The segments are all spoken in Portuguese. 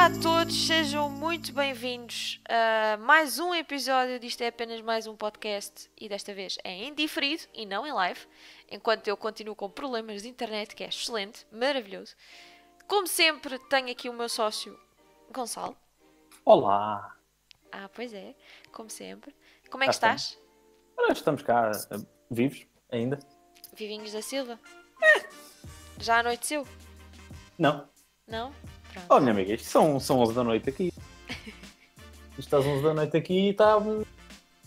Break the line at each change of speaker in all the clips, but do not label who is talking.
Olá a todos, sejam muito bem-vindos a mais um episódio disto é apenas mais um podcast e desta vez é em diferido e não em live, enquanto eu continuo com problemas de internet, que é excelente, maravilhoso. Como sempre, tenho aqui o meu sócio Gonçalo.
Olá!
Ah, pois é, como sempre. Como é que
Cá
estás?
Estamos cá eh, vivos ainda?
Vivinhos da Silva? Já anoiteceu?
Não.
Não? Pronto.
Oh, minha amiga, isto são, são 11 da noite aqui. Isto às 11 da noite aqui e está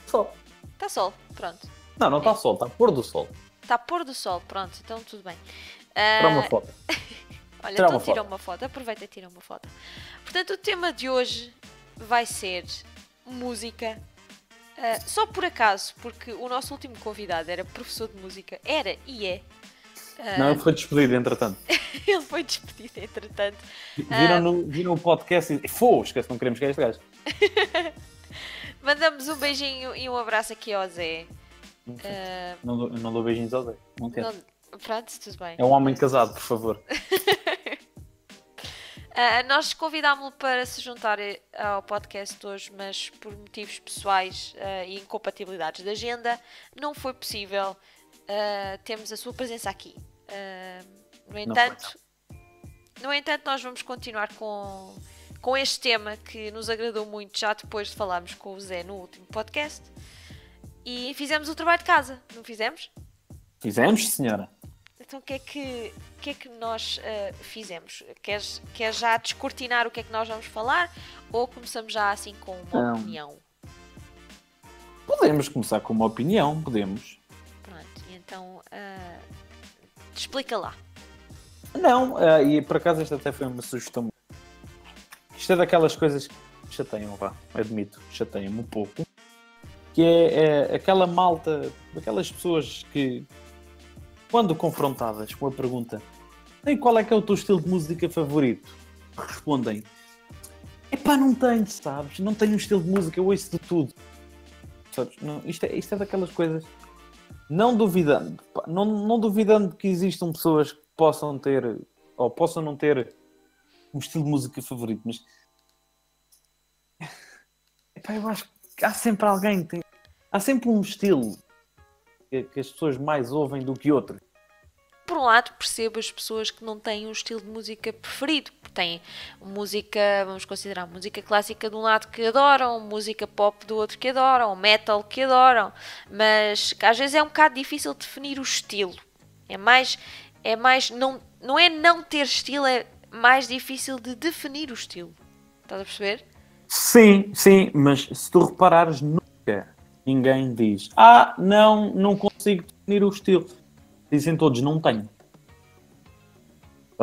sol.
Está sol, pronto.
Não, não está sol, está pôr do sol.
Está pôr do sol, pronto, então tudo bem.
Para uma
Ah,
foto.
Olha,
Tirar
então
uma
tira
foto.
uma foto, aproveita e tira uma foto. Portanto, o tema de hoje vai ser música. Ah, só por acaso, porque o nosso último convidado era professor de música, era e é. Ah,
Não, foi despedido, entretanto.
ele foi despedido, entretanto.
Viram, no, viram o podcast e. Fô, esquece, não queremos que é este gajo.
Mandamos um beijinho e um abraço aqui ao Zé. Ah,
Não, dou- não dou beijinhos ao Zé. Não quero.
não- pronto, tudo bem.
É um homem casado, por favor.
Ah, nós convidámo-lo para se juntar ao podcast hoje, mas por motivos pessoais ah, e incompatibilidades de agenda, não foi possível ah, termos a sua presença aqui. Ah, no entanto, no entanto, nós vamos continuar com, com este tema que nos agradou muito já depois de falarmos com o Zé no último podcast. E fizemos o trabalho de casa, não fizemos?
Fizemos, senhora.
Então o que é que, que, é que nós ah, fizemos? Queres, queres já descortinar o que é que nós vamos falar ou começamos já assim com uma
Não.
opinião?
Podemos começar com uma opinião, podemos.
Então ah, explica lá.
Não, eh, e por acaso esta até foi uma sugestão. Isto é daquelas coisas que chateiam, vá, admito, chateiam-me um pouco. Que é, é aquela malta, aquelas pessoas que, quando confrontadas com a pergunta "Ei, qual é que é o teu estilo de música favorito? Respondem Epá, não tenho, sabes? Não tenho um estilo de música, eu ouço de tudo. Sabes? Não, isto, é, isto é daquelas coisas. Não duvidando, não, não duvidando que existam pessoas que possam ter ou possam não ter um estilo de música favorito, mas epá, eu acho que há sempre alguém que tem. Há sempre um estilo que, que as pessoas mais ouvem do que outro.
Por um lado, percebo as pessoas que não têm um estilo de música preferido, têm música, vamos considerar música clássica de um lado que adoram, música pop do outro que adoram, metal que adoram, mas às vezes é um bocado difícil definir o estilo. É mais, é mais, não, não é não ter estilo, é mais difícil de definir o estilo. Estás a perceber?
Sim, sim, mas se tu reparares, nunca ninguém diz Ah, não, não consigo definir o estilo. Dizem todos, não tenho.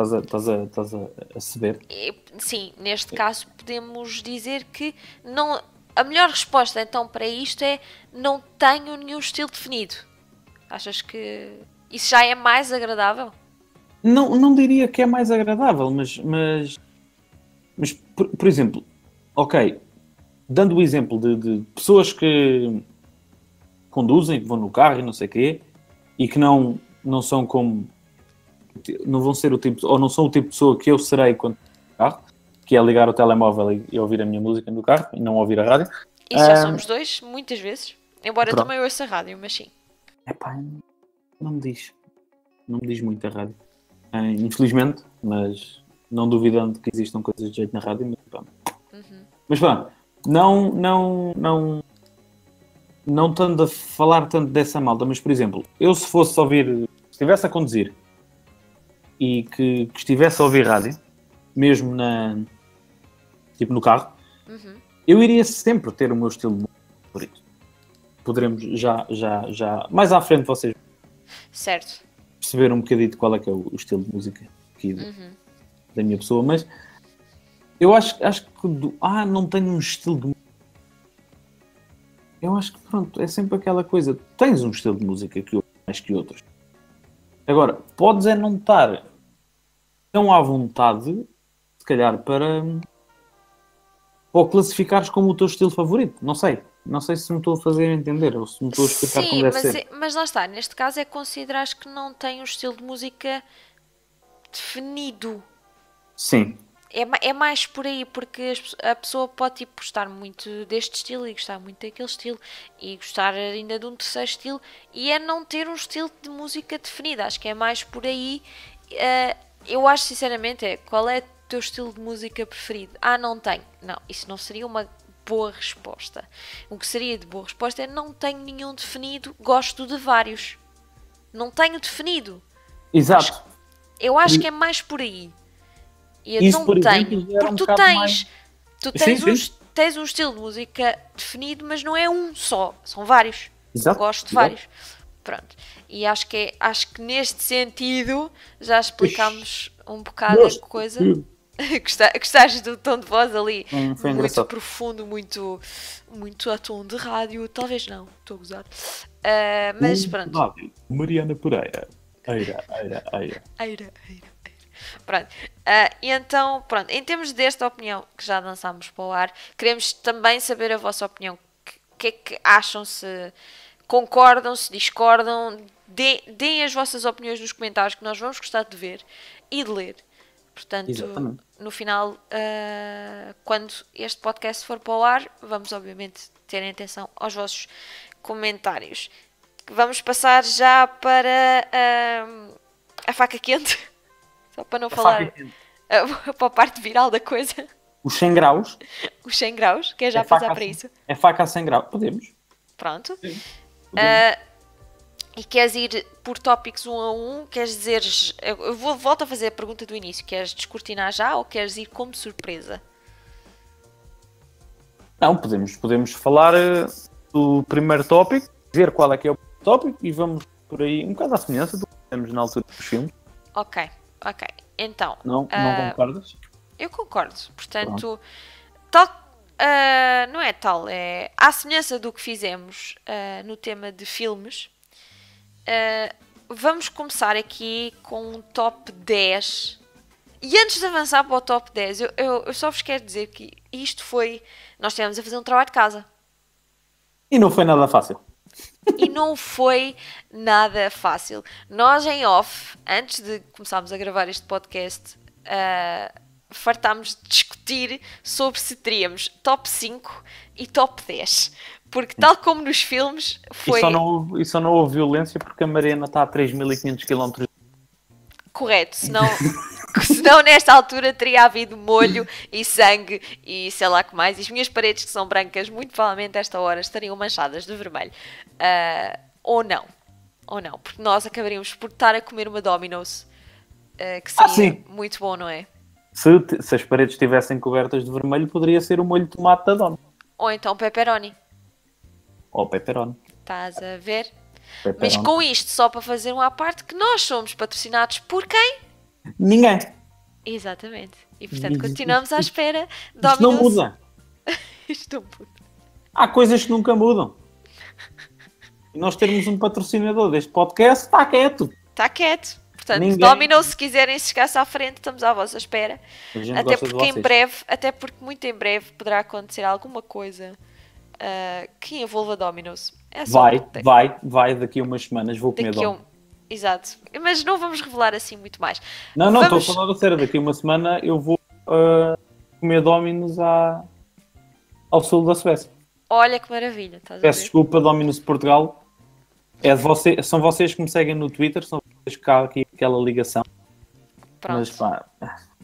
Estás a, estás a, estás a,
sim, neste caso podemos dizer que não, a melhor resposta então para isto é não tenho nenhum estilo definido. Achas que isso já é mais agradável?
Não, não diria que é mais agradável, mas, mas, mas por, por exemplo, ok, dando o exemplo de, de pessoas que conduzem, que vão no carro e não sei o quê, e que não, não são como não vão ser o tipo, ou não são o tipo de pessoa que eu serei quando carro, que é ligar o telemóvel e, e ouvir a minha música no carro e não ouvir a rádio.
Isso já
Ah.
somos dois, muitas vezes. Embora eu
Pronto.
também ouça rádio, mas sim.
Epá, não me diz. Não me diz muito a rádio. Ah, infelizmente, mas não duvidando que existam coisas de jeito na rádio. Mas pronto.
Uhum.
Mas pronto, não, não, não, não estando a falar tanto dessa malta, mas por exemplo, eu se fosse ouvir, se estivesse a conduzir e que, que estivesse a ouvir rádio, mesmo na, tipo no carro,
Uhum.
eu iria sempre ter o meu estilo de música favorito. Poderemos já, já, já, mais à frente vocês
Certo.
perceber um bocadinho qual é que é o, estilo de música aqui de-
Uhum.
da minha pessoa, mas eu acho, acho que do, ah, não tenho um estilo de música. Eu acho que pronto, é sempre aquela coisa, tens um estilo de música que eu mais que outros. Agora, podes é não estar tão à vontade, se calhar, para ou classificares como o teu estilo favorito. Não sei. Não sei se me estou a fazer entender ou se me estou a explicar
Sim,
como deve
mas,
ser.
é- mas lá está. Neste caso é considerar que não tem um estilo de música definido.
Sim.
é, é mais por aí, porque a pessoa pode tipo, gostar muito deste estilo e gostar muito daquele estilo e gostar ainda de um terceiro estilo e é não ter um estilo de música definido. Acho que é mais por aí. Eh, eu acho sinceramente é qual é o teu estilo de música preferido? Ah, não tenho. Não, isso não seria uma boa resposta. O que seria de boa resposta é não tenho nenhum definido, gosto de vários. Não tenho definido.
Exato.
Eu acho que é mais por aí. E eu
Isso,
não
por exemplo,
tenho.
era
Porque
um
tu tens.
mais-
Tu tens. Um, tens um estilo de música definido, mas não é um só. São vários.
Exato.
Gosto de
Exato.
vários. Pronto. E acho que, é, acho que neste sentido já explicámos um bocado a
Gosto.
coisa. Gosta- Gostaste do tom de voz ali?
Hum, foi
muito
engraçado.
profundo, muito, muito a tom de rádio. Talvez não, estou a gozar. Ah, mas
Um
pronto.
rádio. Mariana Pereira. Eira, eira, eira.
Eira, eira, eira. Pronto. E então, pronto, em termos desta opinião que já lançámos para o ar, queremos também saber a vossa opinião. O que é que acham? Se concordam, se discordam? Dê- Deem as vossas opiniões nos comentários que nós vamos gostar de ver e de ler. Portanto,
Exatamente.
no final, ah, quando este podcast for para o ar, vamos obviamente ter atenção aos vossos comentários. Vamos passar já para ah, a faca quente. Só para não falar
Faca quente.
ah, para a parte viral da coisa.
Os 100 graus.
Os 100 graus. Quer já
é
passar
a
para
100
isso?
É faca a 100 graus. Podemos.
Pronto.
Podemos.
Ah, e queres ir por tópicos um a um? Queres dizer. Eu vou, volto a fazer a pergunta do início. Queres descortinar já ou queres ir como surpresa?
Não, podemos, podemos falar eh, do primeiro tópico, ver qual é que é o tópico e vamos por aí um bocado à semelhança do que temos na altura dos filmes.
Ok, ok. Então,
Não, não concordas?
eu concordo. Portanto, tal, ah, não é tal, é à semelhança do que fizemos ah, no tema de filmes. ah, vamos começar aqui com um top 10. E antes de avançar para o top 10, eu, eu, eu só vos quero dizer que isto foi. Nós tivemos a fazer um trabalho de casa.
E não foi nada fácil.
e não foi nada fácil. Nós em off, antes de começarmos a gravar este podcast, ah, fartámos de discutir sobre se teríamos top 5 e top 10. Porque tal como nos filmes, foi
E, só não houve, só não houve violência porque a Mariana está a 3.500 km.
correto. Senão, senão nesta altura teria havido molho e sangue e sei lá que mais. E as minhas paredes que são brancas, muito provavelmente esta hora estariam manchadas de vermelho. Ah, ou não. Ou não. Porque nós acabaríamos por estar a comer uma Domino's. ah, que
Ah,
seria
sim.
muito bom, não é?
Se, se as paredes estivessem cobertas de vermelho, poderia ser o molho de tomate da dona.
Ou então pepperoni.
Ou pepperoni.
Estás a ver? Mas
Pepperoni.
com isto, só para fazer uma à parte, que nós somos patrocinados por quem?
Ninguém.
Exatamente. E portanto continuamos à espera.
Isto não muda.
Isto não muda.
Há coisas que nunca mudam. E nós termos um patrocinador deste podcast, está quieto.
Está quieto. Portanto,
Ninguém-
Domino's, se quiserem chegar-se à frente, estamos à vossa espera. Até porque em breve, até porque muito em breve poderá acontecer alguma coisa ah, que envolva Domino's. É
Vai, vai, vai. Daqui a umas semanas vou comer
daqui a
dom.
um... Exato. Mas não vamos revelar assim muito mais.
Não, não,
Vamos-
estou a falar a sério. Daqui a uma semana eu vou ah, comer Dominos à... ao sul da Suécia.
Olha que maravilha,
Peço desculpa, Dominos de Portugal. É você, são vocês que me seguem no Twitter, são há aqui aquela ligação.
Pronto.
Mas pá,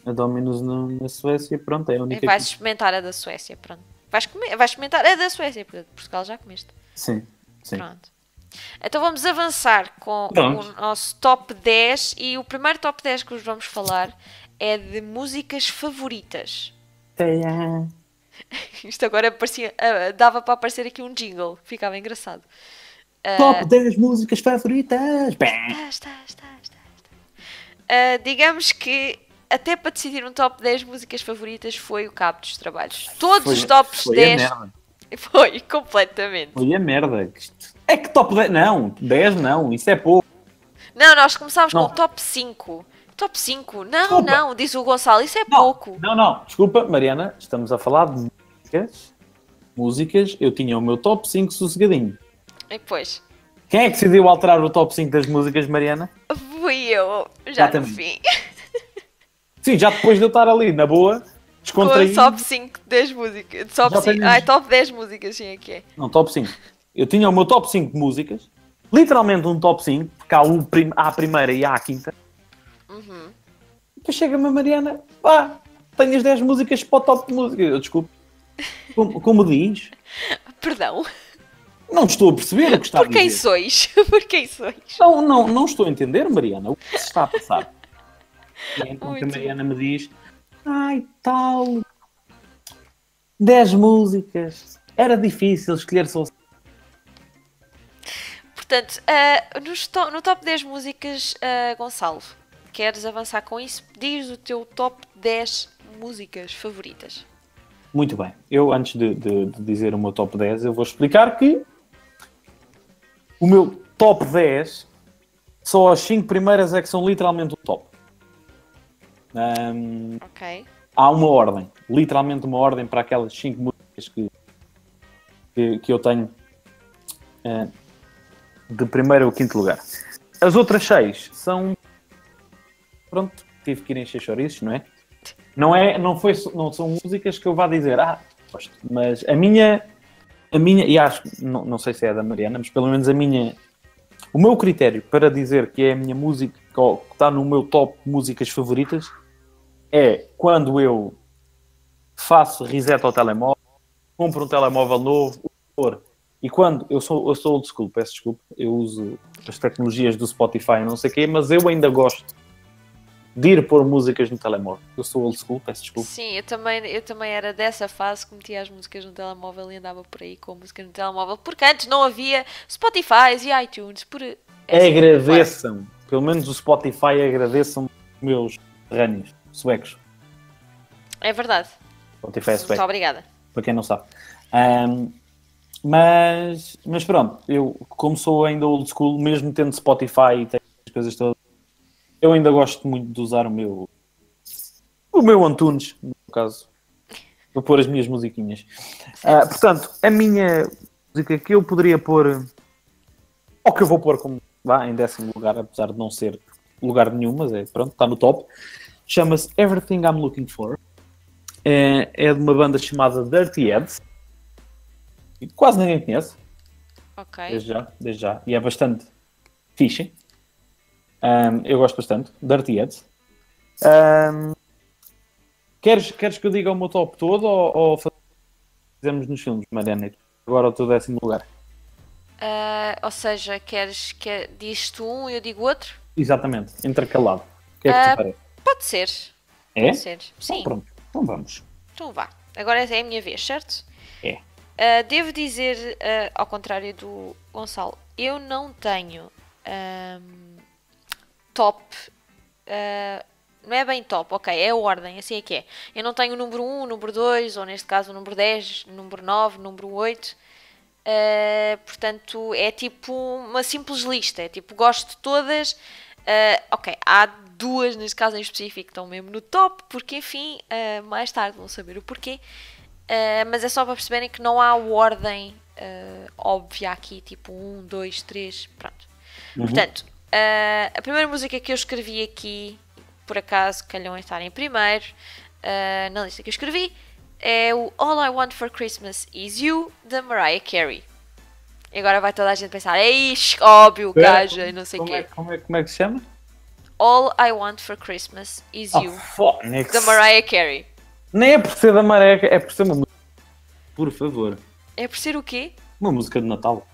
a Dominos no- na Suécia, pronto, é a
E
única.
vais
que-
experimentar a da Suécia, pronto. Vais, comer, vais experimentar a da Suécia, porque Portugal já comeste.
Sim, sim.
Pronto. Então vamos avançar com
Pronto.
o nosso top 10 e o primeiro top 10 que vos vamos falar é de músicas favoritas. Isto agora parecia, ah, dava para aparecer aqui um jingle, ficava engraçado. Ah,
Top 10 músicas favoritas!
Estás, estás, estás, estás. Ah, digamos que até para decidir um top 10 músicas favoritas foi o cabo dos trabalhos. Todos
Foi-
os tops
foi
10
A merda.
foi completamente.
Foi a merda. É que top 10. Não, 10 não, isso é pouco.
Não, nós começámos
Não.
com o top 5. Top 5? Não,
Desculpa.
não, diz o Gonçalo, isso é
Não,
pouco.
Não, não, desculpa, Mariana, estamos a falar de músicas. Músicas, eu tinha o meu top 5 sossegadinho.
E depois,
Quem é que decidiu alterar o top 5 das músicas, Mariana?
fui eu, já no
Exatamente.
fim.
Sim, já depois de eu estar ali, na boa,
Com a
descontraído.
top 5, 10 músicas. Top
Já
5.
tenho-
Ai, top 10 músicas, sim, é que é.
Não, top 5. Eu tinha o meu top 5 de músicas, literalmente um top 5, porque há, o prim- há a primeira e há a quinta.
Uhum.
Depois chega-me a Mariana, pá, tenho as 10 músicas para o top de música. Eu desculpe. Como, como diz?
Perdão.
Não estou a perceber o que está
Por
a
quem
dizer.
sois? Por quem sois?
Não, não, não estou a entender, Mariana, o que se está a passar. E então que a Mariana me diz, ai tal, 10 músicas, era difícil escolher só
Portanto, ah, nos to- no top 10 músicas, ah, Gonçalo, queres avançar com isso? Diz o teu top 10 músicas favoritas.
Muito bem. Eu, antes de, de- de dizer o meu top 10, eu vou explicar que o meu top 10, só as 5 primeiras é que são literalmente o top. Ahm,
Ok.
há uma ordem, literalmente uma ordem para aquelas 5 músicas que, que, que eu tenho ah, de primeiro ao quinto lugar. As outras 6 são. Pronto, tive que ir encher chouriços, não é? Não, é, não, foi, não são músicas que eu vá dizer, ah, gosto. Mas a minha, a minha, e acho, não, não sei se é da Mariana, mas pelo menos a minha, o meu critério para dizer que é a minha música, que está no meu top músicas favoritas, é quando eu faço reset ao telemóvel, compro um telemóvel novo, e quando eu sou, eu sou old school, peço desculpa, eu uso as tecnologias do Spotify e não sei o quê, mas eu ainda gosto de ir pôr músicas no telemóvel. Eu sou old school, peço desculpa.
Sim, eu também, eu também era dessa fase que metia as músicas no telemóvel e andava por aí com música no telemóvel, porque antes não havia Spotify e iTunes. Por...
agradeçam, pelo menos o Spotify agradeçam meus terrâneos suecos.
É verdade.
Spotify é
Muito
sueco,
obrigada.
para quem não sabe. Ahm, mas, mas pronto, eu como sou ainda old school, mesmo tendo Spotify e tenho as coisas todas, eu ainda gosto muito de usar o meu o meu Antunes, no caso, para pôr as minhas musiquinhas. Ah, portanto, a minha música que eu poderia pôr, ou que eu vou pôr como vá, em décimo lugar, apesar de não ser lugar nenhum, mas é pronto, está no top, chama-se Everything I'm Looking For. É, é de uma banda chamada Dirty Heads. E Quase ninguém conhece,
Ok.
desde já, desde já. E é bastante fixe. Ahm, eu gosto bastante. Dirty Heads. Ahm, queres, queres que eu diga o meu top todo ou, ou fazemos nos filmes, Mariana? Agora o teu décimo lugar.
Ah, ou seja, queres que diz tu um e eu digo outro?
Exatamente, intercalado. O que é que
Ah,
te parece?
Pode ser.
É?
Pode ser.
Então
Sim.
pronto, então vamos.
Então vá. Agora é a minha vez, certo?
É.
Ah, devo dizer, ah, ao contrário do Gonçalo, eu não tenho top. ah, não é bem top, ok, é a ordem, assim é que é. Eu não tenho o número 1, o número 2, ou neste caso o número 10, o número 9, o número 8. Ah, portanto, é tipo uma simples lista. É tipo, gosto de todas. Ah, ok, há duas, neste caso em específico, que estão mesmo no top, porque enfim, ah, mais tarde vão saber o porquê. Mas é só para perceberem que não há ordem óbvia aqui, tipo 1, 2, 3, pronto. Portanto, ah, a primeira música que eu escrevi aqui, por acaso calhou em estar em primeiro, ah, na lista que eu escrevi, é o All I Want for Christmas Is You, da Mariah Carey. E agora vai toda a gente pensar, eixe, óbvio, gaja, e não sei o
é,
quê.
como, é, como é que se chama?
All I Want for Christmas Is
Oh,
You,
phonics.
da Mariah Carey.
Nem é por ser da Mareca, é por ser uma música. Por favor.
É por ser o quê?
Uma música de Natal.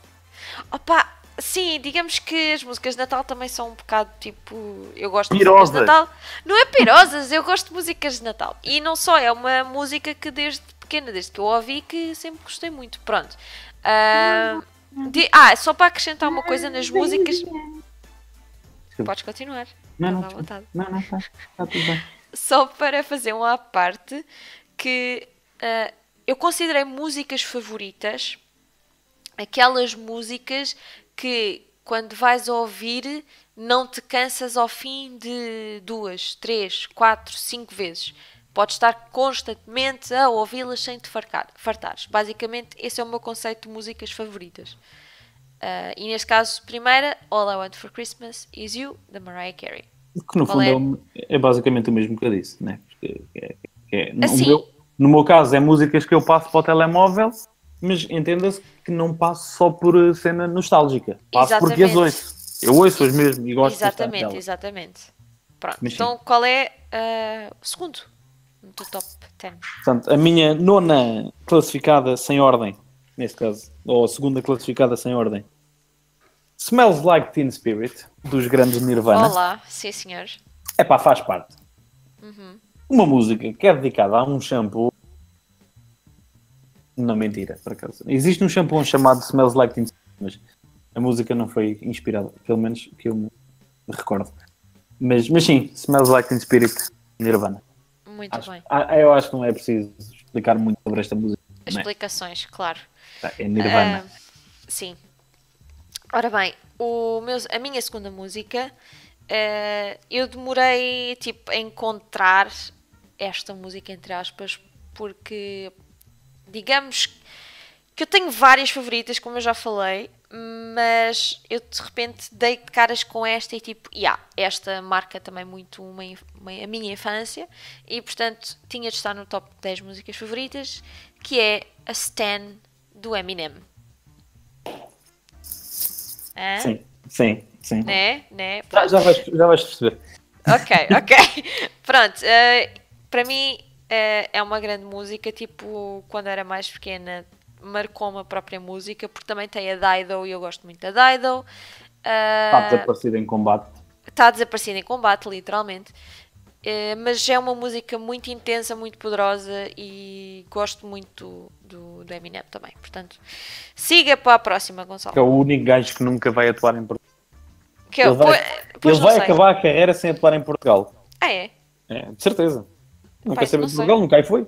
Opa, sim, digamos que as músicas de Natal também são um bocado tipo. Eu gosto de
Pirosas.
músicas de Natal. Não é pirosas, eu gosto de músicas de Natal. E não só, é uma música que desde pequena, desde que eu ouvi, que sempre gostei muito. Pronto. Ah, de- ah, só para acrescentar uma coisa nas músicas. Podes continuar.
Não, não, não, não, está, está tudo bem.
Só para fazer uma parte que ah, eu considerei músicas favoritas aquelas músicas que quando vais ouvir não te cansas ao fim de duas, três, quatro, cinco vezes. Podes estar constantemente a ouvi-las sem te farcar, fartares. Basicamente, esse é o meu conceito de músicas favoritas. Ah, e neste caso, primeira, All I Want for Christmas Is You, da Mariah Carey.
Que no
Qual
fundo é? é basicamente o mesmo que eu disse, né? Porque é, é- no,
Assim.
meu, no meu caso, é músicas que eu passo para o telemóvel, mas entenda-se que não passo só por eh, cena nostálgica. Passo porque as ouço. Eu ouço-as mesmo e gosto
Exatamente,
delas.
exatamente. Pronto.
Mas
então, qual é ah, o segundo do top 10?
Portanto, a minha nona classificada sem ordem, neste caso, ou a segunda classificada sem ordem, Smells Like Teen Spirit, dos grandes Nirvana.
Olá, sim senhor.
É pá, faz parte.
Uhum.
Uma música que é dedicada a um shampoo. Não, mentira, por acaso. Existe um shampoo chamado Smells Like Teen Spirit, mas a música não foi inspirada, pelo menos que eu me recordo. Mas, mas sim, Smells Like Teen Spirit, Nirvana.
Muito
Acho-
bem.
ah, eu acho que não é preciso explicar muito sobre esta música. é?
Explicações, claro.
É Nirvana.
Ah, sim. Ora bem, o meu, a minha segunda música, ah, eu demorei tipo, a encontrar esta música, entre aspas, porque digamos que eu tenho várias favoritas, como eu já falei, mas eu de repente dei de caras com esta e tipo, yeah, esta marca também muito uma uma- a minha infância e portanto tinha de estar no top 10 músicas favoritas, que é a Stan do Eminem. Hã?
Sim, sim, sim.
Né? Né?
Já, já, vais, já vais perceber.
Ok, ok. Pronto, eh, para mim eh, é uma grande música. Tipo, quando era mais pequena, marcou-me a própria música, porque também tem a Dido e eu gosto muito da Dido.
Está
Ah,
desaparecido em combate.
está desaparecida em combate, literalmente. Eh, mas é uma música muito intensa, muito poderosa e gosto muito do, do Eminem também. Portanto, siga para a próxima, Gonçalo.
Que é o único gajo que nunca vai atuar em Portugal.
Que eu,
Ele vai-
pois- pois
Ele vai acabar a carreira sem atuar em Portugal.
Ah, é?
É, de certeza. Não
Pai,
quer saber
não
de. Portugal, nunca aí foi.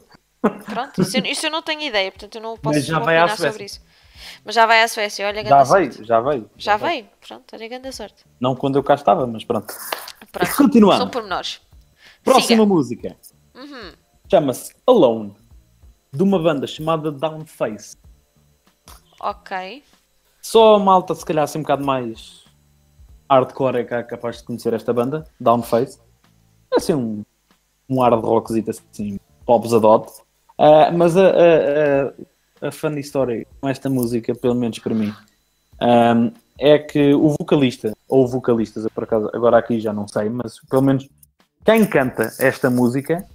Pronto, isso, eu- isso eu não tenho ideia, portanto eu não posso
Mas já vai à
opinar
Suécia.
sobre isso. Mas já vai à Suécia, olha,
Já
grande
veio,
sorte.
já veio.
Já veio, pronto, olha, grande sorte.
Não quando eu cá estava, mas pronto.
Pronto,
Continuando.
são pormenores.
Próxima
Siga.
música.
Uhum.
Chama-se Alone. De uma banda chamada Downface.
Ok,
Só a malta, se calhar, assim um bocado mais hardcore é que é capaz de conhecer esta banda, Downface. É assim um, um hard rockzito assim, pop zadot. Ah, mas a, a, a, a funny story com esta música, pelo menos para mim, ahm, é que o vocalista, ou vocalistas, por acaso, agora aqui já não sei, mas pelo menos quem canta esta música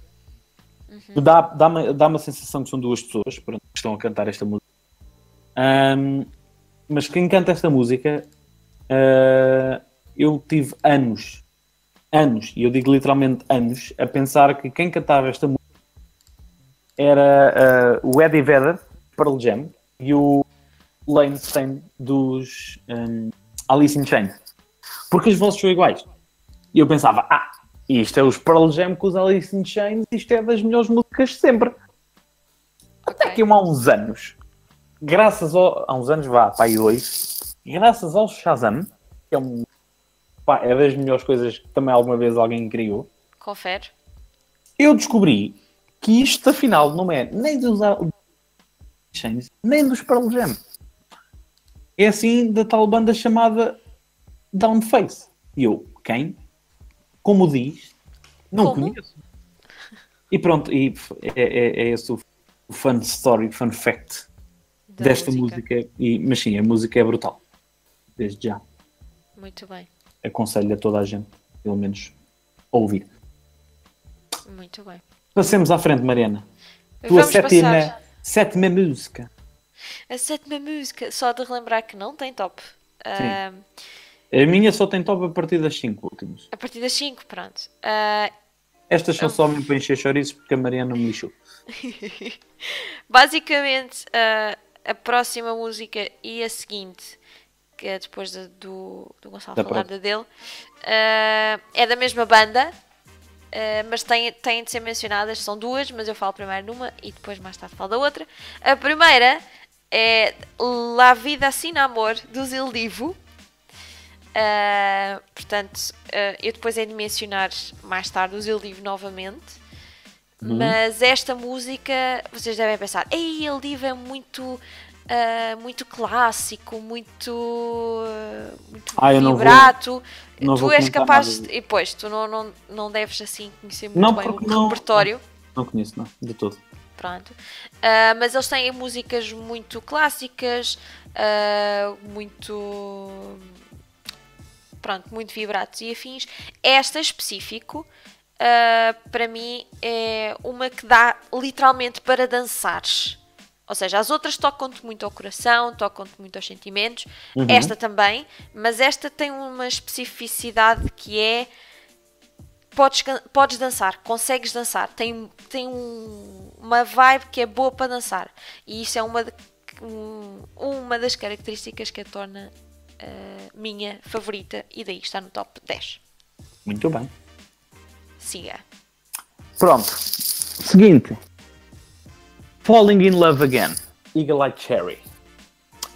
dá, dá-me dá uma sensação que são duas pessoas que estão a cantar esta música. Ahm, mas quem canta esta música, ah, eu tive anos, anos, e eu digo literalmente anos, a pensar que quem cantava esta música era ah, o Eddie Vedder, Pearl Jam, e o Lane Stain dos ahm, Alice in Chains. Porque as vozes são iguais. E eu pensava, ah, isto é os Pearl Jam com os Alice in Chains, isto é das melhores músicas de sempre. Até que eu, há uns anos, graças ao, há uns anos, vá, pá, aí dois, graças ao Shazam, que é um, pá, é das melhores coisas que também alguma vez alguém criou,
confere.
eu descobri que isto afinal não é nem dos Chains, nem dos Pearl Jam. É assim da tal banda chamada Downface. E eu, quem? Como diz? Não
Como?
conheço. E pronto, e é, é, é esse o, o fun story, o fun fact
da
desta música. E, mas sim, a música é brutal. Desde já.
Muito bem,
Aconselho a toda a gente, pelo menos, a ouvir.
muito bem.
Passemos à frente, Mariana. Tua sétima,
passar
sétima música.
a sétima música, só de relembrar que não tem top. Ah,
A minha só tem top a partir das 5 últimas.
a partir das 5, pronto. Ah,
Estas são só mesmo para encher chouriços porque a Mariana me lixou.
Basicamente, a, a próxima música e a seguinte, que é depois da- do, do Gonçalo
Da
falar da dele, ah, é da mesma banda, ah, mas têm, têm de ser mencionadas. São duas, mas eu falo primeiro numa e depois mais tarde falo da outra. A primeira é La Vida Sin Amor, do Zil Divo. Ah, portanto, eu depois hei de mencionar mais tarde o Zil Divo novamente. Mas esta música, vocês devem pensar, ei, ele diva é muito uh, muito clássico, muito, uh, muito
Ah, não vou-
vibrato.
não
tu
vou
és capaz de. E pois, tu não, não, não deves assim conhecer muito
Não,
bem o
não-
repertório.
Não conheço, não, de todo.
Pronto. Ah, mas eles têm músicas muito clássicas, ah, muito. Pronto, muito vibratos e afins. Esta em específico, ah, para mim, é uma que dá literalmente para dançares. Ou seja, as outras tocam-te muito ao coração, tocam-te muito aos sentimentos.
Uhum.
Esta também, mas esta tem uma especificidade que é podes, podes dançar, consegues dançar, tem, tem um- uma vibe que é boa para dançar e isso é uma, de- um- uma das características que a torna eh, minha favorita e daí está no top 10.
Muito bem.
Siga.
Pronto. Seguinte. Falling in Love Again. Eagle Eye Cherry.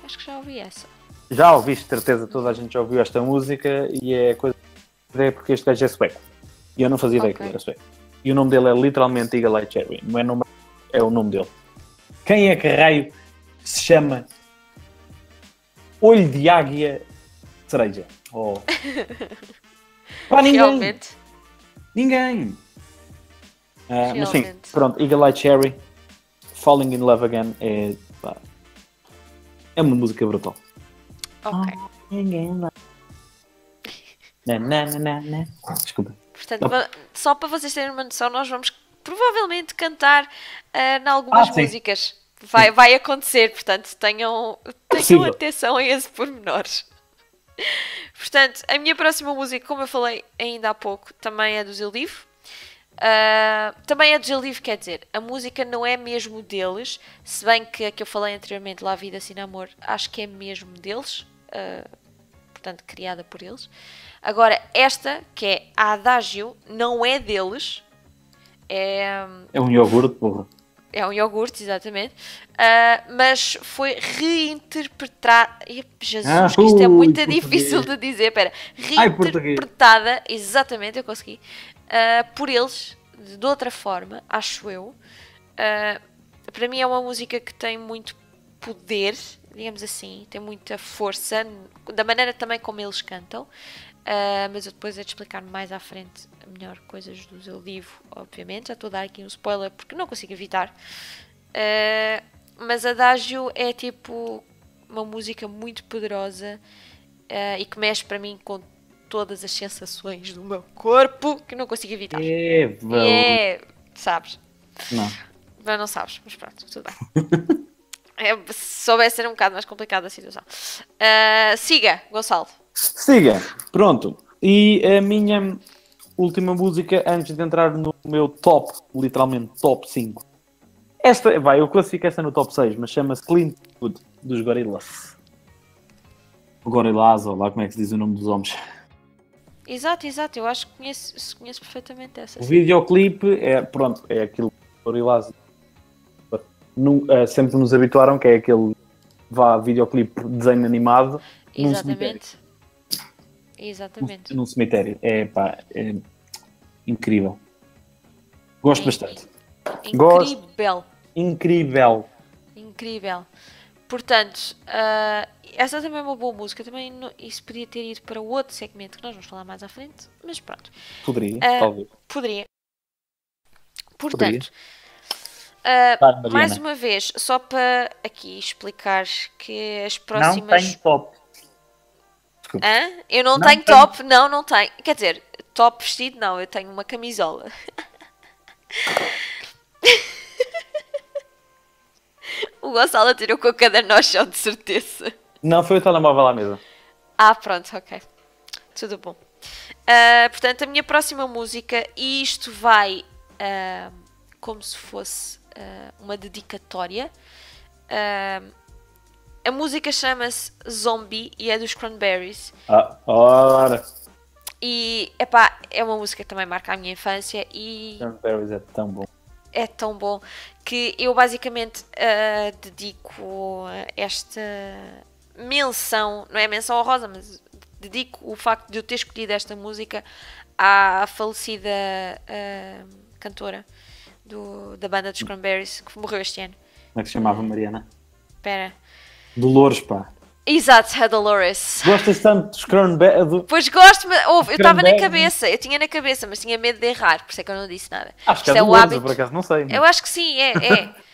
Acho que já ouvi essa.
Já ouviste, de certeza, toda a gente já ouviu esta música e é coisa é porque este gajo é sueco. E eu não fazia ideia que
Ok.
ele era sueco. E o nome dele é literalmente Eagle Eye Cherry. Não é nome, é o nome dele. Quem é que raio se chama Olho de Águia Cereja? Oh. Pá, ninguém.
Realmente.
Ninguém. Ah, mas sim, pronto, Eagle Eye Cherry, Falling in Love Again é, pá, é uma música brutal.
Ok.
Ninguém vai. Na, na, na, na, na. Desculpa.
Portanto, só para vocês terem uma noção, nós vamos provavelmente cantar ah, em algumas
Ah,
músicas. Vai, vai acontecer, portanto, tenham, tenham
Possível.
atenção a esse pormenores. Portanto, a minha próxima música, como eu falei ainda há pouco, também é do Zildivo. Ah, também é do Zildivo, quer dizer, a música não é mesmo deles, se bem que a que eu falei anteriormente, La Vida Sin Amor, acho que é mesmo deles, ah, portanto, criada por eles. Agora, esta, que é a Adagio, não é deles, é,
É um iogurte, porra.
é um iogurte, exatamente. Ah, mas foi reinterpretada. Jesus,
Ah,
que isto é
ui,
muito
português.
difícil de dizer. Espera,
Ai,
reinterpretada, exatamente, eu consegui, ah, por eles, de, de outra forma, acho eu. Ah, para mim é uma música que tem muito poder, digamos assim, tem muita força, da maneira também como eles cantam. Ah, mas eu depois hei de explicar mais à frente melhor coisas do Zé Vivo, obviamente. Já estou a dar aqui um spoiler porque não consigo evitar. Ah, mas Adagio é tipo uma música muito poderosa ah, e que mexe para mim com todas as sensações do meu corpo que não consigo evitar.
É,
é, sabes?
Não.
Mas não sabes, mas pronto, tudo bem. É, se soubesse ser um bocado mais complicada a situação. Ah, siga, Gonçalo.
Siga, pronto. E a minha última música, antes de entrar no meu top, literalmente top 5. Esta, vai, eu classifico esta no top 6, mas chama-se Clean Food, dos Gorillaz. Gorillaz, ou lá como é que se diz o nome dos homens.
Exato, exato, eu acho que conheço, conheço perfeitamente essa.
O
sim.
videoclipe é, pronto, é aquilo que eh, sempre nos habituaram, que é aquele vá videoclipe de desenho animado num cemitério.
Exatamente. Exatamente.
num cemitério. É pá, é incrível. Gosto
É
bastante. Gosto.
Incrível.
Incrível.
Portanto, ah, essa também é uma boa música. Também não- isso podia ter ido para outro segmento que nós vamos falar mais à frente, mas pronto.
Poderia,
Ah,
talvez.
Poderia.
Poderia.
Portanto, ah,
Vai, Mariana.
mais uma vez, só para aqui explicar que as
Não
próximas.
tenho top.
Hã? Eu não,
Não
tenho
tenho.
top, não, não tenho. Quer dizer, top vestido não, eu tenho uma camisola. o Gonçalo tirou com o caderno ao chão, de certeza.
Não, foi o telemóvel à mesa.
Ah, pronto, ok. Tudo bom. Ah, portanto, a minha próxima música, e isto vai ah, como se fosse ah, uma dedicatória. A música chama-se Zombie e é dos Cranberries.
Ah, ora.
E epá, é uma música que também marca a minha infância e
Cranberries é tão bom.
É tão bom que eu basicamente ah, dedico esta menção, não é menção honrosa, mas dedico o facto de eu ter escolhido esta música à falecida ah, cantora do, da banda dos Cranberries que morreu este ano.
Como é que se chamava, Mariana?
Espera.
Dolores, pá.
Exato, a Dolores.
Gostas tanto dos? Do...
Pois gosto, mas ouve, eu estava na cabeça, eu tinha na cabeça, mas tinha medo de errar, por isso é que eu não disse nada.
Acho que é
é o hábito.
por acaso não sei.
Eu acho que sim, é, é.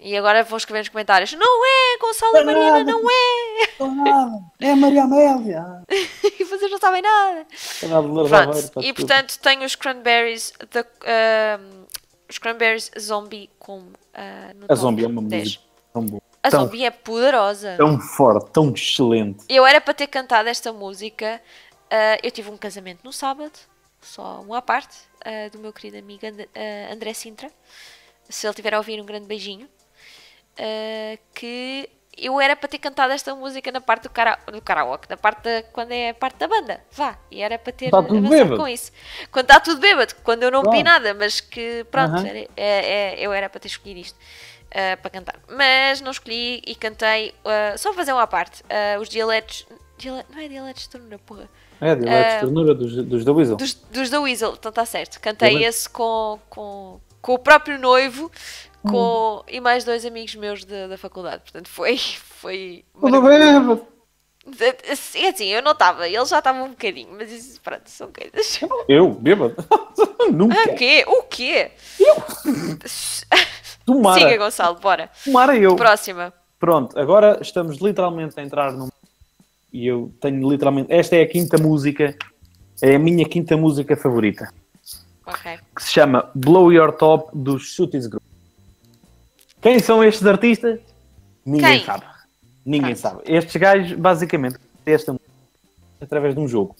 E agora vou escrever nos comentários: Não é, Gonçalo e
Não é
Mariana,
nada.
não é!
É a Maria Amélia.
E vocês não sabem nada.
É
Pronto,
Aveiro,
e portanto tenho os cranberries, da- ahm, os cranberries zombie com ah, no
A Zombie é uma
10.
música tão boa.
A
tão,
zombie é poderosa.
tão forte, tão excelente.
Eu era para ter cantado esta música. ah, eu tive um casamento no sábado, só um à parte, ah, do meu querido amigo And- ah, André Sintra. Se ele estiver a ouvir, um grande beijinho. Que eu era para ter cantado esta música na parte do, cara, do karaoke, na parte da, quando é a parte da banda. Vá, e era para ter
Tá tudo
avançado
bêbado.
com isso. Quando está tudo bêbado, quando eu não bebi
Pronto.
nada, mas que pronto,
Aham.
era- é- é- eu era para ter escolhido isto. Ah, para cantar, mas não escolhi e cantei ah, só fazer uma à parte. ah, os dialetos, diale- não é dialetos de ternura, porra,
É, de Alex
Ah,
Ternura dos, dos da Weasel.
dos, dos da Weasel, então está certo. Cantei
Dialetos.
esse com, com, com o próprio noivo
Hum.
com, e mais dois amigos meus da, da faculdade. Portanto, foi. foi
Tudo bem,
É assim, eu não estava, eles já estavam um bocadinho, mas isso, pronto, são coisas.
Eu, bêbado. Nunca.
Ah, o quê? O quê?
Tomara.
Siga, Gonçalo, bora.
Tomara eu.
Próxima.
Pronto, agora estamos literalmente a entrar num. E eu tenho literalmente. Esta é a quinta música. É a minha quinta música favorita.
Ok.
Que se chama Blow Your Top dos Shooties Group. Quem são estes artistas? Ninguém
Quem?
sabe. Ninguém
Pronto.
sabe. Estes gajos, basicamente, esta música através de um jogo.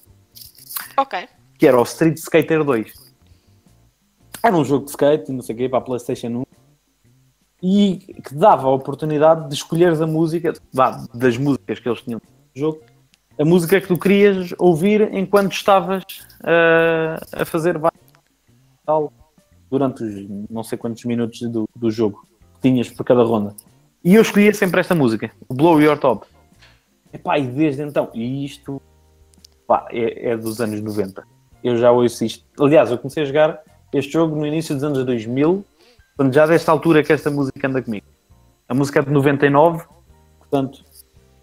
Ok.
que era o Street Skater 2. Era um jogo de skate, não sei o quê, para a PlayStation 1, e que dava a oportunidade de escolheres a música, das músicas que eles tinham no jogo, a música que tu querias ouvir enquanto estavas ah, a fazer tal, durante os não sei quantos minutos do, do jogo que tinhas por cada ronda. E eu escolhia sempre esta música, Blow Your Top. Epá, e desde então, e isto é, é dos anos 90. Eu já ouço isto. Aliás, eu comecei a jogar este jogo no início dos anos 2000, portanto, já desta altura que esta música anda comigo. A música é de 99, portanto,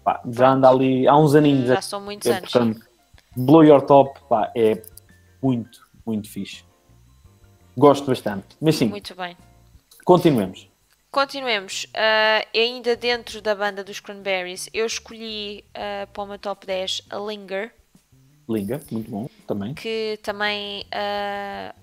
pá, já anda ali há uns aninhos.
Já são muitos
É,
anos.
portanto, Blow Your Top pá, é muito, muito fixe. Gosto bastante. Mas sim,
Muito bem.
continuemos.
Continuemos. Ah, ainda dentro da banda dos Cranberries, eu escolhi ah, para o meu top 10 a Linger,
Linga, muito bom também.
que também. ah,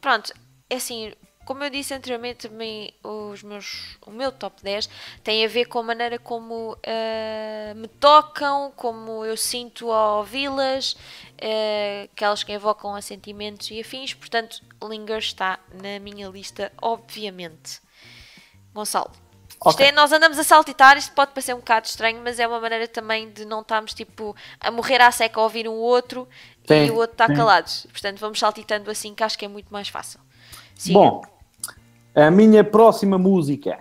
pronto, é assim. Como eu disse anteriormente, também os meus, o meu top 10 tem a ver com a maneira como ah, me tocam, como eu sinto ao ouvi-las, ah, aquelas que evocam a sentimentos e afins. Portanto, Linger está na minha lista, obviamente. Gonçalo. Isto
Ok.
é, nós andamos a saltitar, isto pode parecer um bocado estranho, mas é uma maneira também de não estarmos tipo a morrer à seca a ouvir um outro
Sim,
e o outro está calado. Portanto, vamos saltitando assim que acho que é muito mais fácil. Siga.
Bom, a minha próxima música,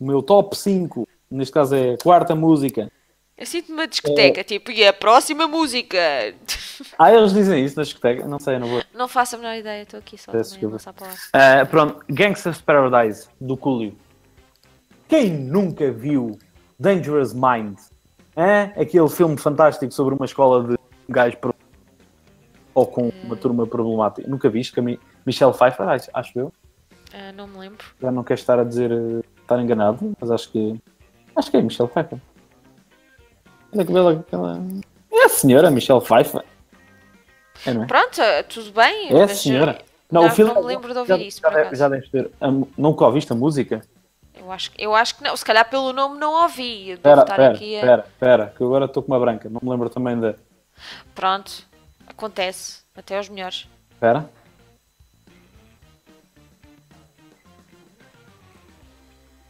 o meu top 5, neste caso é a quarta música.
eu sinto-me uma discoteca, tipo, e a próxima música?
Ah, eles dizem isso na discoteca? Não sei, não vou.
não faço a menor ideia, estou aqui só a.
Ah, pronto, Gangsta's Paradise, do Coolio. Quem nunca viu Dangerous Mind? Hã? Aquele filme fantástico sobre uma escola de gajos ou com uma turma problemática. Nunca viste? Mi- Michelle Pfeiffer, acho, acho eu.
Ah, não me lembro.
Já não quero estar a dizer eh, estar enganado, mas acho que acho que é Michelle Pfeiffer. Olha que bela aquela. É a senhora Michelle Pfeiffer. É, não é?
Pronto, ah, tudo bem.
É a
mas,
senhora. Não,
não,
o filme
não me lembro de ouvir
já,
isso,
já, já deves ter. mu- nunca ouviste a música?
Eu acho, eu acho que não. Se calhar pelo nome não ouvi.
Espera, espera, espera, que agora estou com uma branca. Não me lembro também da.
Pronto, acontece. Até aos melhores.
Espera.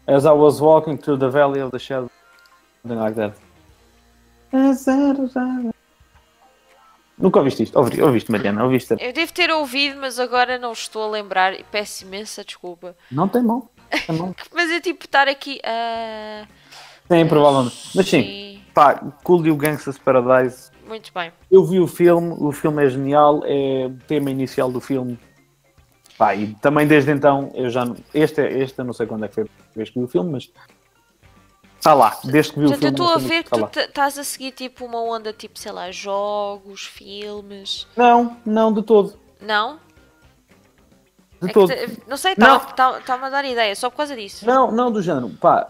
As I was walking through the valley of the shadow. Something like that. Nunca ouviste isto? Ouvi- Ouviste, Mariana? Ouviste?
Eu devo ter ouvido, mas agora não estou a lembrar e peço imensa desculpa.
Não tem mão.
Mas é tipo estar aqui. ah,
Sim, provavelmente. Mas sim,
sim.
pá, Cool You Gangsta's Paradise.
Muito bem.
Eu vi o filme, o filme é genial, é o tema inicial do filme. Pá, e também desde então, eu já. Este, é- este eu não sei quando é que foi a vez que vi o filme, mas. Está lá, desde que vi o
Portanto, eu
filme.
estou a ver
música
que
tá
tu estás a seguir tipo uma onda tipo, sei lá, jogos, filmes.
Não, não, de todo.
Não?
De
É
todo.
te- não sei, está-me a dar ideia, só por causa disso.
Não, não do género. Pá,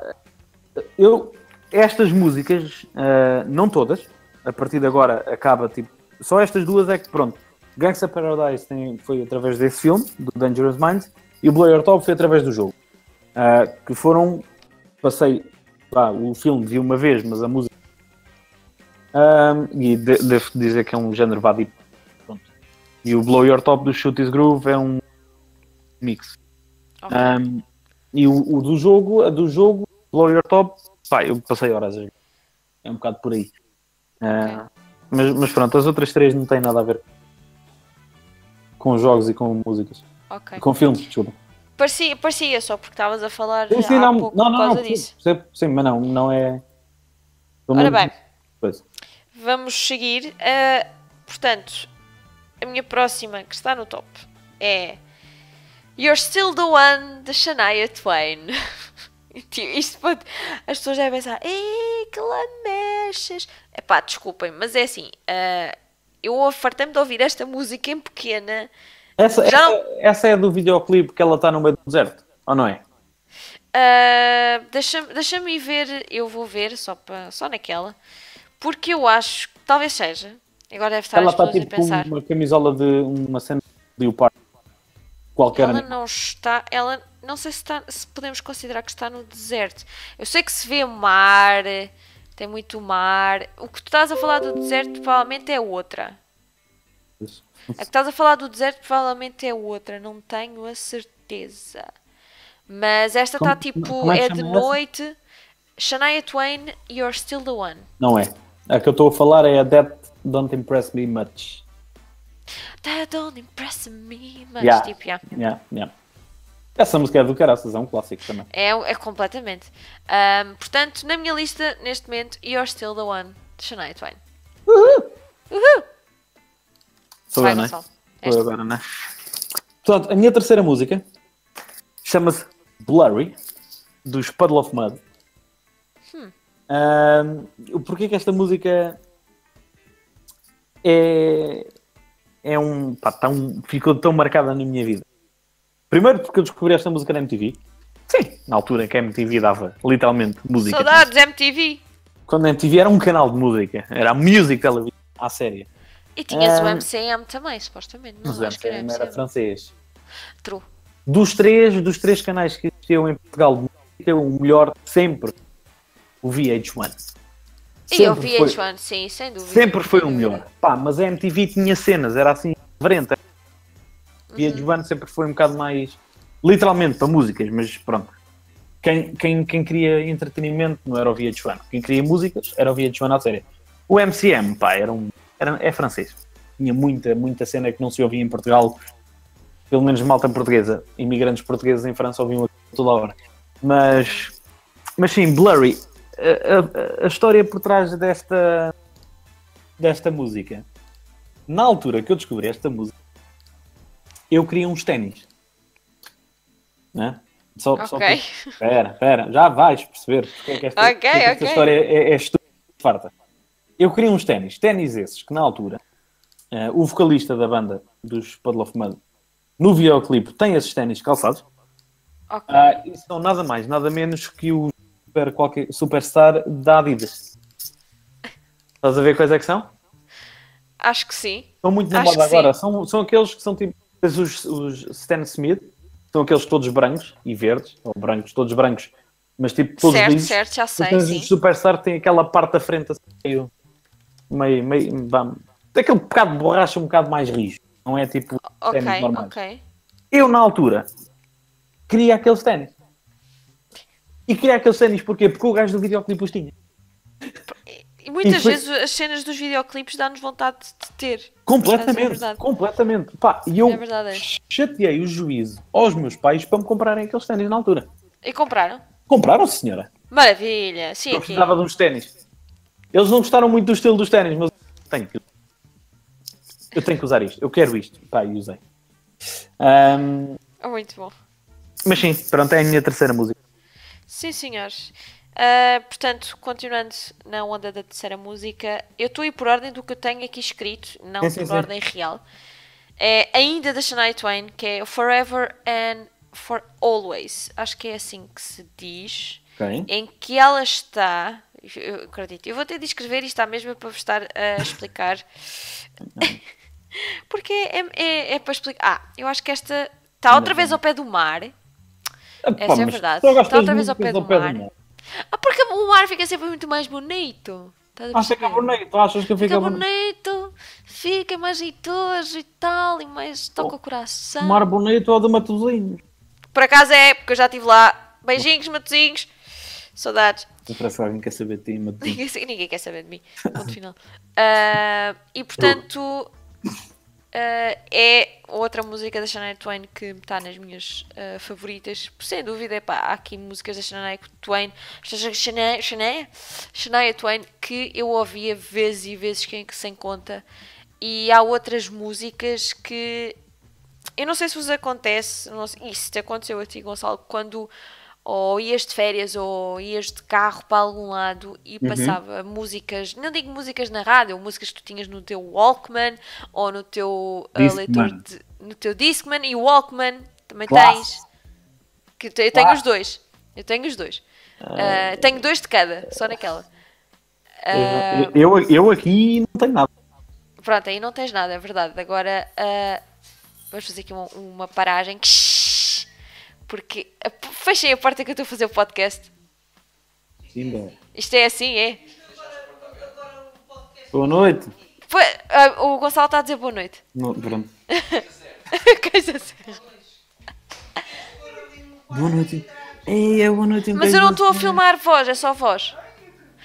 eu. Estas músicas, ah, não todas, a partir de agora acaba tipo. Só estas duas é que pronto. Gangsta Paradise tem, foi através desse filme, do Dangerous Minds, e o Blow Your Top foi através do jogo. Ah, que foram. Passei. Pá, o filme vi uma vez, mas a música. E de- devo dizer que é um género. Pronto. E o Blow Your Top do Shoot This Groove é um mix. Um, e o, o do jogo, a do jogo, Blow Your Top, pá, eu passei horas a. É um bocado por aí. Uh, mas, mas pronto, as outras três não têm nada a ver com jogos e com músicas.
ok.
Com filmes, desculpa.
Parecia, parecia só porque estavas a falar
Sim, sim, não,
pouco
não,
por
não,
causa
não,
disso.
percebo, sim, mas não, não é.
Ora bem,
Pois.
vamos seguir. Ah, portanto, a minha próxima que está no top é You're Still the One de Shania Twain. Isto pode... As pessoas devem pensar, ei, que lamechas. Epá, desculpem, mas é assim, ah, eu fartei-me de ouvir esta música em pequena.
Essa,
Já
essa, essa é do videoclipe que ela está no meio do deserto, ou não é?
Ah, Deixa-me ir ver, eu vou ver só, para só naquela, porque eu acho que talvez seja. Agora deve estar
ela
as
está tipo
a pensar.
uma camisola de uma cena de leopardo. Qualquer
Ela
animal.
não está, ela não sei se, está, se podemos considerar que está no deserto. Eu sei que se vê mar, tem muito mar. O que tu estás a falar do deserto provavelmente é outra. A que estás a falar do deserto provavelmente é outra, não tenho a certeza. Mas esta está tipo,
como é
é de noite. Shania Twain, You're Still the One.
Não é. A que eu estou a falar é a That Don't Impress Me Much.
That don't impress me much.
Yeah.
Tipo, yeah.
Yeah, yeah. Essa música é do caraças, é um clássico também.
É, é completamente. Ahm, portanto, na minha lista, neste momento, You're Still the One, de Shania Twain.
Sou
Vai,
eu, não é?
Gonçalo.
Sou eu agora, não é? Portanto, a minha terceira música chama-se Blurry, dos Puddle of Mud.
Hum.
O porquê que esta música é, é um, pá, tão, ficou tão marcada na minha vida? Primeiro porque eu descobri esta música na MTV. Sim, na altura em que a MTV dava literalmente música.
Saudades MTV!
Quando a MTV era um canal de música, era a Music Television à série.
E tinhas o
Ah.
MCM também, supostamente. Não,
Mas o
acho que era
MTV era
MCM.
francês.
True.
Dos três, dos três canais que existiam em Portugal de música, o melhor sempre o VH1.
E eu
Sempre
vi
foi-
H1, sim, sem dúvida.
Sempre foi o melhor. Pá, mas a MTV tinha cenas, era assim, diferente. O. VH1 sempre foi um bocado mais, literalmente, para músicas, mas pronto. Quem, quem, quem queria entretenimento não era o VH1. Quem queria músicas era o VH1 à série. O MCM, pá, era um, era, é francês. Tinha muita, muita cena que não se ouvia em Portugal. Pelo menos malta portuguesa. Imigrantes portugueses em França ouviam toda a hora. Mas, mas sim, Blurry. A, a- a história por trás desta, desta música. Na altura que eu descobri esta música, eu queria uns ténis. Né? Só, só
Ok.
que- Espera, espera, já vais perceber porque é que esta, é esta história é, é estúpida, farta. Eu queria uns ténis, ténis esses que na altura eh, o vocalista da banda dos Puddle of Mud no videoclipe tem esses ténis calçados
Ok.
ah, e são nada mais, nada menos que o super, qualquer, Superstar da Adidas. Estás a ver quais é que são?
Acho que sim.
Estão muito na
sim.
agora. São, são aqueles que são tipo os, os Stan Smith, são aqueles todos brancos e verdes, ou brancos, todos brancos, mas tipo todos
certo,
lisos.
certo, já sei, sim.
os Superstar tem aquela parte da frente assim, meio, meio, meio tem aquele bocado de borracha um bocado mais rijo. Não é tipo
Ok,
ténis normais.
ok.
Eu, na altura, queria aqueles ténis. E queria aqueles ténis porquê? Porque o gajo do videoclipe os tinha.
E muitas
E foi-
vezes as cenas dos videoclipes dá-nos vontade de ter. Mas é
Completamente. completamente. Pá, e eu
É verdade, é.
chateei o juízo aos meus pais para me comprarem aqueles ténis na altura.
E compraram?
Compraram, senhora.
Maravilha! Sim,
Eu precisava de uns ténis. Eles não gostaram muito do estilo dos ténis, mas eu tenho que, eu tenho que usar isto. Eu quero isto. Pá, e usei. Ahm,
Oh, muito bom.
mas sim, pronto, é a minha terceira música.
Sim, senhores. Uh, portanto, continuando na onda da terceira música, eu estou a ir por ordem do que eu tenho aqui escrito, não por
sim.
ordem real. É ainda da Shania Twain, que é Forever and for Always. Acho que é assim que se diz.
Ok.
Em que ela está. Eu acredito, eu vou ter de escrever isto à mesma para vos estar a explicar. Porque é, é, é para explicar. Ah, eu acho que esta está outra vez ao pé do mar. Essa é verdade. Está outra vez ao pé do mar.
mar.
Ah, porque o mar fica sempre muito mais bonito. Estás a
Acha que é
perceber?
bonito? Achas que fica,
Fica
bonito?
bonito, fica mais jeitoso e tal, e mais toca o coração.
Mar bonito ou de Matosinhos?
Por acaso é, porque eu já estive lá. Beijinhos, matozinhos. Saudades.
Parece que alguém quer saber de ti, Matosinhos.
Ninguém, ninguém quer saber de mim. Ponto final. Ah, e portanto, ah, é outra música da Shania Twain que está nas minhas ah, favoritas. Sem dúvida, epá, há aqui músicas da Shania Twain, Shania, Shania, Twain que eu ouvia vezes e vezes sem conta. E há outras músicas que eu não sei se vos acontece, sei, isso te aconteceu a ti, Gonçalo, quando ou ias de férias ou ias de carro para algum lado e passava músicas, não digo músicas na rádio, músicas que tu tinhas no teu Walkman ou no teu
Discman.
leitor de, no teu Discman e Walkman também
Classe.
tens. Que eu tenho
Classe.
os dois. Eu tenho os dois. Ah, tenho dois de cada, só naquela. Ah,
Eu, eu aqui não tenho nada.
Pronto, aí não tens nada, é verdade. Agora vamos fazer aqui uma, uma paragem. Porque p- fechem a porta que eu estou a fazer o podcast.
Simba.
Isto é assim, é?
Boa noite.
Ah, o Gonçalo está a dizer boa noite.
No, pronto.
Coisa assim.
Boa noite. Ei, é boa noite.
Mas eu não estou a filmar voz, é só voz.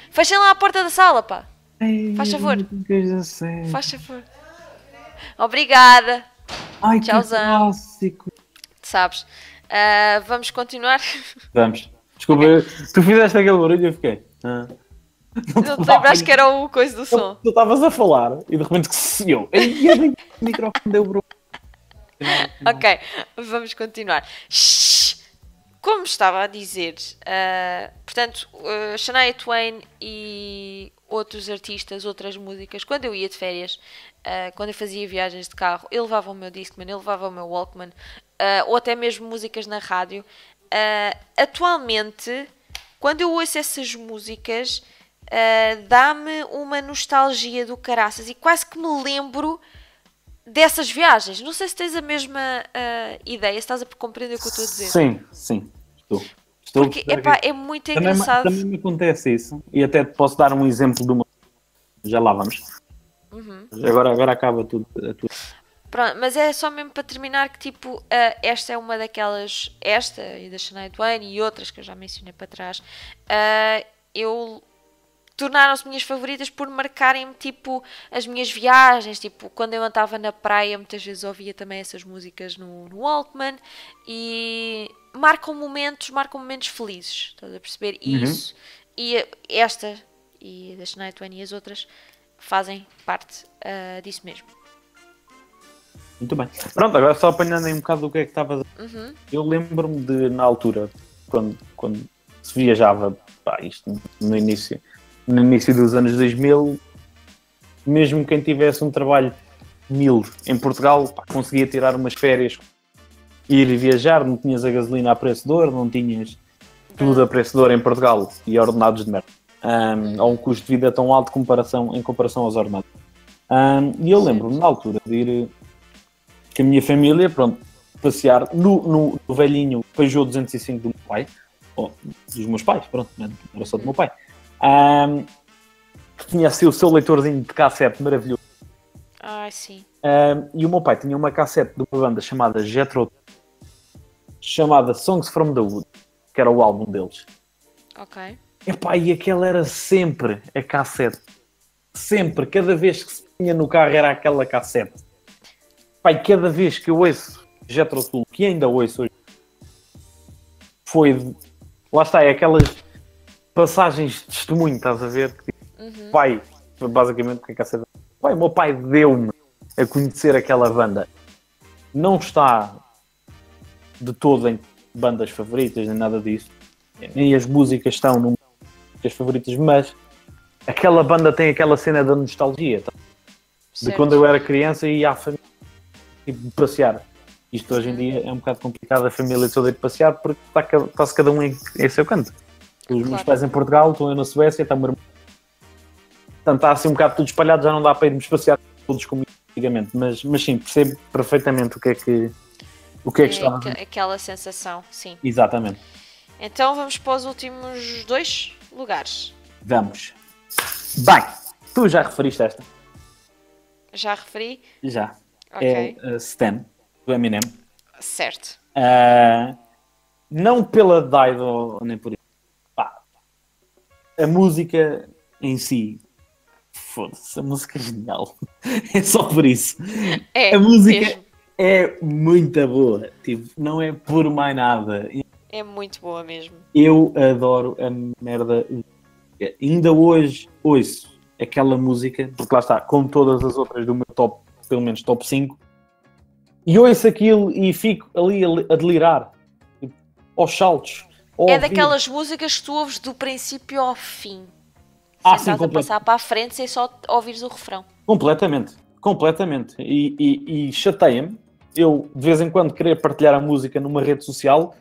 Fechem lá a porta da sala, pá.
Ei,
Faz favor.
coisa séria.
Faz favor. Obrigada.
Ai, que
Tchauzão.
clássico.
Sabes? Ah, vamos continuar.
Vamos. Desculpa, tu fizeste aquele barulho e eu fiquei. Ah.
Não te lembraste que era o coisa do som.
Tu estavas a falar e de repente que se eu. O microfone deu bro.
Ok, vamos continuar. Shhh. Como estava a dizer, ah, portanto, ah, Shania Twain e outros artistas, outras músicas, quando eu ia de férias, ah, quando eu fazia viagens de carro, eu levava o meu Discman, eu levava o meu Walkman, ou até mesmo músicas na rádio. Atualmente, quando eu ouço essas músicas, dá-me uma nostalgia do caraças e quase que me lembro dessas viagens. Não sei se tens a mesma ah, ideia, se estás a compreender o que eu estou a dizer.
Sim, sim. Estou. Estou
Porque epá, é muito
também,
engraçado.
também me acontece isso. E até posso dar um exemplo de uma. Já lá vamos.
Uhum.
Agora, agora acaba tudo. a tua-
Pronto, mas é só mesmo para terminar que tipo, ah, esta é uma daquelas, esta e da Shania Twain e outras que eu já mencionei para trás, ah, eu tornaram-se minhas favoritas por marcarem-me tipo as minhas viagens, tipo quando eu andava na praia muitas vezes ouvia também essas músicas no, no Walkman e marcam momentos, marcam momentos felizes, estás a perceber? E
Uhum.
isso, e esta e da Shania Twain e as outras fazem parte ah, disso mesmo.
Muito bem. Pronto, agora só apanhando aí um bocado do que é que estavas a
Uhum.
Eu lembro-me de, na altura, quando, quando se viajava, pá, isto no início, no início dos anos 2000, mesmo quem tivesse um trabalho mil em Portugal, pá, conseguia tirar umas férias, ir viajar, não tinhas a gasolina a preço de ouro, não tinhas tudo a preço de ouro em Portugal e ordenados de merda. Um, a um custo de vida tão alto em comparação, em comparação aos ordenados. Um, e eu lembro-me na altura de ir com a minha família, pronto, passear no, no, no velhinho Peugeot 205 do meu pai, ou dos meus pais, pronto, não era só do meu pai, Ahm, que tinha assim o seu leitorzinho de cassete maravilhoso.
Ai, sim.
Ahm, e o meu pai tinha uma cassete de uma banda chamada Jetro, chamada Songs from the Wood, que era o álbum deles.
Ok.
Epá, e aquela era sempre a cassete. Sempre, cada vez que se tinha no carro era aquela cassete. Pai, cada vez que eu ouço Jetro Tull, que ainda ouço hoje, foi. Lá está, é aquelas passagens de testemunho, estás a ver? Que,
Uhum.
Pai, basicamente, porque a cassete. Pai, o meu pai deu-me a conhecer aquela banda. Não está de todo em bandas favoritas, nem nada disso. Nem as músicas estão num músicas favoritas, mas aquela banda tem aquela cena da nostalgia. tá? De quando eu era criança e ia à família tipo, passear. Isto hoje em dia é um bocado complicado a família toda ir passear porque está-se cada um em, em seu canto. Os meus
Claro.
pais em Portugal, estou eu na Suécia, está o meu irmão. Portanto, está assim um bocado tudo espalhado, já não dá para irmos passear todos como antigamente. Mas, mas sim, percebo perfeitamente o que é que, o que, é que está a
aque- aquela sensação, sim.
Exatamente.
Então vamos para os últimos dois lugares.
Vamos. Bem, tu já referiste esta?
Já referi?
Já.
Ok.
É uh, Stan, do Eminem.
Certo.
Uh, não pela Dido, nem por isso. A música em si. Foda-se, a música é genial. É só por isso.
É,
A música
mesmo.
é muito boa. Tipo, não é por mais nada.
É muito boa mesmo.
Eu adoro a merda. Ainda hoje ouço aquela música, porque lá está, como todas as outras do meu top, pelo menos top 5, e ouço aquilo e fico ali a, a delirar. Tipo, aos saltos. A
É
ouvir.
daquelas músicas que tu ouves do princípio ao fim.
Ah,
Sem
sim,
estás a passar para a frente sem só ouvires o refrão.
Completamente, completamente. E, e, e chateia-me eu de vez em quando querer partilhar a música numa rede social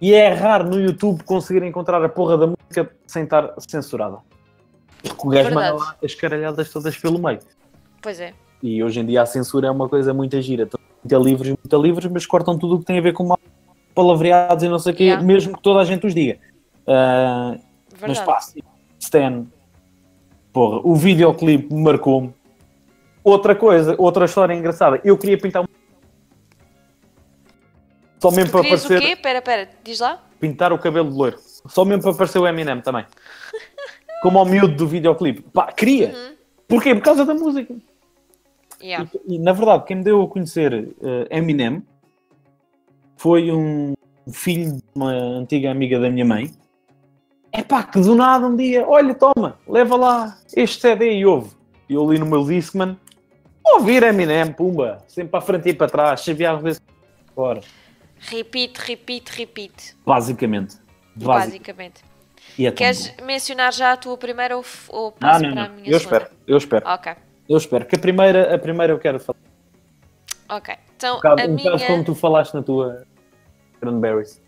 e é raro no YouTube conseguir encontrar a porra da música sem estar censurada. Porque o gajo manda lá as caralhadas todas pelo meio.
Pois é.
E hoje em dia a censura é uma coisa muito gira. Estão muito livres, muito livres, mas cortam tudo o que tem a ver com mal- palavreados e não sei o quê,
Yeah.
mesmo que toda a gente os diga. Ah, mas sim, Stan, porra, o videoclipe marcou-me. Outra coisa, outra história engraçada. Eu queria pintar um. Só mesmo para aparecer.
o quê? Pera, pera, diz lá.
Pintar o cabelo de loiro. Só mesmo para aparecer o Eminem também. Como ao miúdo do videoclipe. Pá, queria.
Uhum.
Porquê? Por causa da música.
Yeah.
E, e, na verdade, quem me deu a conhecer eh, Eminem foi um filho de uma antiga amiga da minha mãe. É pá, que do nada um dia, olha, toma, leva lá este CD e ouve. E eu li no meu Discman, ouvir Eminem, pumba, sempre para a frente e para trás, chavear vezes fora.
Repeat, repeat, repeat.
Basicamente. Basic.
Basicamente.
E é
Queres
bom.
mencionar já a tua primeira ou, ou passo
não,
para a
não.
minha
Eu
segunda?
espero, eu espero,
Ok,
eu espero. Que a primeira, a primeira eu quero falar.
ok. Então,
Um bocado,
a
um
minha...
como tu falaste na tua Cranberries.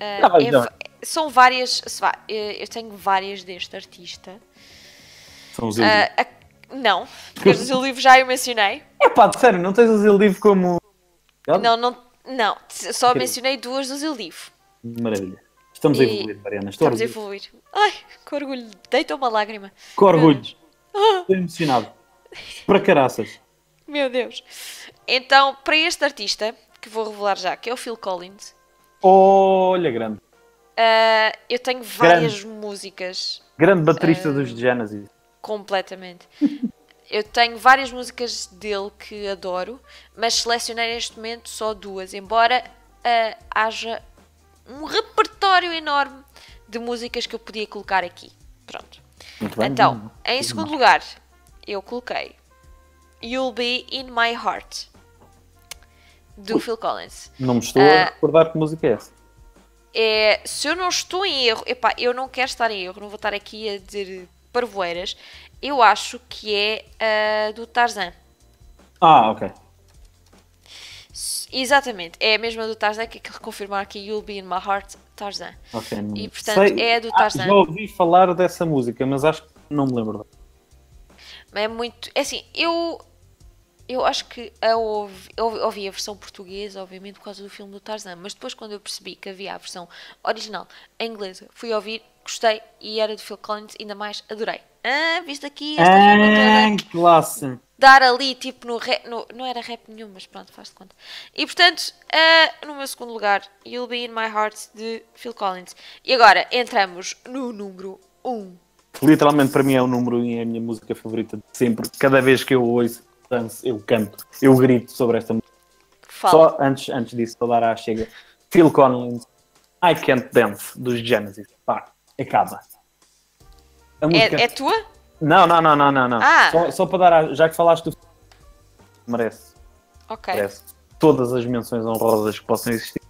ah,
Tá bem,
é são várias... eh, Eu tenho várias deste artista.
São os
Ah, a- Não, porque os do livro já eu mencionei.
É pá, de sério, não tens o livro como.
Não, não, não. Só
Ok.
mencionei duas do Zildif.
Maravilha. Estamos a
E-
evoluir, Mariana. Estou
Estamos a evoluir. Ai, que orgulho. Deita uma lágrima.
Com orgulho.
Ah,
Estou emocionado. Para caraças.
meu Deus. Então, para este artista, que vou revelar já, que é o Phil Collins,
Olha, grande.
ah, eu tenho várias músicas
Grande baterista
Ah.
dos Genesis.
completamente. Eu tenho várias músicas dele que adoro, mas selecionei neste momento só duas, embora ah, haja um repertório enorme de músicas que eu podia colocar aqui. Pronto.
Muito bem.
Então, em
Tudo
segundo
bem.
lugar, eu coloquei You'll Be in My Heart do. Phil Collins.
Não me estou
Ah.
a recordar que música é essa.
É, se eu não estou em erro, epá, eu não quero estar em erro, não vou estar aqui a dizer parvoeiras. Eu acho que é a do Tarzan.
Ah, ok.
Exatamente, é a mesma do Tarzan que que confirmar aqui You'll Be in My Heart, Tarzan.
ok. não-
E, portanto, é a do
Ah,
Tarzan.
já ouvi falar dessa música, mas acho que não me lembro.
Mas é muito. É assim, eu. Eu acho que a ouvi, eu ouvi a versão portuguesa, obviamente, por causa do filme do Tarzan, mas depois, quando eu percebi que havia a versão original em inglesa, fui ouvir, gostei e era do Phil Collins, ainda mais adorei. Ah, viste aqui esta
Ah,
toda?
classe.
Dar ali, tipo, no rap. No, não era rap nenhum, mas pronto, faz de conta. E portanto, ah, no meu segundo lugar, You'll Be in My Heart de Phil Collins. E agora entramos no número 1. Um.
Literalmente para mim é o número e é a minha música favorita de sempre. Cada vez que eu ouço, danço, eu canto, eu grito sobre esta música.
Fala.
Só antes, antes disso, para dar à chega. Phil Collins, I Can't Dance, dos Genesis. Pá, acaba. A música...
é, é tua?
Não, não, não, não, não. não.
Ah.
Só, só para dar, à... já que falaste do merece,
Ok.
merece todas as menções honrosas que possam existir.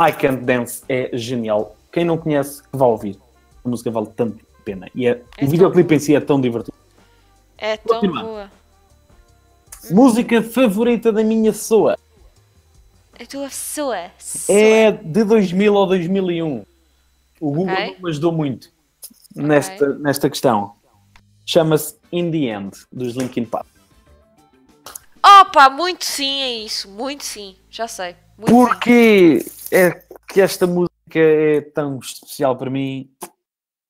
I Can't Dance é genial. quem não conhece, que vá ouvir. A música vale tanto a pena. E é,
É
o videoclipe em si é tão divertido.
É tão boa.
Música favorita da minha pessoa
A tua pessoa. pessoa.
é de 2000 ou 2001. O Google
Ok.
não me ajudou muito nesta, nesta questão. Chama-se In the End, dos Linkin Park.
Opa, muito sim é isso. Muito sim. Já sei. Muito sim.
Porque é que esta música é tão especial para mim?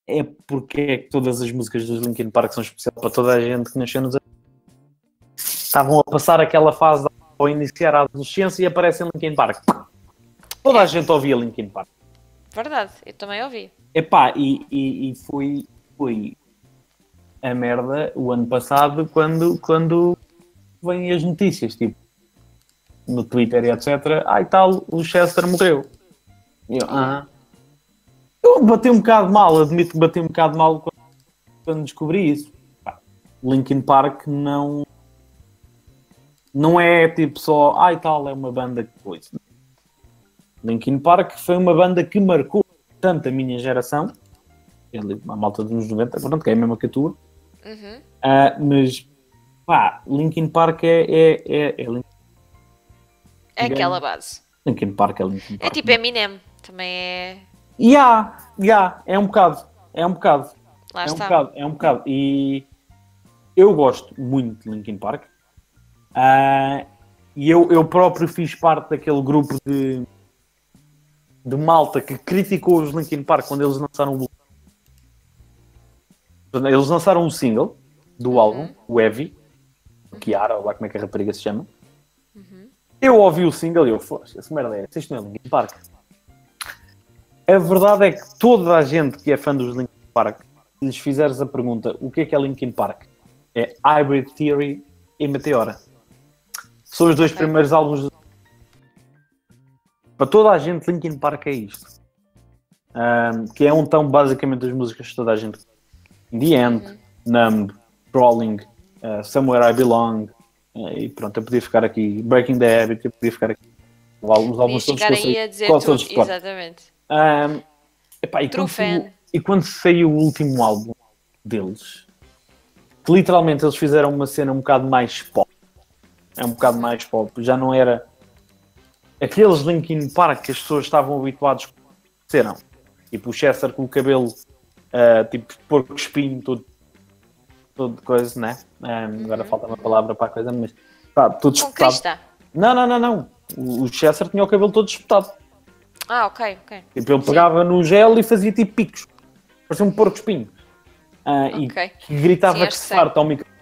É porque é que todas as músicas dos Linkin Park são especiais para toda a gente que nasceu nos anos. Estavam a passar aquela fase ao iniciar a adolescência e aparecem Linkin Park. Toda a gente ouvia Linkin Park.
Verdade, eu também ouvi.
Epá, e, e, e foi, foi a merda o ano passado quando, quando vêm as notícias, tipo, no Twitter e etc. Ai tal, o Chester morreu. E eu, ah. Eu bati um bocado mal, admito que bati um bocado mal quando, quando descobri isso. Pá, Linkin Park não. Não é tipo só, ai tal, é uma banda que coisa. Linkin Park foi uma banda que marcou tanto a minha geração, a malta dos anos 90, pronto, que é a mesma que a tua,
Uhum.
ah, mas pá, Linkin Park é, é, é, é Lin-
É aquela base.
Linkin Park é Linkin
É
Park.
tipo Eminem. Também é.
Ya, ya, é um bocado, é um bocado,
Lá
é um
está.
bocado, é um bocado. E eu gosto muito de Linkin Park. Ah, e eu, eu próprio fiz parte daquele grupo de, de malta que criticou os Linkin Park quando eles lançaram o Eles lançaram um single do álbum, o Heavy, o Kiara, ou lá como é que a rapariga se chama. Eu ouvi o single e eu, foda-se, essa merda é, isto não é Linkin Park. A verdade é que toda a gente que é fã dos Linkin Park, se lhes fizeres a pergunta o que é que é Linkin Park, é Hybrid Theory e Meteora. São os dois
Ok.
primeiros álbuns. do- Para toda a gente, Linkin Park é isto. Ahm, que é um tão basicamente as músicas que toda a gente. In the End, Numb, Crawling, uh, Somewhere I Belong, uh, e pronto, eu podia ficar aqui. Breaking the Habit, eu podia ficar aqui. Os álbuns eu
aí a dizer tudo. Exatamente.
Ahm, epá, e, quando saiu, e quando saiu o último álbum deles, que literalmente eles fizeram uma cena um bocado mais pop. É um bocado mais pop. Já não era aqueles Linkin Park que as pessoas estavam habituados a serão. Tipo o Chester com o cabelo ah, tipo porco espinho, todo, todo de coisa, né? Ahm, agora falta uma palavra para a coisa, mas pá, todo
Com
espetado.
crista.
Não, não, não, não. O o Chester tinha o cabelo todo espetado.
Ah, ok, ok.
Tipo, ele pegava no gel e fazia tipo picos. Parecia um porco espinho. Ah, e
Ok.
que gritava
Sim,
que farta ao microfone.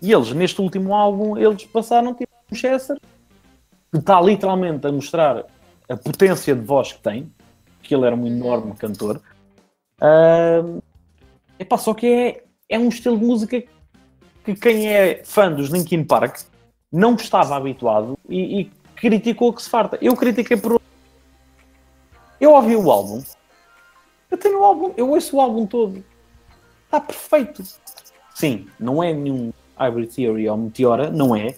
E eles, neste último álbum, eles passaram tipo um Chester que está literalmente a mostrar a potência de voz que tem, que ele era um enorme cantor. Ah, epá, só que é, é um estilo de música que quem é fã dos Linkin Park não estava habituado e, e criticou que se farta. Eu critiquei por eu ouvi o álbum. Eu tenho o álbum, eu ouço o álbum todo. Está perfeito. Sim, não é nenhum Hybrid Theory ou Meteora, não é.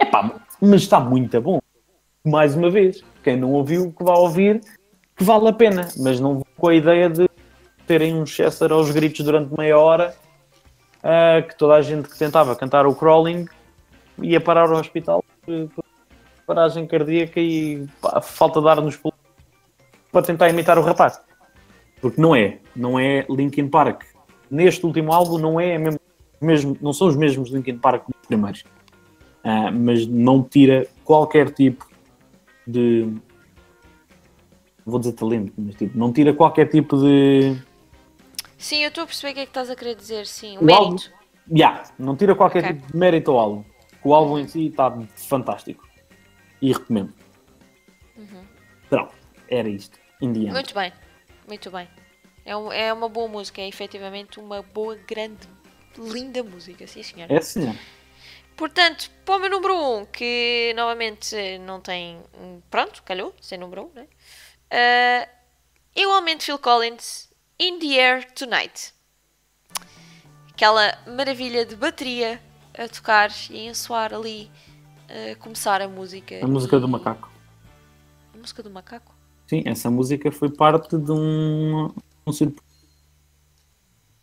Epá, mas está muito bom. Mais uma vez, quem não ouviu, que vá ouvir, que vale a pena. Mas não com a ideia de terem um Chester aos gritos durante meia hora, ah, que toda a gente que tentava cantar o crawling ia parar ao hospital por paragem cardíaca e pá, falta de ar nos pulmões para tentar imitar o rapaz. Porque não é, não é Linkin Park. Neste último álbum não é mesmo, mesmo não são os mesmos Linkin Park dos primeiros. Ah, mas não tira qualquer tipo de vou dizer talento, mas tipo, não tira qualquer tipo de
Sim, eu estou a perceber o que é que estás a querer dizer, sim. O
O álbum-
mérito.
Yeah, não tira qualquer
Ok.
tipo de mérito ao álbum. O álbum em si está fantástico. E recomendo. Pronto, era isto. Indiana.
Muito bem, muito bem. É, um- é uma boa música, é efetivamente uma boa, grande, linda música, sim senhor.
É sim.
Portanto, para o meu número 1, um, que novamente não tem. Pronto, calhou, sem número 1, um, né? Ah, igualmente Phil Collins, In the Air Tonight. Aquela maravilha de bateria a tocar e a ensoar ali, a começar a música.
A música
e-
do macaco.
A música do macaco?
Sim, essa música foi parte de um, circuito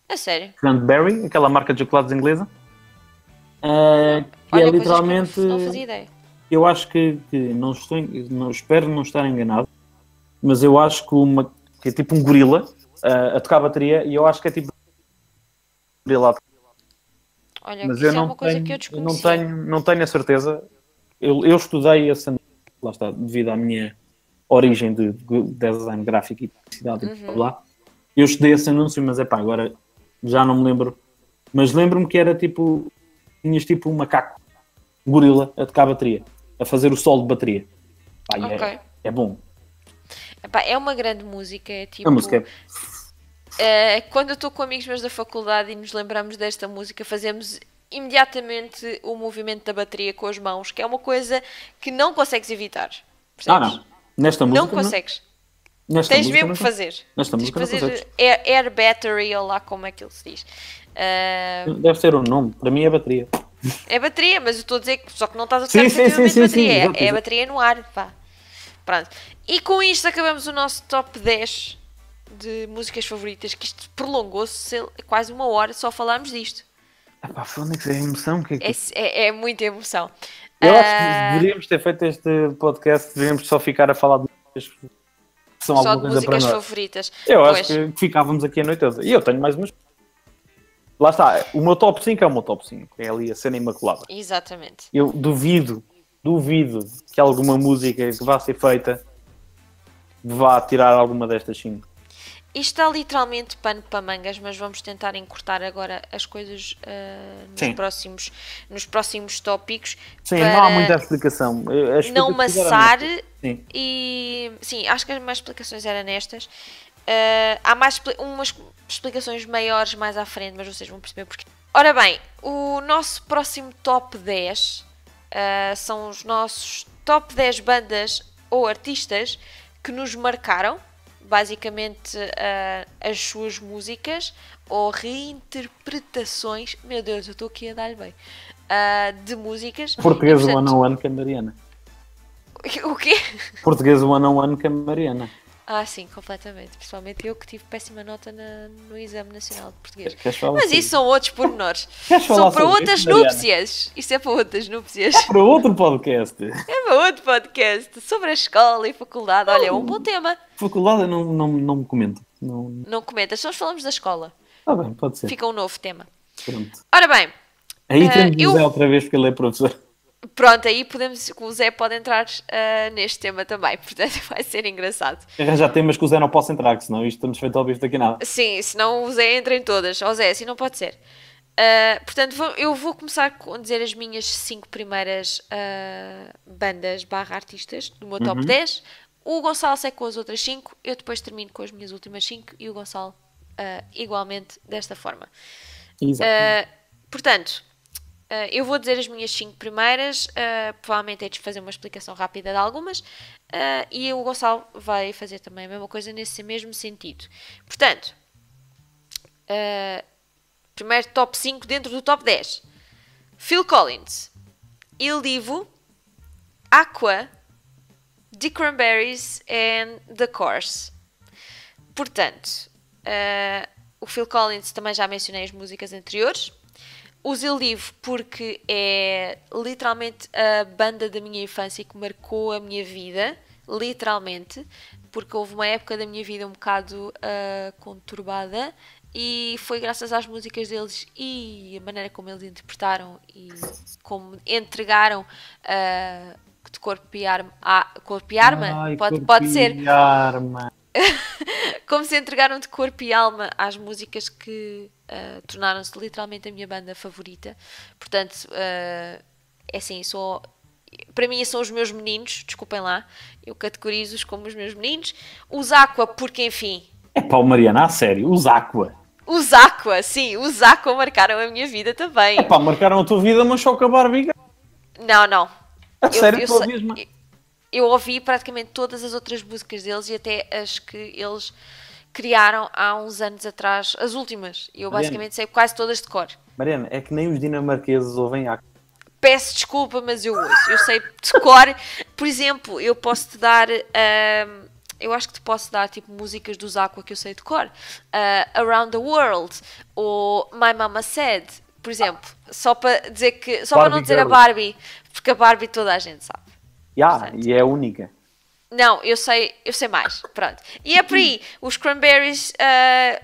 A sério.
Cranberry, aquela marca de chocolates inglesa. Uh, que
Olha,
é
que eu
literalmente.
Não, fazia ideia.
Eu acho que, que não estou, não espero não estar enganado, mas eu acho que uma que é tipo um gorila uh, a tocar bateria e eu acho que é tipo gorila.
Olha,
Mas eu
é
não
coisa
tenho,
eu
eu não tenho, não tenho a certeza. Eu, eu estudei essa lá está, devido à minha origem de, de design gráfico e publicidade e
Uhum.
blá blá. Eu estudei esse anúncio, mas é pá, agora já não me lembro. Mas lembro-me que era tipo, tinhas tipo um macaco, um gorila a tocar bateria, a fazer o solo de bateria. Pá, é-
Ok.
é, bom.
Epá, é uma grande música. É tipo,
A música é
eh, quando eu estou com amigos meus da faculdade e nos lembramos desta música, fazemos imediatamente o movimento da bateria com as mãos, que é uma coisa que não consegues evitar.
Ah,
Percebes?
não. Nesta música.
Não consegues.
Nesta
Tens mesmo que fazer.
Nesta
Tens
não
fazer air, air battery ou lá como é que ele se diz. Eh,
Deve ser o nome, para mim é bateria.
é bateria, mas eu estou a dizer que só que não estás a tocar
sim, sim, sim,
bateria.
sim,
é-
exato,
é, bateria no ar. Pá. Pronto. E com isto acabamos o nosso top 10 de músicas favoritas, que isto prolongou-se quase uma hora, só falámos disto.
Epá, Fónix, é emoção. Que é que...
É, é, é muita emoção.
Eu acho
Ah,
que deveríamos ter feito este podcast, deveríamos só ficar a falar de músicas são
só de
alguma coisa para
músicas
nós.
favoritas.
Eu
Pois.
acho que ficávamos aqui a noite toda. E eu tenho mais umas. Lá está, o meu top 5 é o meu top 5. É ali a cena imaculada.
Exatamente.
Eu duvido, duvido que alguma música que vá ser feita vá tirar alguma destas 5.
Isto está literalmente pano para mangas, mas vamos tentar encurtar agora as coisas ah, nos,
Sim.
próximos, nos próximos tópicos.
Sim, não há muita explicação.
Não maçar.
Sim.
e sim, acho que as mais explicações eram nestas. Ah, há mais umas explicações maiores mais à frente, mas vocês vão perceber porquê. Ora bem, o nosso próximo top 10 ah, são os nossos top 10 bandas ou artistas que nos marcaram, basicamente ah, as suas músicas ou reinterpretações. Meu Deus, eu estou aqui a dar-lhe bem. ah, de músicas.
Português
E, portanto,
one on one com a Mariana.
O quê?
Português one on one com a Mariana.
Ah, sim, completamente. Principalmente eu que tive péssima nota na- no Exame Nacional de Português. Mas
sobre
isso são outros pormenores. São para outras
isso,
núpcias. Isso é para outras núpcias.
Para outro podcast.
É para outro podcast. Sobre a escola e faculdade. Olha, é um bom tema.
Faculdade eu não, não, não me comento. Não...
Não comentas, só falamos da escola.
Tá bem, pode ser.
Fica um novo tema.
Pronto.
Ora bem,
Aí
Eh,
temos
eu-
o Zé outra vez porque ele é professor.
Pronto, aí podemos. O Zé pode entrar ah, neste tema também. Portanto, vai ser engraçado.
Arranjar temas que o Zé não possa entrar, que senão isto estamos feito ao bife daqui nada.
Sim, senão o Zé entra em todas. Ó Zé, assim não pode ser. Ah, portanto, vou- eu vou começar com dizer as minhas cinco primeiras ah, bandas barra artistas do meu top 10. O Gonçalo segue com as outras 5. Eu depois termino com as minhas últimas 5 e o Gonçalo igualmente desta forma.
Exato.
Uh, portanto, uh, eu vou dizer as minhas cinco primeiras, uh, provavelmente hei de fazer uma explicação rápida de algumas, uh, e o Gonçalo vai fazer também a mesma coisa nesse mesmo sentido. Portanto, primeiro top 5 dentro do top 10. Phil Collins, Il Divo, Aqua, The Cranberries and The Course. Portanto, o Phil Collins também já mencionei as músicas anteriores. Os Il Divo porque é literalmente a banda da minha infância que marcou a minha vida, literalmente, porque houve uma época da minha vida um bocado ah, conturbada e foi graças às músicas deles e a maneira como eles interpretaram e como entregaram ah, de corpo e arma, ah, corpo e arma
Ai,
pode, pode ser
Arma.
como se entregaram de corpo e alma às músicas que ah, tornaram-se literalmente a minha banda favorita. Portanto, ah, é assim, sou, para mim são os meus meninos, desculpem lá, eu categorizo-os como os meus meninos. Os Aqua, porque enfim,
É o Mariana, a sério, os Aqua.
os Aqua, sim, os Aqua marcaram a minha vida também.
É pá, marcaram a tua vida, mas só com a barbiga.
Não, não.
A
Eu-
sério,
eu
ouvias-me?
eu ouvi praticamente todas as outras músicas deles e até as que eles criaram há uns anos atrás, as últimas. E eu
Mariana.
basicamente sei quase todas de cor.
Mariana, é que nem os dinamarqueses ouvem Aqua.
Peço desculpa, mas eu ouço. Eu sei de cor. Por exemplo, eu posso te dar ahm, eu acho que te posso dar tipo músicas dos Aqua que eu sei de cor. Uh, Around the World ou My Mama Said, por exemplo. Só para dizer que. Só para não dizer
Girl.
a Barbie, porque a Barbie toda a gente sabe.
Yeah,
Portanto.
e é única.
Não, eu sei, eu sei mais. Pronto. E é por aí. Os Cranberries. ah,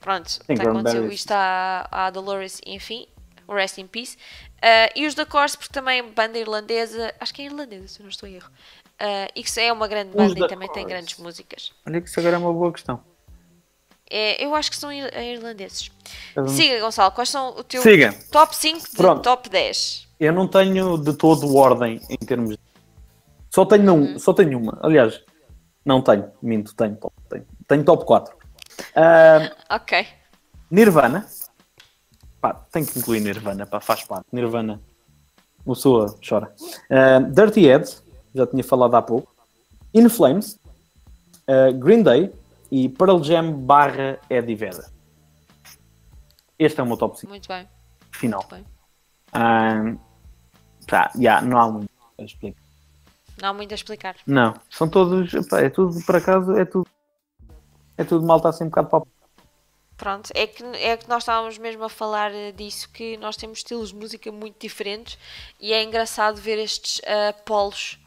pronto, tá aconteceu isto à, à Dolores, enfim. Rest in peace. Ah, e os da Corse, porque também banda irlandesa. Acho que é irlandesa, se eu não estou em erro. Ah, e que é uma grande
Os
banda
da
e também tem
Corse.
grandes músicas.
Olha que isso agora é uma boa questão.
É, eu acho que são ir- irlandeses.
Uhum.
Siga, Gonçalo, quais são o teu
Siga.
top 5 de
Pronto.
top 10?
Eu não tenho de todo ordem em termos de... Só tenho, um, só tenho uma. Aliás, não tenho. Minto, tenho top. Tenho, tenho top 4. Ah,
Ok.
Nirvana. Pá, tem que incluir Nirvana, pá, faz parte. Nirvana. O pessoa chora. Ah, Dirty Heads, já tinha falado há pouco. In Flames. ah, Green Day. E Pearl Jam barra Eddie Vedder. Este é o meu top 5
Muito bem.
final.
Muito bem.
Ah, pá, já, não há muito a explicar.
Não há muito a explicar.
Não, são todos, pá, é tudo por acaso, é tudo, é tudo mal, está assim um bocado para o-
Pronto, é que, é que nós estávamos mesmo a falar eh, disso, que nós temos estilos de música muito diferentes e é engraçado ver estes ah, polos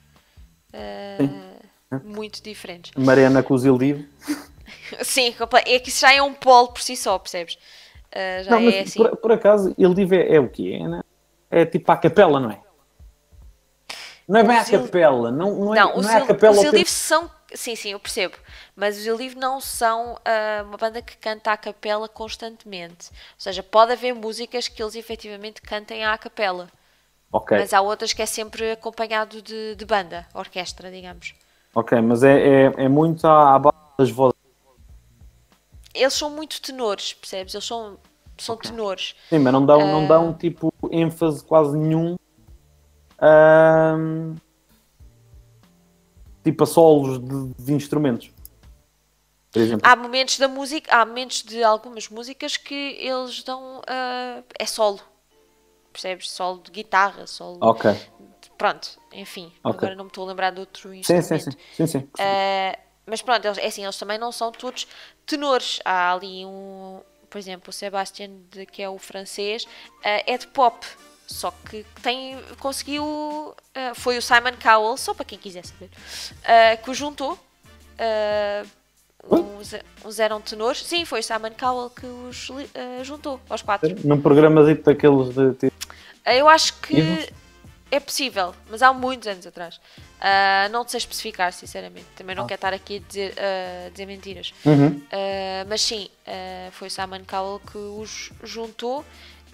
ah, muito diferentes.
Mariana com os Ildiv.
Sim, é que isso já é um polo por si só, percebes? Ah, já
Não,
é assim.
por, por acaso, Ildiv é, é o quê? É, né? é tipo a capela, não é? Não é bem
Il-
capela, não, não é,
Não,
não
os,
é capela.
os
tempo-
são. Sim, sim, eu percebo. Mas os Ildiv não são ah, uma banda que canta à capela constantemente. Ou seja, pode haver músicas que eles efetivamente cantem à capela.
Ok,
Mas há outras que é sempre acompanhado de, de banda, orquestra, digamos.
ok, mas é, é, é muito à, à base das vozes.
Eles são muito tenores, percebes? Eles são, são tenores.
Sim, mas não dão, não
Ah.
dão tipo ênfase quase nenhum. Ahm, tipo a solos de, de instrumentos.
Há momentos da música, há momentos de algumas músicas que eles dão. ah, é solo. Percebes? Solo de guitarra, solo.
ok.
de- Pronto, enfim.
Ok.
Agora não me estou a lembrar de outro
Sim,
instrumento.
sim, sim. sim, sim.
Ah, mas pronto, eles, é assim, eles também não são todos tenores. Há ali um, por exemplo, o Sebastian, que é o francês, ah, é de pop. Só que tem, conseguiu. ah, foi o Simon Cowell, só para quem quiser saber, ah, que o juntou. Ah, uns, uns eram tenores. Sim, foi o Simon Cowell que os juntou aos quatro.
Num programa daqueles de.
Eu acho que é possível, mas há muitos anos atrás. Não sei especificar, sinceramente. Também não
Ah.
quero estar aqui a dizer, a dizer mentiras.
Uhum.
Mas sim, foi o Simon Cowell que os juntou.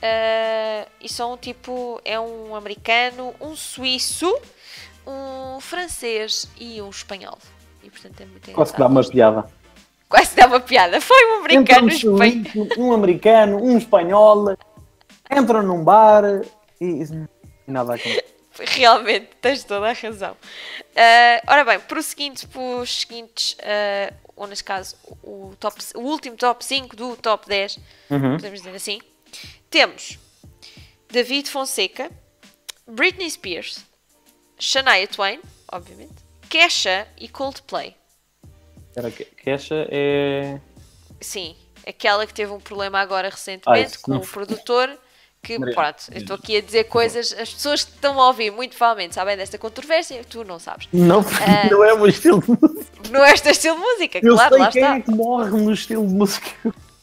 Ah, e são tipo: é um americano, um suíço, um francês e um espanhol. E portanto é muito
Quase que dá uma piada.
Quase dá uma piada. Foi um americano, um espanhol.
suíço, um americano, um espanhol, entram num bar e, e nada a acontecer.
Realmente, tens toda a razão. Ah, ora bem, prosseguindo para os seguintes, ah, ou neste caso, o, top, o último top 5 do top 10,
Uhum.
podemos dizer assim, temos David Fonseca, Britney Spears, Shania Twain, obviamente, Kesha e Coldplay.
Era Kesha é.
Sim, aquela que teve um problema agora recentemente
Ah,
com o
foi-
produtor. Que, pronto, eu estou aqui a dizer coisas, as pessoas que estão a ouvir muito provavelmente sabem desta controvérsia, tu não sabes.
Não,
Ah.
não é o meu estilo de música.
Não é este estilo de música,
Eu
claro, lá
sei quem
está.
é que morre no estilo de música.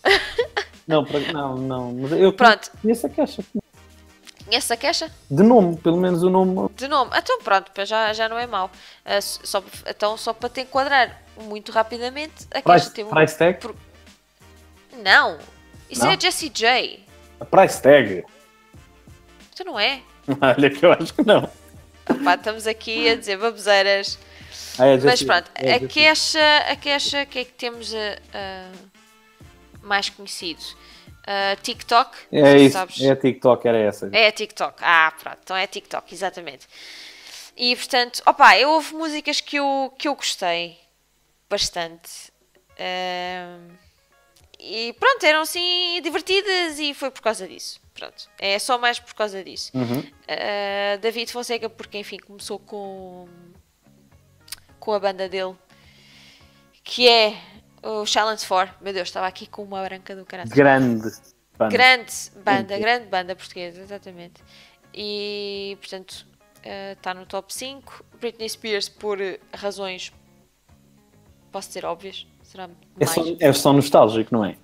não, não, não. Mas eu
Pronto.
conheço a Kesha.
Conhece a queixa?
De nome, pelo menos o nome.
De nome. Então pronto, já, já não é mau. Ah, só, então só para te enquadrar muito rapidamente, a queixa
Price,
teve um...
price tag?
pro- Não, isso
Não?
é Jessie J.
A price tag.
Tu não é?
Olha que eu acho que não.
Pá, estamos aqui a dizer baboseiras.
Ah, é
Mas pronto,
é
a queixa, a queixa que é que temos ah, mais conhecido? Ah, TikTok.
É isso,
sabes.
é a TikTok, era essa.
É a TikTok. Ah, pronto, então é TikTok, exatamente. E portanto, opa, eu houve músicas que eu, que eu gostei bastante. Ahm, e pronto, eram assim divertidas e foi por causa disso. Pronto, é só mais por causa disso.
Uhum.
Ah, David Fonseca, porque enfim, começou com, com a banda dele que é o Challenge 4. Meu Deus, estava aqui com uma branca do caralho.
Grande. Banda.
Grande banda,
Sim.
grande banda portuguesa, exatamente. E, portanto, está no top 5. Britney Spears por eh, razões, posso dizer óbvias, será
É só, é só nostálgico, não é?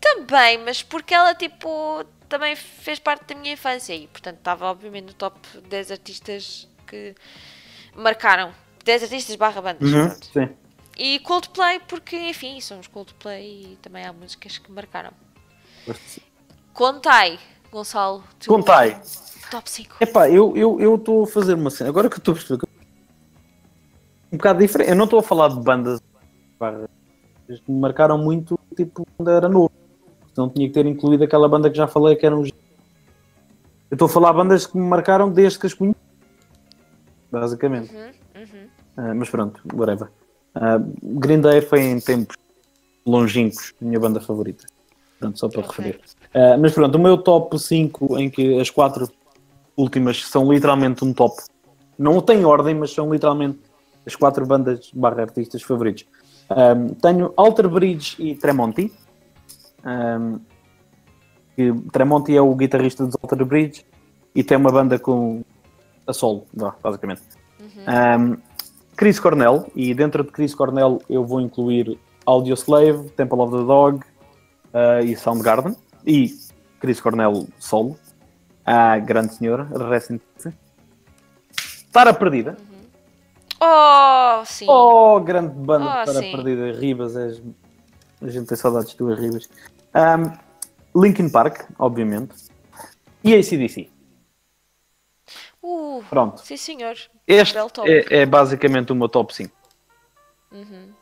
Também, mas porque ela, tipo, também fez parte da minha infância e, portanto, estava obviamente no top 10 artistas que marcaram. 10 artistas barra bandas, pronto.
Sim.
E Coldplay, porque, enfim, somos Coldplay e também há músicas que marcaram. Contai, Gonçalo.
Contai.
Top 5.
Epá, eu estou eu, a fazer uma cena. Agora que eu estou a perceber. Um bocado diferente. Eu não estou a falar de bandas que me marcaram muito, tipo, quando era novo. Não tinha que ter incluído aquela banda que já falei que eram os. Eu estou a falar de bandas que me marcaram desde que as conheci. Basicamente.
Uhum, uhum.
Ah, mas pronto, whatever. Ah, Green Day foi em tempos longínquos a minha banda favorita. Pronto, só para referir. Ah, mas pronto, o meu top 5, em que as quatro últimas são literalmente um top. Não tem ordem, mas são literalmente as quatro bandas barra artistas favoritos. Ahm, tenho Alter Bridge e Tremonti. Ahm, que Tremonti é o guitarrista dos Alter Bridge e tem uma banda com a solo, basicamente. Um, Chris Cornell, e dentro de Chris Cornell eu vou incluir Audio Slave, Temple of the Dog uh, e Soundgarden. E Chris Cornell solo. A grande senhora, peace. Tara Perdida.
Oh, sim.
Oh, grande banda
Oh,
Tara
sim.
Perdida. Ribas, és... a gente tem saudades de tu, Ribas. Um, Linkin Park, obviamente. E ACDC.
Uh,
Pronto.
sim, senhor.
Este é, é basicamente o meu top 5.
Uhum.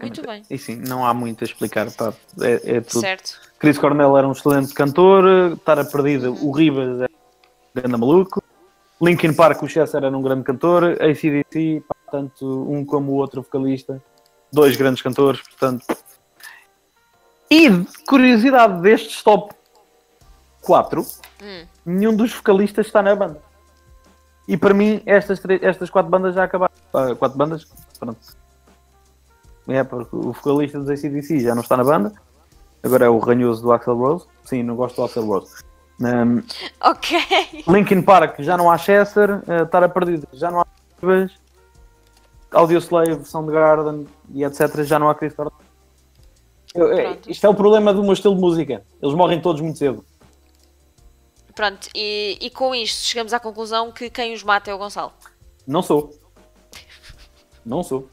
Muito bem.
E sim, não há muito a explicar. pá. É, é tudo.
Certo.
Chris Cornell era um excelente cantor. Tara Perdida, o Ribas é um grande maluco. Linkin Park, o Chester era um grande cantor. ACDC, pá, tanto um como o outro vocalista. Dois grandes cantores, portanto. E, curiosidade destes top 4,
Hum.
nenhum dos vocalistas está na banda. E para mim, estas, três, estas quatro bandas já acabaram. Ah, quatro bandas, pronto. É, porque o vocalista dos ACDC já não está na banda. Agora é o ranhoso do Axel Rose. Sim, não gosto do Axel Rose. Um,
Ok.
Linkin Park já não há Chester. Uh, Tara Perdida já não há Ribas. Audio Slave, Soundgarden e etc. Já não há Chris Cornell. É. Isto é o problema do meu estilo de música. Eles morrem todos muito cedo.
Pronto, e, e com isto chegamos à conclusão que quem os mata é o Gonçalo.
Não sou. Não sou.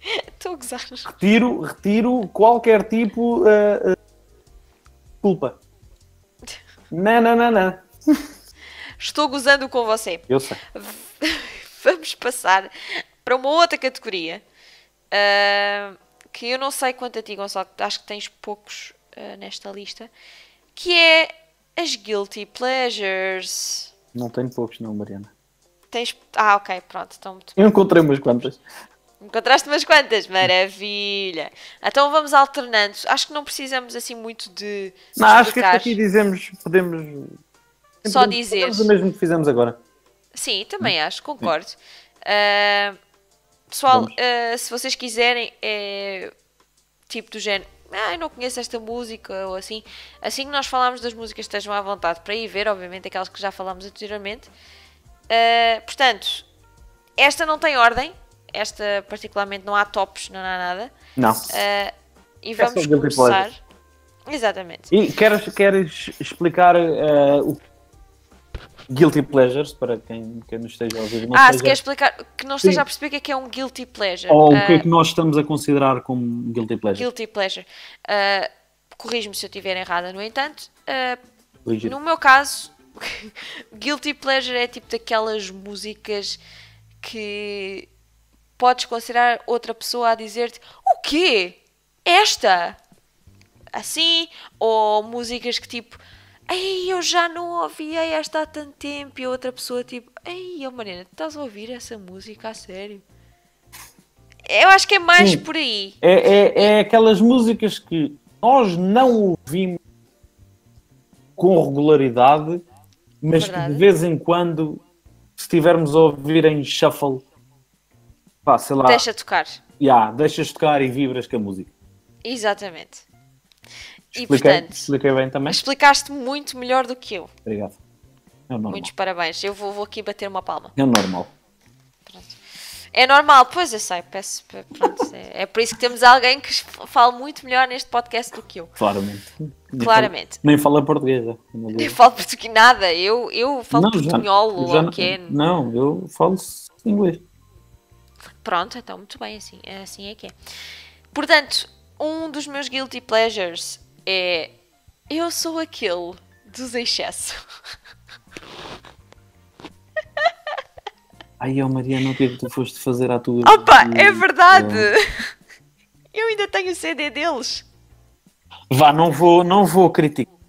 Estou a gozar.
Retiro, retiro qualquer tipo uh, uh, culpa. Não, não, não, não.
Estou gozando com você.
Eu sei.
Vamos passar para uma outra categoria. ah, que eu não sei quanto a ti, Gonçalo, acho que tens poucos ah, nesta lista. Que é as Guilty Pleasures.
Não tenho poucos, não, Mariana.
Tens. Ah, ok, pronto. Então, muito
Eu encontrei umas quantas.
Encontraste umas quantas? Maravilha! Então vamos alternando. Acho que não precisamos assim muito de.
Não, acho que
explicar.
aqui dizemos, podemos.
Só
podemos-
dizer.
fazemos o mesmo que fizemos agora.
Sim, também acho, concordo. Ah, pessoal, ah, se vocês quiserem, é tipo do género. Ah, não conheço esta música ou assim. Assim que nós falarmos das músicas, estejam à vontade para ir ver, obviamente, aquelas que já falámos anteriormente. Ah, portanto, esta não tem ordem. Esta, particularmente, não há tops, não há nada.
Não.
Ah, e
É
vamos
guilty
começar. Exatamente.
E queres, queres explicar eh, o Guilty Pleasures para quem, quem nos esteja a ouvir? Não
ah, se quer explicar, que não esteja
Sim.
a perceber o que é que é um guilty pleasure.
Ou
Ah,
o que é que nós estamos a considerar como Guilty Pleasure?
Guilty pleasure. Uh, Corrijo-me se eu estiver errada, no entanto. Uh, no meu caso, guilty pleasure é tipo daquelas músicas que podes considerar outra pessoa a dizer-te o quê? Esta? Assim? Ou músicas que tipo Ei, eu já não ouvia esta há tanto tempo e a outra pessoa tipo Ei, oh Mariana, tu estás a ouvir essa música a sério? Eu acho que é mais
Sim.
por aí.
É, é, é aquelas músicas que nós não ouvimos com regularidade, mas que
Verdade.
de vez em quando, se estivermos a ouvir em shuffle, pá, sei lá,
Deixa tocar.
Já, deixas tocar e vibras com a música.
Exatamente. E
Expliquei,
portanto,
expliquei bem também?
explicaste muito melhor do que eu.
Obrigado. É.
Muitos parabéns. Eu vou, vou aqui bater uma palma.
É normal.
É normal, pois eu sei, peço. Pronto, é, é por isso que temos alguém que fala muito melhor neste podcast do que eu.
Claramente.
Claramente.
Nem fala português. é.
Eu falo português nada, eu, eu falo
Não, já-
portunhol
já
ou
não-
o que.
Não, eu falo inglês.
Pronto, então muito bem, assim, é assim é que é. Portanto, um dos meus guilty pleasures é eu sou aquele dos excesso.
Ai, ó Mariana, o que é que tu foste fazer à tua.
Opa, é verdade! Eu ainda tenho o CD deles.
Vá, não vou, não vou criticar.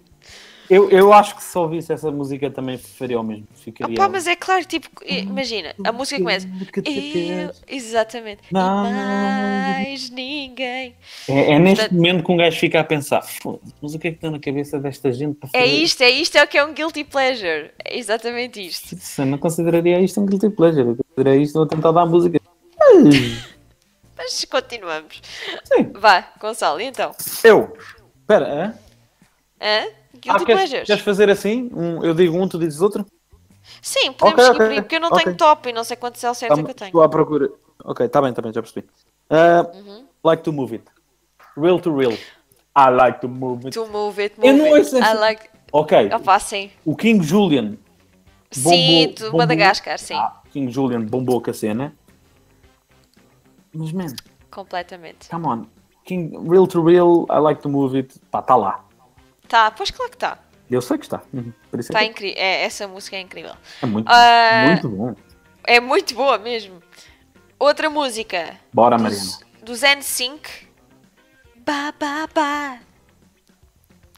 Eu, eu acho que se ouvisse essa música também faria o mesmo. Ficaria.
Opa, mas é claro, tipo, imagina, a música começa. Eu, exatamente.
Não.
mais ninguém.
É, é neste
Portanto-
momento que um gajo fica a pensar: "Foda-se, mas o que é que está na cabeça desta gente para
É
fazer
isto, é isto, é o que é um guilty pleasure. É exatamente isto.
Eu não consideraria isto um guilty pleasure. Eu consideraria isto um atentado à música.
Mas continuamos.
Sim.
Vá, Gonçalo, e então?
Eu. Espera, hã?
Hã? Guilty
Ah, queres,
pleasures?
queres fazer assim? Um, eu digo um, tu dizes outro?
Sim, podemos
Ok,
seguir
ok,
por aí, porque eu não
ok.
tenho top e não sei quantos L certos é que eu
Estou
tenho.
à procura. Ok, está bem, está bem, já percebi. Ah,
Uhum.
Like to move it. Real to real. I like to move it.
To move it,
Eu
move
não
it. I like...
Ok,
Opa, sim.
o King Julian.
Sim,
bombou-
do
bombou-
Madagascar, sim.
Ah, King Julian bombou com a cena. Mas, man,
Completamente.
come on. King, real to real, I like to move it. Pá, está lá.
Tá, pois claro que tá.
Eu sei que está. Uhum. É
Tá incrível. É, essa música é incrível.
é muito,
Ah,
muito bom.
É muito boa mesmo. Outra música
Bora, Mariana.
dos, dos N5. Ba, ba, ba.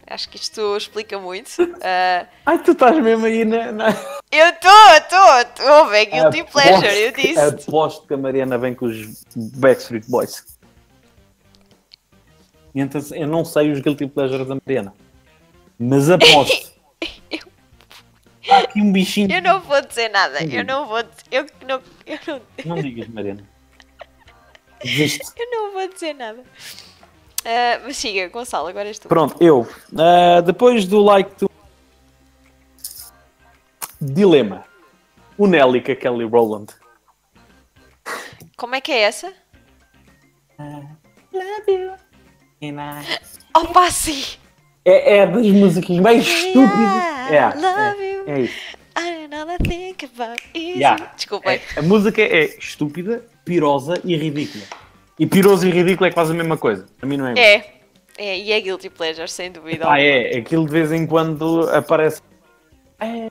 Acho que isto explica muito. Ah,
Ai, tu estás mesmo aí na. na...
eu estou, estou, estou, é guilty
Aposto
pleasure, eu disse.
Aposto que a Mariana vem com os Backstreet Boys. E então, eu não sei os Guilty Pleasures da Mariana. Mas aposto. Há aqui um bichinho.
Eu não vou dizer nada, eu não vou dizer, eu não, eu não,
Não digas, Mariana. Desiste.
eu não vou dizer nada. Ah, mas siga, Gonçalo, agora és tu.
Pronto, eu. Ah, depois do like to. Dilema. O Nelly com a Kelly Rowland.
Como é que é essa?
Love you. And I-
Opa, sim!
É, é das músicas mais estúpidas. É, é, é isso.
I don't think about it.
Yeah.
Desculpem.
É, a música é estúpida, pirosa e ridícula. E piroso e ridículo é quase a mesma coisa. A mim não é.
É. É, e é guilty pleasure, sem dúvida.
Ah, é. Aquilo de vez em quando aparece. É,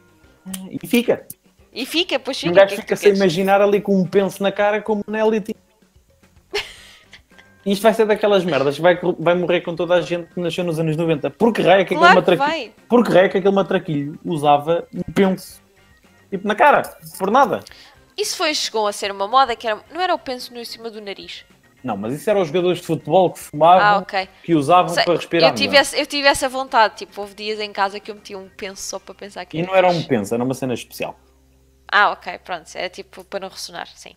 e fica.
E fica, pois
Um
fica. o
gajo
que é que
fica sem imaginar ali com um penso na cara como o Nelly tinha. Isto vai ser daquelas merdas que vai, vai morrer com toda a gente que nasceu nos anos 90. Porque raio que
Claro
aquele
que
matraquilho.
vai.
Porque raio que aquele matraquilho usava um penso. Tipo na cara. Por nada.
Isso foi, chegou a ser uma moda que era, não era o penso no em cima do nariz.
Não, mas isso eram os jogadores de futebol que fumavam,
Ah, ok.
que usavam
Sei,
para respirar.
eu, tive essa, eu tive essa vontade, tipo, houve dias em casa que eu metia um penso só para pensar que
E não era um penso, era uma cena especial.
Ah, ok, pronto, é tipo para não ressonar, sim.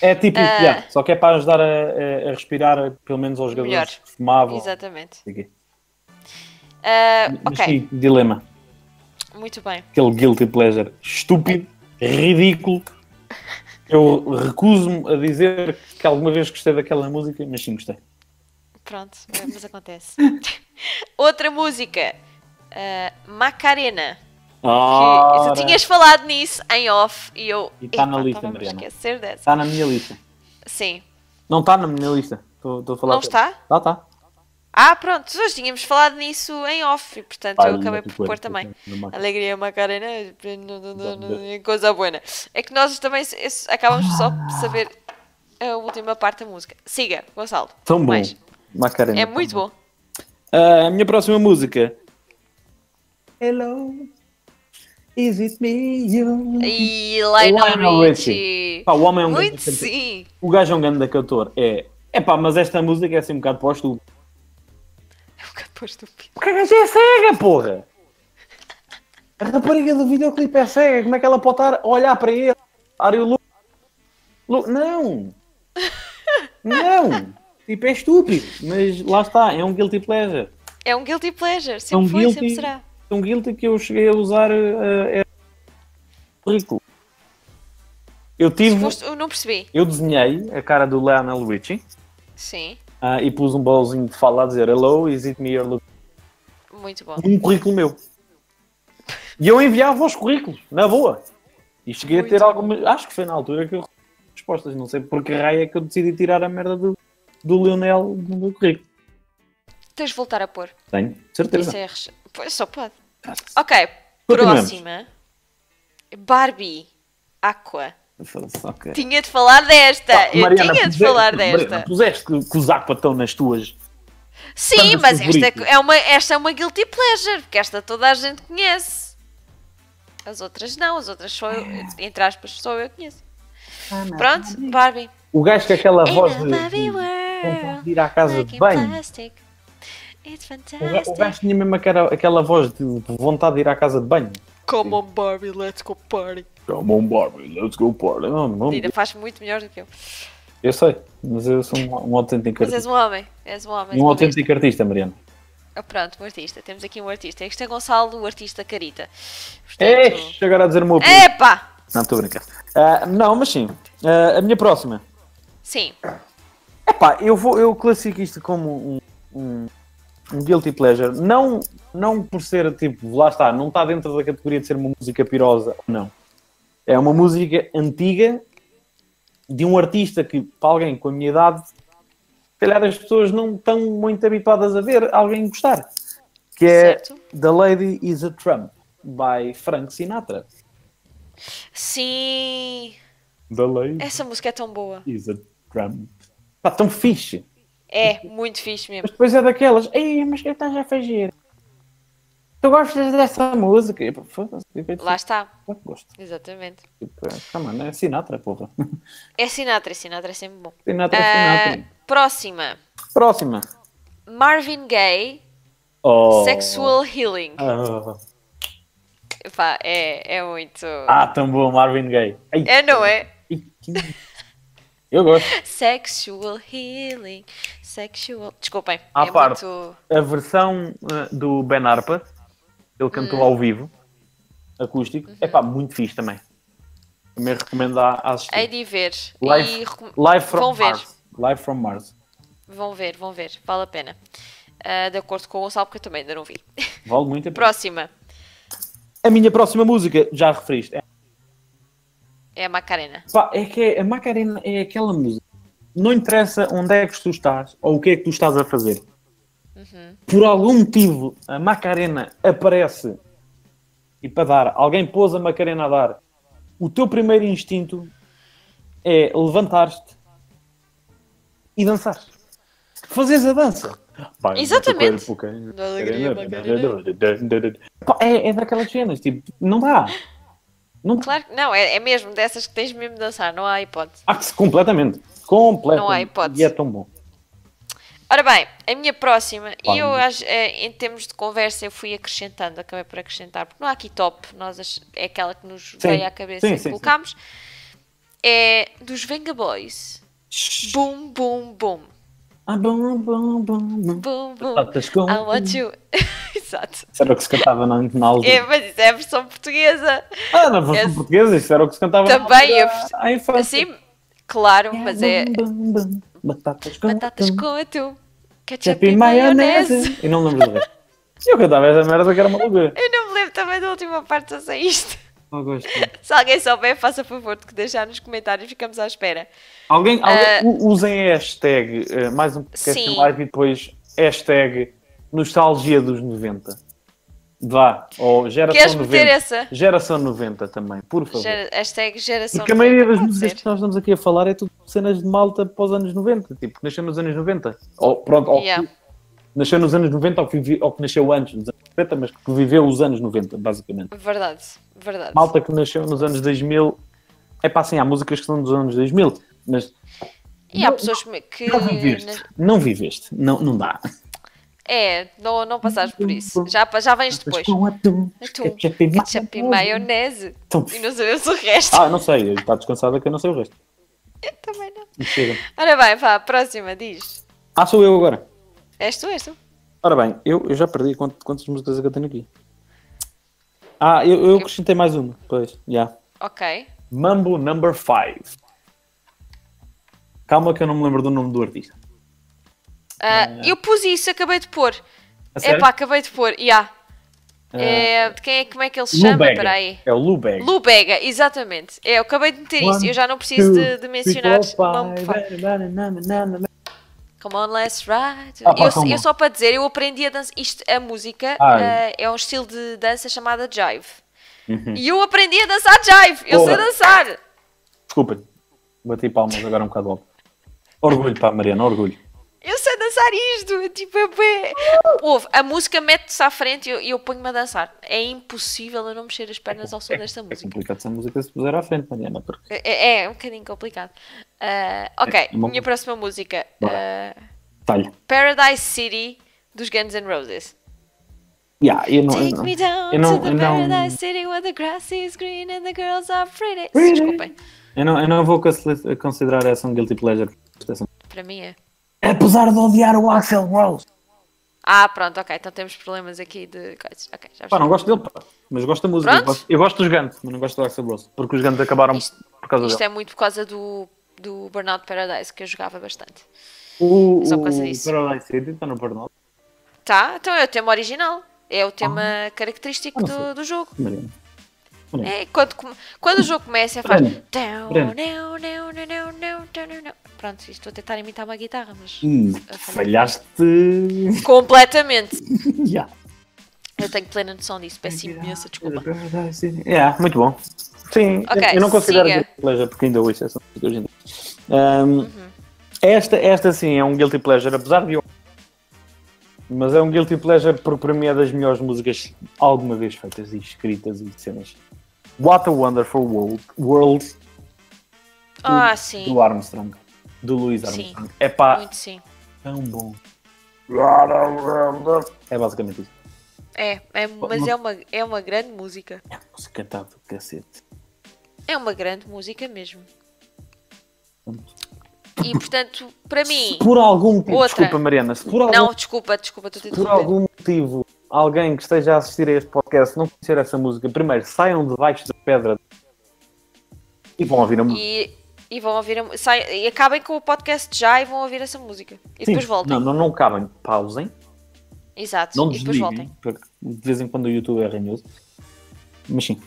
É tipo,
Ah.
yeah, só que é para ajudar a, a- respirar, pelo menos aos jogadores
Melhor.
que fumavam.
Exatamente. Ah,
Mas sim, dilema.
muito bem.
Aquele guilty pleasure estúpido, ridículo. Eu recuso-me a dizer que alguma vez gostei daquela música, mas sim gostei.
Pronto, mas acontece. Outra música, ah, Macarena.
Ah,
tu tinhas falado nisso em off e eu.
E tá na lista, Mariana.
esquecer dessa.
Está na minha lista.
Sim.
Não está na minha lista. Estou a falar.
Não está?
Tá, tá.
Ah, pronto, nós tínhamos falado nisso em off e portanto eu acabei por pôr também. Alegria Macarena, coisa boa. É que nós também acabamos só por saber a última parte da música. Siga, Gonçalo.
Tão bom.
Mais.
Macarena.
É muito bom.
Ah, a minha próxima música. Hello. Is it me you?
E Lionel Richie.
Pá, o homem é um
Muito
grande
sim.
O gajo é um grande cantor. É. É pá, mas esta música é assim um bocado pós-tu.
É um bocado pôr estúpido.
Porque a gaja é cega, porra! A rapariga do videoclipe é cega. Como é que ela pode estar a olhar para ele? Are you look? Look- Não! Não! Tipo, é estúpido. Mas lá está, é um guilty pleasure.
É um guilty pleasure, sempre
um
foi,
guilty-
sempre será.
Um guilty que eu cheguei a usar uh, currículo. Eu tive.
Eu não percebi.
Eu desenhei a cara do Lionel Richie
Sim,
ah, e pus um bolzinho de fala a dizer Hello, is it me you're looking
muito bom.
um currículo meu. E eu enviava os currículos, na boa. E cheguei
Muito
a ter
bom.
algumas. Acho que foi na altura que eu recebi respostas. Não sei por que raio é que eu decidi tirar a merda do, do Lionel do meu currículo.
Tens de voltar a pôr.
Tenho, certeza.
É reche- Pois só pode. Ok, próxima. Barbie Aqua.
Foda-se, ok.
Tinha de falar desta.
Pá,
eu
Mariana,
tinha de falar
Mariana,
desta.
puseste que, que os Aqua estão nas tuas.
Sim, mas esta é, uma, esta é uma guilty pleasure, porque esta toda a gente conhece. As outras não, as outras só eu, entre aspas, só eu conheço. Pronto, Barbie.
O gajo com aquela voz de, de,
world,
de ir à casa de banho.
plastic. It's
O gajo tinha mesmo aquela, aquela voz de de vontade de ir à casa de banho.
Come on, Barbie, let's go party.
Come on, Barbie, let's go party. Não, não,
Ainda faz muito melhor do que eu.
eu sei, mas eu sou um, um autêntico
Mas és
artista.
um homem, és um homem.
Um autêntico artista, Mariana.
Ah, Pronto, um artista. Temos aqui um artista. Este é Gonçalo, o artista Carita.
É,
Portanto...
agora a dizer o meu opinião.
Epá!
Não, estou a brincar. Ah, não, mas sim. Ah, a minha próxima.
Sim,
Epá, eu, vou, eu classifico isto como um, um, um guilty pleasure. Não, não por ser, tipo, lá está, não está dentro da categoria de ser uma música pirosa, não. É uma música antiga de um artista que, para alguém com a minha idade, se calhar as pessoas não estão muito habituadas a ver alguém gostar. Que é
Certo.
The Lady is a Trump, by Frank Sinatra.
sim.
The Lady
Essa música é tão boa.
is a Trump. Está tão fixe.
É, muito fixe mesmo.
Mas depois é daquelas, ei, mas que estás a fazer? Tu gostas dessa música?
Lá está.
gosto.
Exatamente.
Tipo, é, mano, é Sinatra, porra.
É Sinatra, Sinatra é sempre bom.
Sinatra,
Ah,
Sinatra.
próxima.
Próxima.
Marvin Gaye,
Oh.
Sexual Healing.
Ah,
Epá, é, é muito.
Ah, tão bom, Marvin Gaye. Ai,
É, não é?
Eu gosto.
Sexual Healing. Sexual. Desculpem.
À
é
parte.
muito.
A versão ah, do Ben Arpa, ele cantou
Hum.
ao vivo, acústico, é
Uhum.
pá, muito fixe também. Também recomendo a assistir.
Hei de ver.
Live,
E
Live from
vão ver.
Mars. Live from Mars.
Vão ver, vão ver. Vale a pena. Ah, de acordo com o Gonçalo, porque eu também ainda não vi.
Vale muito a pena.
Próxima.
A minha próxima música, já referiste, é
É a Macarena.
Pá, é que é- a Macarena é aquela música. Não interessa onde é que tu estás ou o que é que tu estás a fazer. Por algum motivo, a Macarena aparece e para dar, alguém pôs a Macarena a dar. O teu primeiro instinto é levantar-te e dançar. Fazeres a dança. Pá,
Exatamente. Da alegria,
É, é daquelas cenas, tipo, não dá. Não.
Claro que não, é, é mesmo dessas que tens mesmo de dançar, não há hipótese.
Ah, que- completamente. Completamente.
Não há hipótese.
E é tão bom.
Ora bem, a minha próxima, e eu acho, eh, em termos de conversa eu fui acrescentando, acabei por acrescentar, porque não há aqui top, nós é aquela que nos veio à cabeça
Sim,
e
sim,
colocámos, é dos Venga Boys. Boom, boom, boom.
Ah, bom, bom, bom, bom.
Boom, boom.
Com-
I want you. Exato.
Isso era o que se cantava na, na altura.
É, mas isso é a versão portuguesa.
Ah, na versão
esse-
portuguesa, isso era o que se cantava na
Também,
altura,
eu-
à infância.
Assim, claro, mas é
Bum, bum, bum. Batatas com
batatas
atum,
com atum, ketchup e maionese.
maionese. E não me lembro do resto. Eu cantava essa merda que era uma loucura.
Eu não me lembro também da última parte, só sei isto. Se alguém souber, faça favor de que deixar nos comentários, ficamos à espera.
Alguém, alguém
Ah.
usem a hashtag, eh, mais um podcast
Sim.
live e depois hashtag nostalgia dos 90. Vá, ou geração
Queres
90.
meter essa?
Geração 90 também, por favor.
Gera- hashtag geração
Porque a maioria
90,
das músicas que nós estamos aqui a falar é tudo cenas de malta pós anos 90, tipo, que nasceu nos anos 90. Ou, pronto, ou
Yeah.
que nasceu nos anos 90 ou que, ou que nasceu antes dos anos 90, mas que viveu os anos 90, basicamente.
Verdade, verdade.
Malta que nasceu nos anos 2000, é pá, assim, há músicas que são dos anos 2000, mas
E há
não-
pessoas que-
não viveste, não viveste, não, não dá.
É, não, não passares por isso. Já, já vens depois.
Com atum,
Atum,
ketchup e
Ketchup e maionese.
Então,
E não sabemos o resto.
Ah, não sei, está descansada que eu não sei o resto.
Eu também não.
Chega.
Ora bem, vá, próxima, diz.
Ah, sou eu agora.
És tu, és tu?
Ora bem, eu, eu já perdi quant- quantas músicas é que eu tenho aqui. Ah, eu, eu acrescentei mais uma. Pois, já.
Ok.
Mambo Number 5. Calma que eu não me lembro do nome do artista.
Ah, eu pus isso, acabei de pôr.
Sério?
Epá, acabei de pôr, já.
Ah,
É, de quem é, como é que ele se chama?
Bega.
Espera aí.
É o Lu Bega.
Lu Bega, exatamente. É, eu acabei de meter isso.
One,
Eu já não preciso de, de
Two,
mencionar. Come on, let's ride.
Ah, pá,
eu, eu só para dizer, eu aprendi a dançar. Isto, a música eh, é um estilo de dança chamada jive.
Uhum.
E eu aprendi a dançar jive. Eu sei
Porra.
dançar.
Desculpa, bati palmas agora um bocado alto. Orgulho, pá, Mariana, orgulho.
Eu sei dançar isto. Tipo, é, Ouve, a música mete-se à frente e eu, eu ponho-me a dançar. É impossível eu não mexer as pernas ao som desta
É
música.
complicado se a música se puser à frente, Mariana, porque
É, é um bocadinho complicado. Ah, ok,
É uma-
minha próxima música.
Bora.
ah,
talha.
Paradise City dos Guns N' Roses.
Yeah, eu não, eu
Take
não,
me down
eu não,
to the
eu não,
paradise city where the grass is green and the girls are pretty. Desculpem,
eu não, eu não vou consi- considerar essa um guilty pleasure.
para mim é.
Apesar de odiar o Axel Rose.
Ah, pronto, ok, então temos problemas aqui de coisas. Ok, já
Pá, não gosto dele, pá. Mas gosto da música. Eu
Pronto.
gosto, eu gosto dos Guns, mas não gosto do Axel Rose. Porque os Guns acabaram
Isto-
por causa
Isto
dele.
é muito por causa do, do Burnout Paradise que eu jogava bastante.
O,
é só por
o
causa disso.
Paradise City está no Burnout.
Tá, então é o tema original. É o tema característico
Ah, não sei.
do, do jogo.
Mariana.
É, quando, quando o jogo começa, faz. Down, down. Pronto, isto estou a tentar imitar uma guitarra, mas. Falhar.
falhaste.
Completamente.
yeah.
Eu tenho plena noção disso, peço imensa desculpa.
Yeah, muito bom. Sim,
Ok,
eu não considero guilty pleasure porque ainda ouço essa música hoje em dia. Um,
Uhum.
esta, esta sim é um guilty pleasure, apesar de eu. Mas é um guilty pleasure porque para mim é das melhores músicas alguma vez feitas e escritas e cenas. What a Wonderful World, world
Ah, sim.
do Armstrong, do Louis
Sim.
Armstrong. É pá,
Muito sim.
tão bom. É basicamente isso.
É, é mas é uma, é uma grande música.
A música está do cacete.
É uma grande música mesmo. E portanto, para mim.
Se por algum motivo,
Outra.
desculpa Mariana, se por algum,
Não, desculpa, desculpa, estou a
por algum motivo alguém que esteja a assistir a este podcast não conhecer essa música, primeiro saiam debaixo da pedra e vão ouvir a música.
E, e vão ouvir a, sai, e acabem com o podcast já e vão ouvir essa música. E
Sim,
depois voltem.
Não, não, não cabem, pausem,
Exato.
não
e depois
desliguem,
voltem.
porque de vez em quando o YouTube é ranhoso. Mas sim,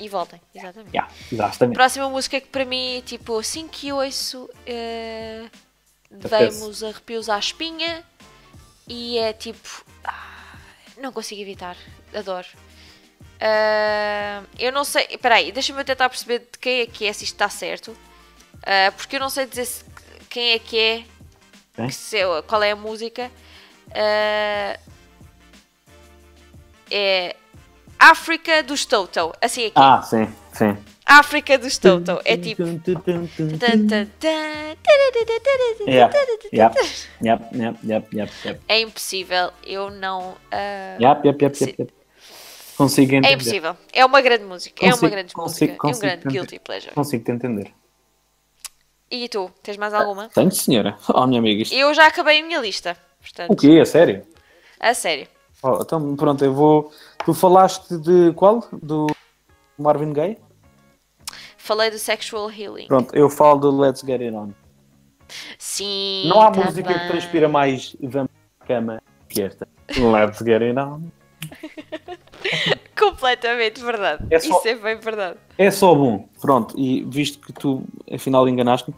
E voltem, exatamente.
yeah, exatamente.
Próxima música que para mim, tipo, assim que ouço, eh,
Apetece.
vem-me arrepios à espinha e é tipo. ah, não consigo evitar. Adoro. Ah, eu não sei. Espera aí, deixa-me tentar perceber de quem é que é, se isto está certo. Ah, porque eu não sei dizer se- quem é que é, que se- qual é a música. Ah, é África dos Toto. Assim aqui.
Ah, sim, sim.
África dos Toto. É tipo.
Yeah, yep, yep, yep, yep, yep, yep.
É impossível, eu não.
Yep, yep, yep,
Sim.
yep, yep. Consigo entender.
É impossível. É uma grande música. é uma
Consigo-
grande
consigo-
música. é um
consigo
grande
entender.
guilty pleasure.
Consigo te entender.
E tu, tens mais alguma?
Tenho, senhora. Oh, minha amiga, isto...
Eu já acabei a minha lista. Portanto,
O quê? É sério?
a sério.
Oh, então, pronto, eu vou... Tu falaste de qual? Do Marvin Gaye?
Falei do sexual healing.
Pronto, eu falo do Let's Get It On.
Sim.
Não há
também.
música que transpira mais vamos à cama que esta. Let's Get It On.
Completamente verdade.
É só-
Isso é bem verdade.
É só bom. Pronto, e visto que tu afinal enganaste-me,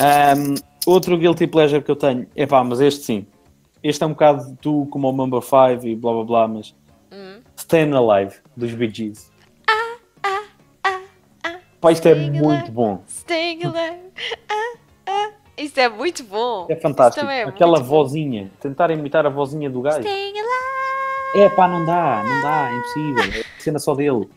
ahm, outro guilty pleasure que eu tenho, é pá, mas este sim. Este é um bocado tu como o Number 5 e blá blá blá, mas
Hum.
Staying Alive dos Bee Gees. Pá, isto é muito
alive.
bom.
Staying alive. Ah, ah. Isso é muito bom.
É fantástico.
É
Aquela
muito bom.
vozinha, tentar imitar a vozinha do gajo.
Staying alive.
É pá, não dá, não dá, é impossível. É cena só dele.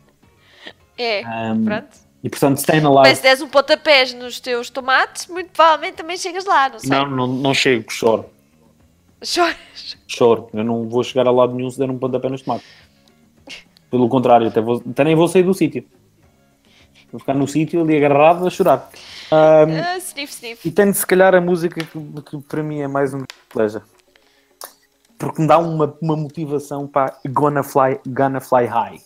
É,
Ahm,
pronto.
e portanto, Staying
Mas
Alive.
se des um pontapés nos teus tomates, muito provavelmente também chegas lá, não sei.
Não, não, não chego, choro.
Choras.
Choro. Eu não vou chegar a lado nenhum se der um pontapé nos tomates. Pelo contrário, até, vou, até nem vou sair do sítio. Vou ficar no sítio ali agarrado a chorar. Um,
Ah, sniff, sniff.
e tenho se calhar a música que, que para mim é mais um pleasure. Porque me dá uma, uma motivação para Gonna Fly, Gonna Fly High.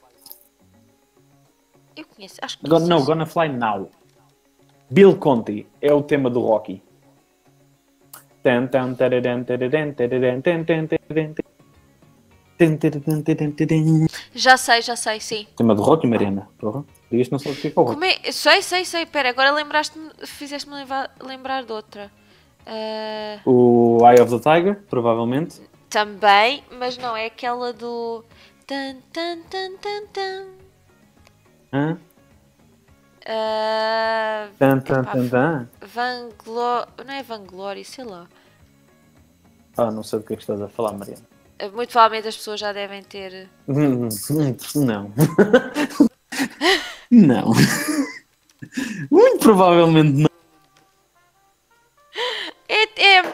Eu conheço, acho que
Go- não. Gonna Fly Now. Bill Conti é o tema do Rocky.
Já sei, já sei, sim.
Tema do Rocky, Mariana. Porra. Isto não sei o que é Rocky.
Como é? Sei, sei, sei. Pera, agora lembraste-me, fizeste-me lembrar, de outra. Ah,
O Eye of the Tiger, provavelmente.
também, mas não, é aquela do. Tan, tan, tan, tan, tan.
Hã?
Ah,
Tan, tan,
Epá,
tan, tan.
Vanglória. Não é Vanglória, sei lá.
Ah, não sei do que é que estás a falar, Mariana.
Ah, Muito provavelmente as pessoas já devem ter.
Hum, Não. Não. Muito provavelmente não.
É. é...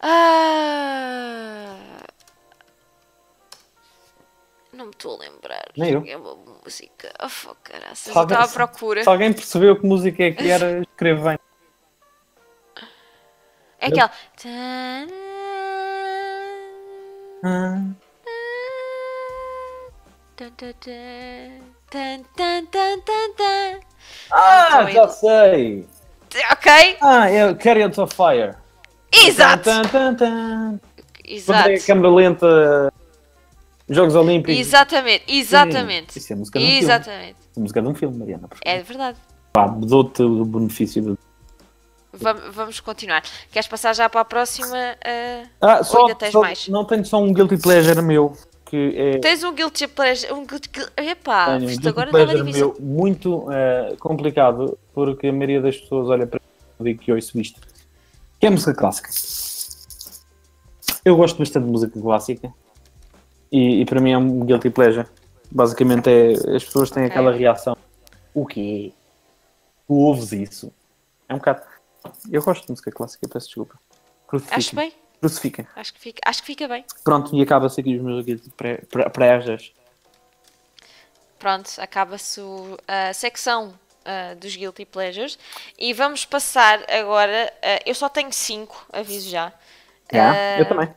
Ah... Não me estou a lembrar.
Nem eu.
É uma música. Oh, fuck, caraças. Eu estava à procura.
Se alguém percebeu que música é que era, escreve bem.
É aquela.
Ah. Ah, já sei!
Ok?
Ah, é o Chariots of Fire.
Exato!
Tan, tan, tan.
Exato.
Quando é câmara lenta, Jogos Olímpicos.
Exatamente, exatamente.
Isso é música de um filme.
Exatamente.
Isso é música de um filme, Mariana.
É verdade.
Pá, dou-te o benefício do...
Vam- Vamos continuar. Queres passar já para a próxima? ah,
Ah,
Ou
só,
ainda tens
só-
mais?
não tenho só um guilty pleasure meu, que é...
Tens um guilty pleasure. Um guilty... Epá,
Tenho um
isto
guilty
agora estava difícil.
meu muito eh, complicado, porque a maioria das pessoas olha para mim e que ouço isto. Que é música clássica. Eu gosto bastante de música clássica e, e para mim é um guilty pleasure. Basicamente é as pessoas têm aquela reação. O quê? Tu ouves isso? É um bocado. Eu gosto de música clássica, peço desculpa.
Acho
Crucifiquem.
bem.
Crucifiquem.
Acho que fica, acho que fica bem.
Pronto, e acaba-se aqui os meus guilty pleasures.
Pronto, acaba-se a secção ah, dos Guilty Pleasures. E vamos passar agora. ah, eu só tenho 5, aviso já.
Já,
Ah,
eu também.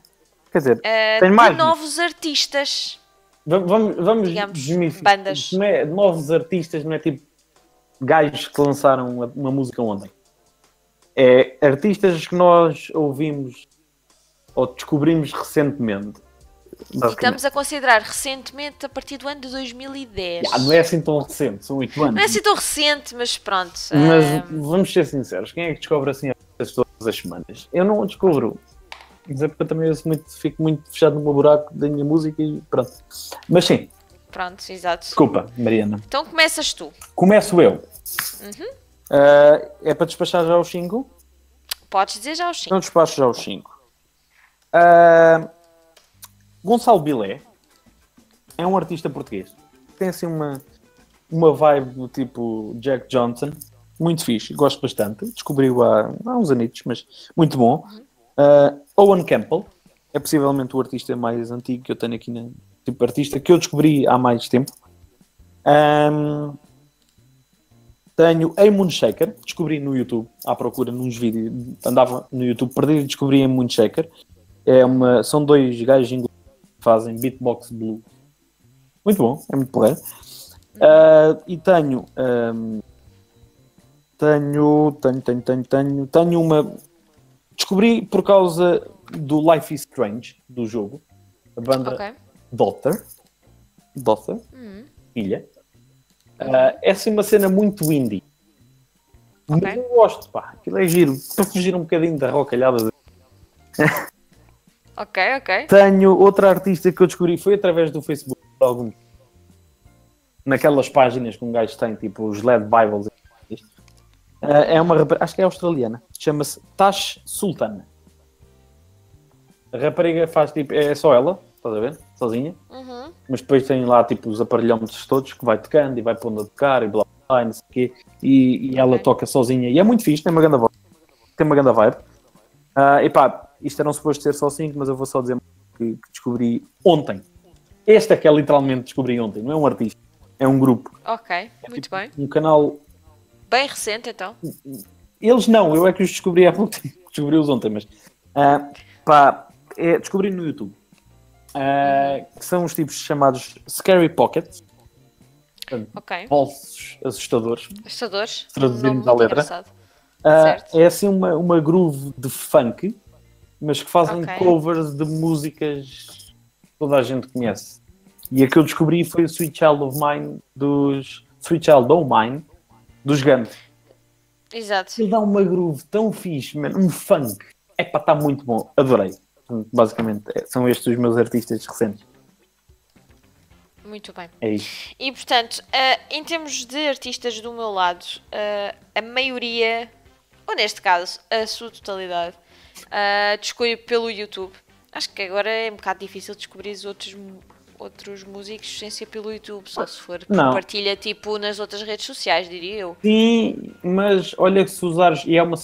Quer dizer,
ah,
Tenho
de
mais.
novos artistas.
Vamos, vamos, vamos
Digamos, bandas.
Não é, novos artistas, não é tipo gajos que lançaram uma, uma música ontem. É artistas que nós ouvimos ou descobrimos recentemente.
Estamos a considerar recentemente a partir do ano de 2010.
Já, não é assim tão recente, são 8 anos.
Não é assim tão recente, mas pronto.
Mas
ah,
vamos ser sinceros, quem é que descobre assim artistas todas as semanas? Eu não o descubro. Dizer, porque eu também muito, fico muito fechado no meu buraco da minha música e pronto. Mas sim,
pronto, exato.
desculpa, Mariana.
Então começas tu.
Começo eu.
Uhum.
Ah, é para despachar já os 5?
Podes dizer já os 5.
Então despacho já os 5. Ah, Gonçalo Bilé é um artista português. Tem assim uma, uma vibe do tipo Jack Johnson. Muito fixe, gosto bastante. Descobri-o há, há uns anitos, mas muito bom. Ah, Owen Campbell é possivelmente o artista mais antigo que eu tenho aqui na tipo artista que eu descobri há mais tempo. Ahm, tenho Eamon Shaker, descobri no YouTube, à procura nos vídeos, andava no YouTube perdido e descobri Eamon Shaker. É uma, são dois gajos ingleses que fazem beatbox blue. Muito bom, é muito porreiro. Ah, e tenho, ahm, tenho, tenho, tenho, tenho, tenho, tenho uma. Descobri por causa do Life is Strange, do jogo, a banda
Ok.
Daughter, Daughter,
Hum,
filha. Ah, essa é uma cena muito indie.
Ok.
Mas eu gosto, pá. Aquilo é giro. Para fugir um bocadinho da rocalhada.
ok, ok.
Tenho outra artista que eu descobri, foi através do Facebook. Algum... Naquelas páginas que um gajo tem, tipo os LED Bibles. Ah, é uma rapariga, acho que é australiana. Chama-se Tash Sultan. A rapariga faz tipo, é só ela, estás a ver? Sozinha.
Uhum.
mas depois tem lá tipo os aparelhómetros todos que vai tocando e vai pondo a tocar e blá blá, e não sei o quê, e, e ela
Ok.
toca sozinha e é muito fixe, tem uma grande voz, tem uma grande vibe. Ah, e pá, isto eram suposto ser só 5, mas eu vou só dizer que, que descobri ontem. Este é que é literalmente descobri ontem, não é um artista. É um grupo.
Ok, muito bem.
Um canal.
Bem recente então.
Eles não, eu é que os descobri há pouco tempo. Descobri-os ontem, mas. ah, pá, é, descobri no YouTube. Ah, que são os tipos chamados Scary Pockets.
Ok.
Bolsos assustadores.
Assustadores.
À
muito
letra.
Certo.
é assim uma, uma groove de funk, mas que fazem
Ok.
covers de músicas que toda a gente conhece. E a que eu descobri foi o Sweet Child of Mine dos Sweet Child of Mine dos Guns.
Exato.
Ele dá uma groove tão fixe, man, um funk. É para está muito bom, adorei. Basicamente, é- são estes os meus artistas recentes.
Muito bem.
É isso.
E portanto, eh, em termos de artistas do meu lado, eh, a maioria, ou neste caso, a sua totalidade, descobri pelo YouTube. Acho que agora é um bocado difícil descobrir os outros, outros músicos sem ser pelo YouTube, só se for
Não.
partilha tipo nas outras redes sociais, diria eu.
Sim, mas olha que se usares, e é uma.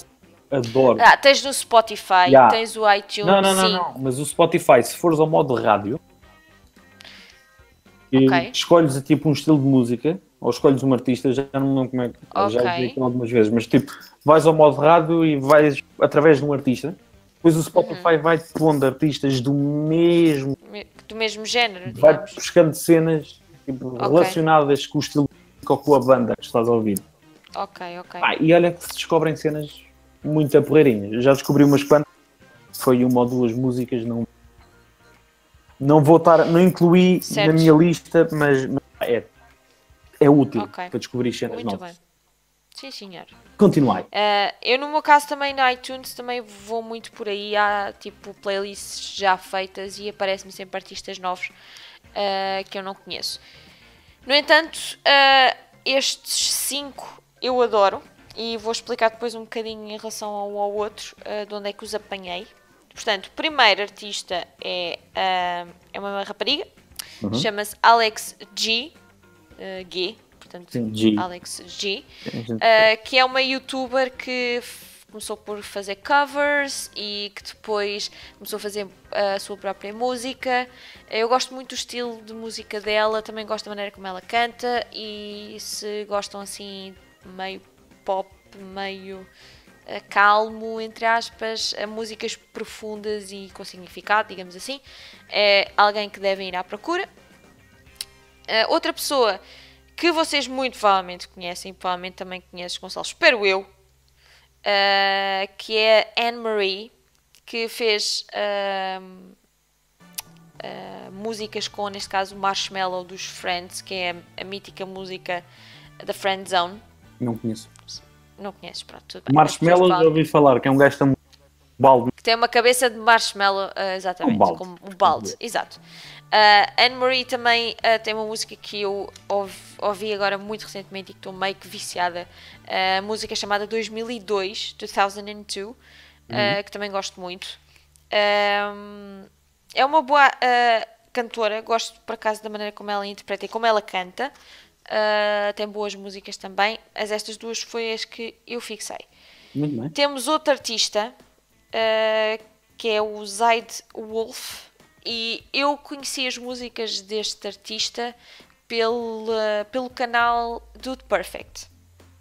Adoro.
Ah, tens no Spotify,
Yeah.
tens o iTunes,
Não, não, não, não. Mas o Spotify, se fores ao modo rádio, e
Ok.
escolhes tipo um estilo de música, ou escolhes um artista, já não lembro como é que já
Ok.
vi aquilo algumas vezes, mas tipo, vais ao modo rádio e vais através de um artista, depois o Spotify
Uhum.
vai pondo artistas do mesmo,
Me- Do mesmo género,
vai
digamos.
buscando cenas tipo, relacionadas com o estilo ou com a banda que estás a ouvir.
Ok, ok.
Ah, e olha que se descobrem cenas muito aporreirinhas. Já descobri umas quantas. Foi uma ou duas músicas, não. Não vou estar, não incluí
Certo.
na minha lista, mas é, é útil
Ok.
para descobrir cenas
Muito
novas.
bem. Sim, senhor.
Continuai.
Uh, eu, no meu caso, também no iTunes, também vou muito por aí. Há tipo playlists já feitas e aparecem-me sempre artistas novos uh, que eu não conheço. No entanto, uh, estes cinco eu adoro e vou explicar depois um bocadinho em relação ao, ao outro, de onde é que os apanhei. Portanto, o primeiro artista é, é uma rapariga,
Uhum.
chama-se Alex G. G, portanto,
G.
Alex G. Uh, que é uma youtuber que começou por fazer covers e que depois começou a fazer uh, a sua própria música. Eu gosto muito do estilo de música dela, também gosto da maneira como ela canta e se gostam assim meio pop, meio uh, calmo, entre aspas, a músicas profundas e com significado, digamos assim, é alguém que devem ir à procura. Uh, outra pessoa que vocês muito provavelmente conhecem, provavelmente também conheces Gonçalo, espero eu, uh, que é Anne-Marie, que fez uh, uh, músicas com, neste caso, Marshmallow dos Friends, que é a, a mítica música da Friend Zone.
Não conheço.
Não conheces, pronto, tudo bem.
Marshmallow já ouvi falar, que é um gajo tão balde.
que tem uma cabeça de marshmallow, ah, exatamente,
Um balde.
como um balde, exato. Anne-Marie também tem uma música que eu ouvi, ouvi agora muito recentemente e que estou meio que viciada, ah, a música chamada 2002, 2002, ah, que também gosto muito. Um, é uma boa ah, cantora, gosto por acaso da maneira como ela interpreta e como ela canta. Ah, tem boas músicas também, mas estas duas foi as que eu fixei.
Muito bem.
Temos outro artista uh, que é o Zaid Wolf e eu conheci as músicas deste artista pelo, pelo canal Dude Perfect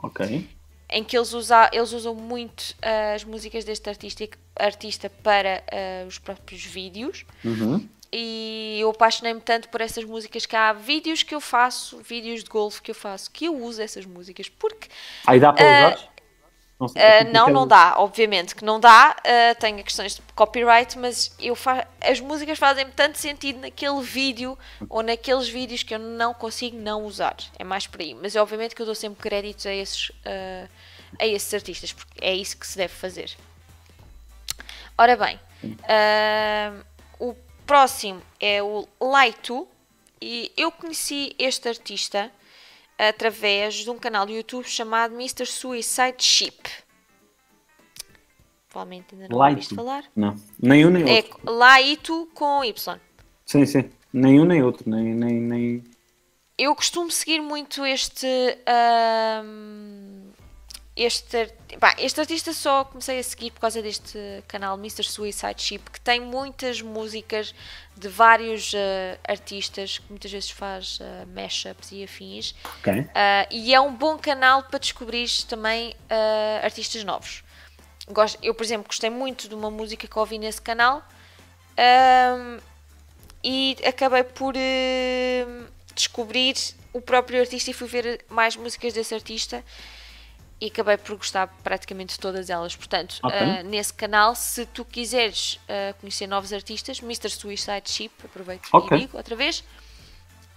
Ok.
em que eles, usa, eles usam muito uh, as músicas deste artista, artista para uh, os próprios vídeos
Uhum.
e eu apaixonei-me tanto por essas músicas que há vídeos que eu faço, vídeos de golfe que eu faço, que eu uso essas músicas porque
Aí dá para
Ah,
usar? Não, sei,
Uh,
é
não, não dá, obviamente que não dá, uh, tenho questões de copyright, mas eu fa as músicas fazem tanto sentido naquele vídeo ou naqueles vídeos que eu não consigo não usar. É mais por aí. Mas obviamente que eu dou sempre créditos a esses, uh, a esses artistas, porque é isso que se deve fazer. Ora bem, uh, o próximo é o Laitu, e eu conheci este artista através de um canal do YouTube chamado Mr. Suicide Sheep. Provavelmente ainda não ouviste falar.
Não. Nem um nem
É
outro.
Laitu com Y.
Sim, sim. Nem um nem outro. Nem, nem, nem...
Eu costumo seguir muito este, ahm, este, pá, este artista só comecei a seguir por causa deste canal Mr. Suicide Ship, que tem muitas músicas de vários uh, artistas, que muitas vezes faz uh, mashups e afins.
Ok.
Uh, e é um bom canal para descobrir também uh, artistas novos. Gosto, eu, por exemplo, gostei muito de uma música que ouvi nesse canal um, e acabei por descobrir o próprio artista e fui ver mais músicas desse artista e acabei por gostar praticamente de todas elas. Portanto,
Ok.
uh, nesse canal, se tu quiseres uh, conhecer novos artistas, Mr. Suicide Ship, aproveito
Ok.
e digo outra vez,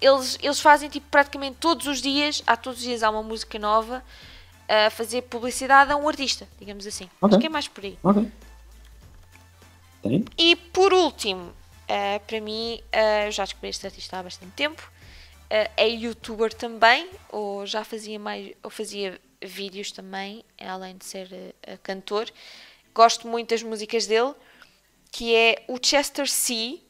eles, eles fazem tipo praticamente todos os dias, há todos os dias há uma música nova a fazer publicidade a um artista, digamos assim.
Ok.
Acho que é mais por aí.
Ok. Tem?
E por último, eh, para mim, eu já descobri este artista há bastante tempo. É youtuber também, ou já fazia mais, ou fazia vídeos também, além de ser eh, cantor. Gosto muito das músicas dele, que é o Chester C,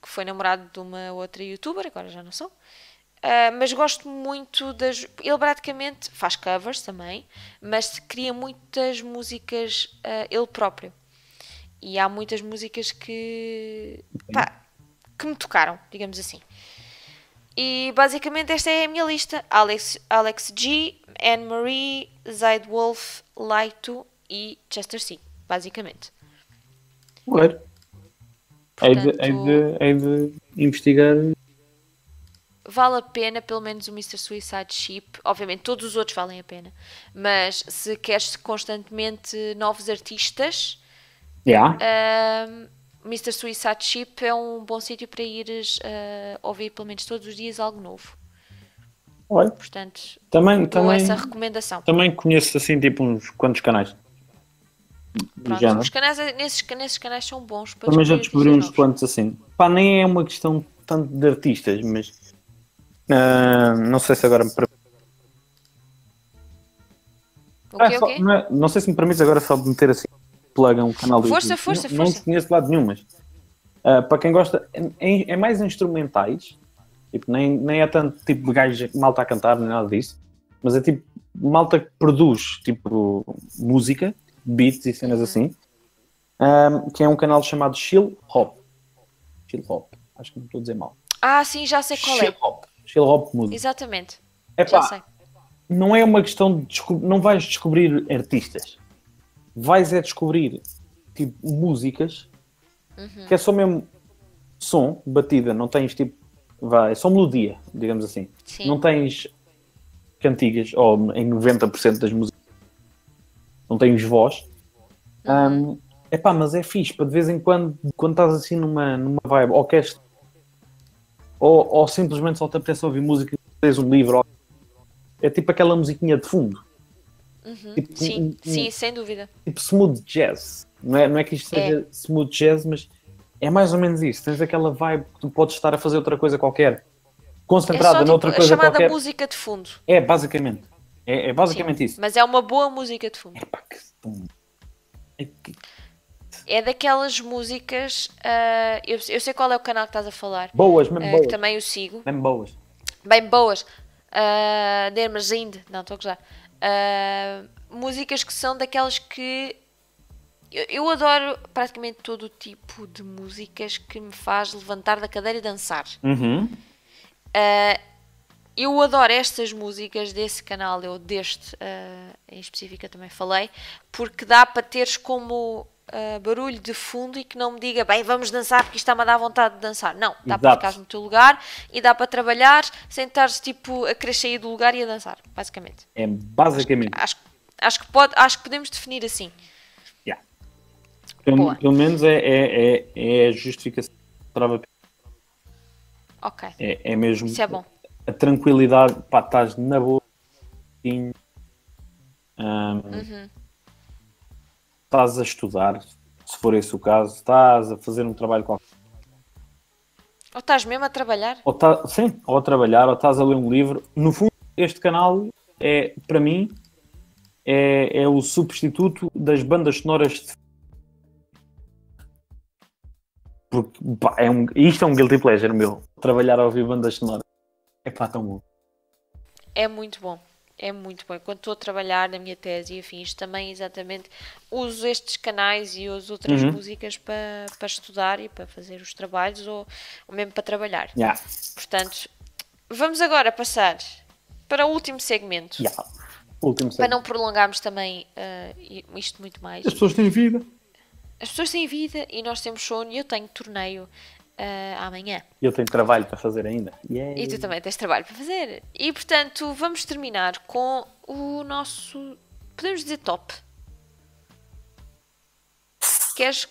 que foi namorado de uma outra youtuber, agora já não sou. Uh, mas gosto muito das. Ele praticamente faz covers também, mas cria muitas músicas uh, ele próprio. E há muitas músicas que. pá, que me tocaram, digamos assim. E basicamente esta é a minha lista: Alex, Alex G, Anne Marie, Zaid Wolf, Laito e Chester C. Basicamente.
Hei de,
Portanto-
hei, de, hei de investigar.
vale a pena, pelo menos o Mr. Suicide Ship. Obviamente, todos os outros valem a pena. Mas se queres constantemente novos artistas,
Yeah.
ahm, Mr. Suicide Ship é um bom sítio para ires ah, ouvir pelo menos todos os dias algo novo.
Olha,
Portanto,
também, também,
essa recomendação.
também conheço assim tipo uns quantos canais.
Pronto, os canais, nesses, nesses canais são bons para
Também já descobri uns quantos assim. Pá, nem é uma questão tanto de artistas, mas ah, não sei se agora me per-
novos. O
Ah,
quê,
só-
o quê?
não, é- não sei se me permites agora só de meter assim plug a um canal
Força,
YouTube.
força,
não, Não
força.
conheço de lado nenhum, mas ah, para quem gosta, é, é mais instrumentais, tipo, nem, nem é tanto tipo de gajo malta a cantar, nem nada disso, mas é tipo malta que produz tipo música, beats e cenas
Uhum.
assim, ah, que é um canal chamado Chill Hop. Chill Hop, acho que não estou a dizer mal.
Ah, sim, já sei qual
Chill
é.
Hop. Chill Hop Música.
Exatamente.
É pá, não é uma questão de desco- não vais descobrir artistas, vais é descobrir tipo músicas
Uhum.
que é só mesmo som, batida, não tens tipo, vai, é só melodia, digamos assim.
Sim.
Não tens cantigas, ou em 90% das músicas não tens voz.
Uhum.
é pá, mas é fixe, para de vez em quando, quando estás assim numa, numa vibe, ou queres ou, ou simplesmente só te apetece ouvir música, tens um livro, ou- é tipo aquela musiquinha de fundo.
Uhum.
tipo,
Sim,
um-
sim, sem dúvida.
tipo smooth jazz. Não é, não é que isto
É.
seja smooth jazz, mas é mais ou menos isso. Tens aquela vibe que tu podes estar a fazer outra coisa qualquer,
É
concentrada
só tipo,
noutra
a
coisa
chamada
qualquer.
música de fundo.
É, basicamente. É, é basicamente
Sim,
isso.
Mas é uma boa música de fundo.
Epá, que. É que-
É daquelas músicas. ah, eu, eu sei qual é o canal que estás a falar.
Boas, mesmo
ah,
boas.
que também o sigo.
Mesmo boas.
Bem boas. Uh, Dermerzind. Não, estou a gozar. Ah, músicas que são daquelas que. Eu, eu adoro praticamente todo o tipo de músicas que me faz levantar da cadeira e dançar.
Uhum.
Uh, eu adoro estas músicas desse canal, eu deste uh, em específico também falei, porque dá para teres como uh, barulho de fundo e que não me diga, bem, vamos dançar porque isto está-me a dar vontade de dançar. Não, dá para
Exato.
ficar no teu lugar e dá para trabalhar sem estares tipo a querer sair do lugar e a dançar, basicamente.
É basicamente.
Acho, acho, que, pode, acho que podemos definir assim.
Pelo, pelo menos é, é, é, é a justificação. Trava-
Ok,
É, é mesmo
isso é bom.
a tranquilidade, pá, estás na boa. Ahm,
Uhum.
Estás a estudar, se for esse o caso, estás a fazer um trabalho qualquer.
Ou estás mesmo a trabalhar?
Ou tá, sim, ou a trabalhar, ou estás a ler um livro. No fundo, este canal é, para mim, é, é o substituto das bandas sonoras de porque pá, é um, isto é um guilty pleasure meu. Trabalhar a ouvir bandas sonoras. É pá, tão bom.
É muito bom. é muito bom. Quando estou a trabalhar na minha tese e afins, também exatamente uso estes canais e uso outras
Uhum.
músicas para, para estudar e para fazer os trabalhos ou, ou mesmo para trabalhar.
Yeah.
Portanto, vamos agora passar para o último segmento.
Yeah. Último
Para
segmento.
não prolongarmos também i- isto muito mais.
As pessoas têm vida.
As pessoas têm vida e nós temos sono e eu tenho torneio ah, amanhã.
E eu tenho trabalho para fazer ainda. Yay.
E tu também tens trabalho para fazer. E portanto, vamos terminar com o nosso. Podemos dizer top. Queres,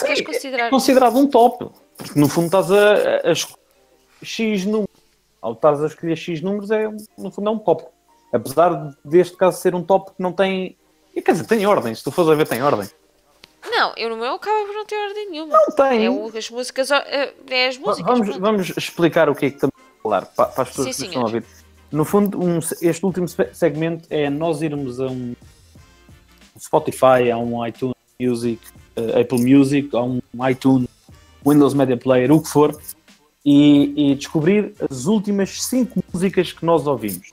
queres considerar.
É considerado um top. Porque no fundo estás a, a, escolher X números. Ao estás a escolher X números, é, no fundo é um top. Apesar deste caso ser um top que não tem. e Quer dizer, tem ordem. Se tu fores a ver, tem ordem.
Não, eu no meu acaba por não ter ordem nenhuma.
Não tem.
É o- as músicas. É, é as músicas.
vamos,
pronto.
vamos explicar o que é que estamos a falar para, para as pessoas
Sim,
que
senhor.
estão a ouvir. No fundo, um- este último se- segmento é nós irmos a um Spotify, a um iTunes Music, eh, Apple Music, a um iTunes, Windows Media Player, o que for, e, e descobrir as últimas 5 músicas que nós ouvimos,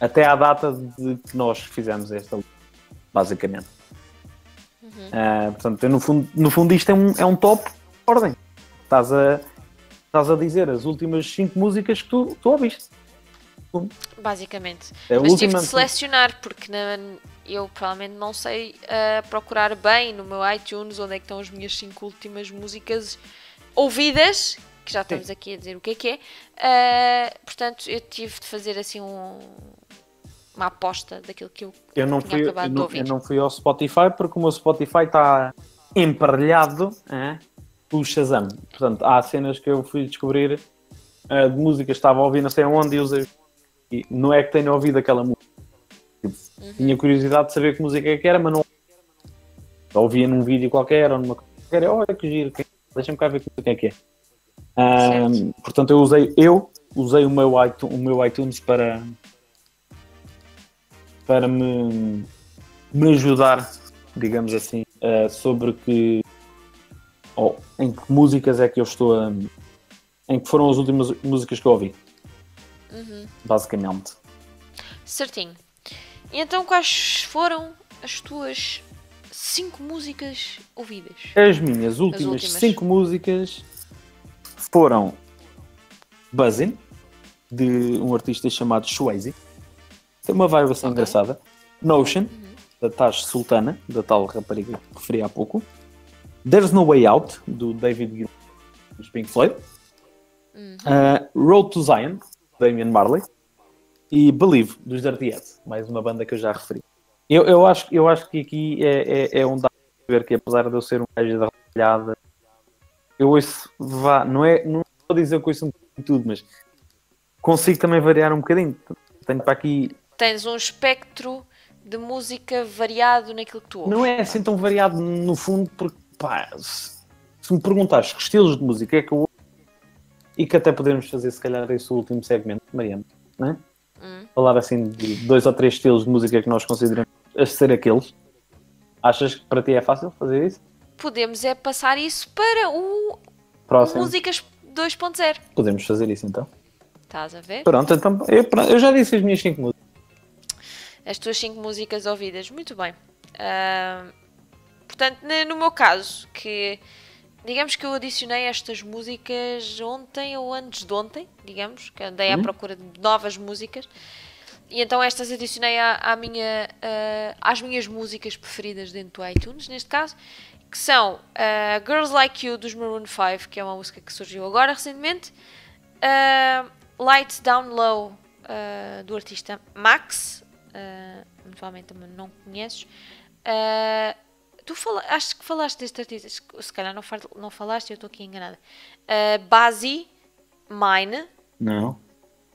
até à data de que nós fizemos esta lista, basicamente. Ah, portanto, no, fundo, no fundo isto é um, é um top de ordem. Estás a, estás a dizer as últimas 5 músicas que tu, tu ouviste.
Basicamente.
É
Mas tive de selecionar, porque na- eu provavelmente não sei ah, procurar bem no meu iTunes onde é que estão as minhas cinco últimas músicas ouvidas, que já estamos aqui a dizer o que é que é. Ah, portanto, eu tive de fazer assim um- uma aposta daquilo que eu,
Eu não,
tinha
fui, eu,
acabado de
não,
ouvir.
eu não fui ao Spotify porque o meu Spotify está emparelhado é, pelo Shazam. Portanto, há cenas que eu fui descobrir eh, de música, estava a ouvir não sei onde e usei. E não é que tenha ouvido aquela música.
Uhum.
Tinha curiosidade de saber que música é que era, mas não. Ouvia num vídeo qualquer ou numa coisa qualquer. Olha que giro, deixa-me cá ver que música é que é.
Certo.
portanto, eu usei, eu usei o meu iTunes, o meu iTunes para, para me, me ajudar, digamos assim, eh, sobre que ou em que músicas é que eu estou a, em que foram as últimas músicas que eu ouvi,
Uhum.
basicamente.
Certinho. E então, quais foram as tuas cinco músicas ouvidas?
As minhas últimas
últimas.
cinco músicas foram Buzzin, de um artista chamado Swayze. Tem uma vibe assim
Ok.
engraçada. Notion, da Taj Sultana, da tal rapariga que referi há pouco. There's No Way Out, do David Gilmour, dos Pink Floyd. Uh, Road to Zion, Damian Marley. E Believe, dos Dirty Heads, mais uma banda que eu já referi. Eu, eu, acho, eu acho que aqui é, é, é um dado ver que apesar de eu ser um gajo da rolhada, eu ouço, vá, não é, não vou dizer que ouço um tudo, mas consigo também variar um bocadinho. Tenho para aqui,
Tens um espectro de música variado naquilo que tu ouves.
não é assim tão variado no fundo, porque pá, se, se me perguntares que estilos de música é que eu ouço, e que até podemos fazer se calhar esse último segmento, Mariana, não é?
Hum.
Falar assim de dois ou três estilos de música que nós consideramos a ser aqueles. Achas que para ti é fácil fazer isso?
Podemos é passar isso para o
Próximo.
Músicas 2.0.
Podemos fazer isso então.
Estás a ver?
Pronto, então eu, eu já disse as minhas 5 músicas.
As tuas 5 músicas ouvidas. Muito bem. Ahm, portanto, no meu caso, que digamos que eu adicionei estas músicas ontem ou antes de ontem, digamos, que andei à procura de novas músicas. E então estas adicionei à, à minha, ah, às minhas músicas preferidas dentro do iTunes, neste caso, que são ah, Girls Like You dos Maroon 5, que é uma música que surgiu agora recentemente, ah, Lights Down Low do artista Max, muito provavelmente também não conheces. Ah, tu fala, acho que falaste deste artista, se calhar não, fal- não falaste, eu estou aqui enganada. Uh, Bazi Mine,
Não.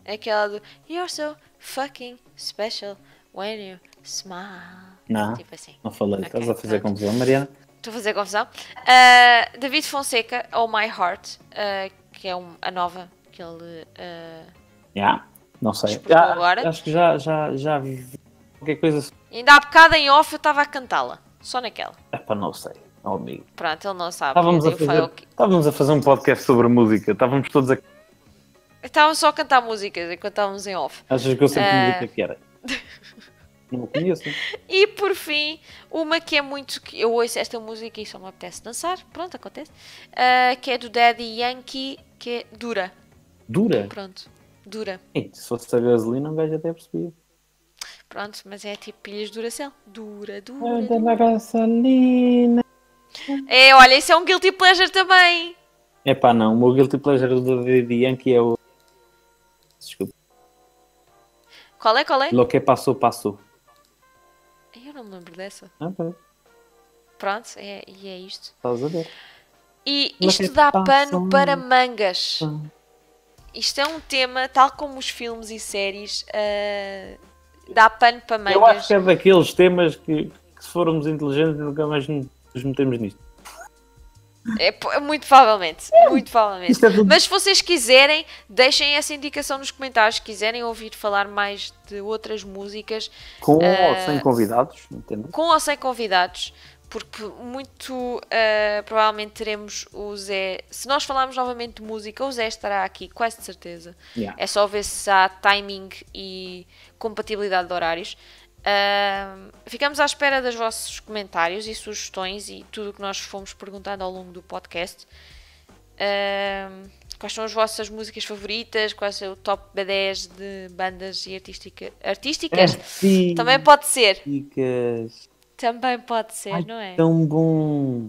aquela do You're so fucking special when you smile.
Não.
Tipo assim.
Não falei.
Ok,
Estás a fazer
pronto.
confusão, Mariana?
Estou a fazer confusão. Uh, David Fonseca, Oh My Heart, uh, que é um- a nova que ele. uh,
Já. Não sei. Já,
agora?
Acho que já, já, já vi qualquer coisa. assim.
ainda há bocado em off eu estava a cantá-la. Só naquela.
Epá, não sei. Não, amigo.
Pronto, ele não sabe.
Estávamos a, fazer,
"Ok."
estávamos a fazer um podcast sobre música. Estávamos todos a.
Estavam só a cantar músicas enquanto estávamos em off.
Achas que eu sei que
Eh,
música que era? Não conheço.
E por fim, uma que é muito. que Eu ouço esta música e só me apetece dançar. Pronto, acontece. Ah, que é do Daddy Yankee, que é Dura.
Dura?
Pronto, Dura.
Ei, se fosse a gasolina, um gajo até percebia.
Pronto, mas é tipo pilhas Duracell. Dura, dura.
Anda
dura.
na gasolina.
É, olha, isso é um guilty pleasure também.
Epá, não. O meu guilty pleasure do Daddy Yankee é o... Desculpa.
Qual é, qual é?
Lo que passou, passou.
Eu não me lembro dessa.
Ah, pá,
Pronto, é, e é isto.
estás a ver.
E
Lo
isto dá
passou.
pano para mangas. Isto é um tema, tal como os filmes e séries, ah, dá pano para mangas.
Eu acho que é daqueles temas que, que se formos inteligentes nunca mais nos metemos nisto.
É, muito provavelmente. Muito provavelmente.
É tudo-
Mas se vocês quiserem, deixem essa indicação nos comentários. Se quiserem ouvir falar mais de outras músicas,
Com ou
Ah,
sem convidados, entende?
com ou sem convidados, porque muito ah, provavelmente teremos o Zé. Se nós falarmos novamente de música, o Zé estará aqui, quase de certeza.
Yeah.
É só ver se há timing e compatibilidade de horários. Ahm, ficamos à espera dos vossos comentários e sugestões e tudo o que nós fomos perguntando ao longo do podcast. Ahm, quais são as vossas músicas favoritas? Qual é o top B10 de bandas e artística, artísticas?
Artísticas.
Também pode ser. Também pode ser,
Ai,
não é?
Tão bom.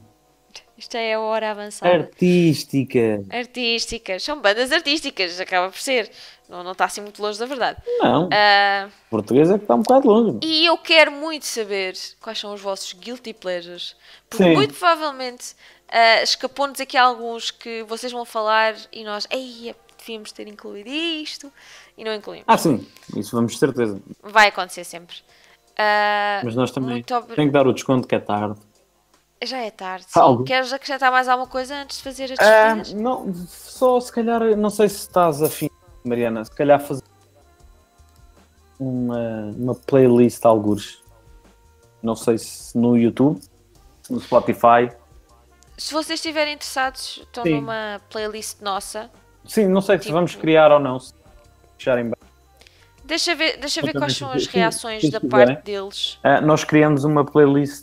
Isto é a hora avançada.
Artística.
Artísticas. São bandas artísticas, acaba por ser. Não, não está assim muito longe da verdade.
Não,
Ah,
português é que está um bocado longe.
E eu quero muito saber quais são os vossos guilty pleasures. Porque
Sim.
muito provavelmente ah, escapou-nos aqui alguns que vocês vão falar e nós, ei, devíamos ter incluído isto e não incluímos.
Ah, sim, isso vamos de certeza.
Vai acontecer sempre. Ah,
Mas nós também
Muito obri-
tem que dar o desconto que é tarde.
já é tarde.
Algo.
Sim. Queres acrescentar mais alguma coisa antes de fazer as despedidas?
não, só se calhar, não sei se estás afim, Mariana, se calhar fazer uma, uma playlist algures. Não sei se no YouTube, se no Spotify.
Se vocês estiverem interessados, estão
Sim.
numa playlist nossa.
Sim, não sei se
Tipo-
vamos criar ou não, se acharem bem.
Deixa ver, deixa ver
Eu
quais são as
se-
reações
se
da parte deles.
Ah, nós criamos uma playlist,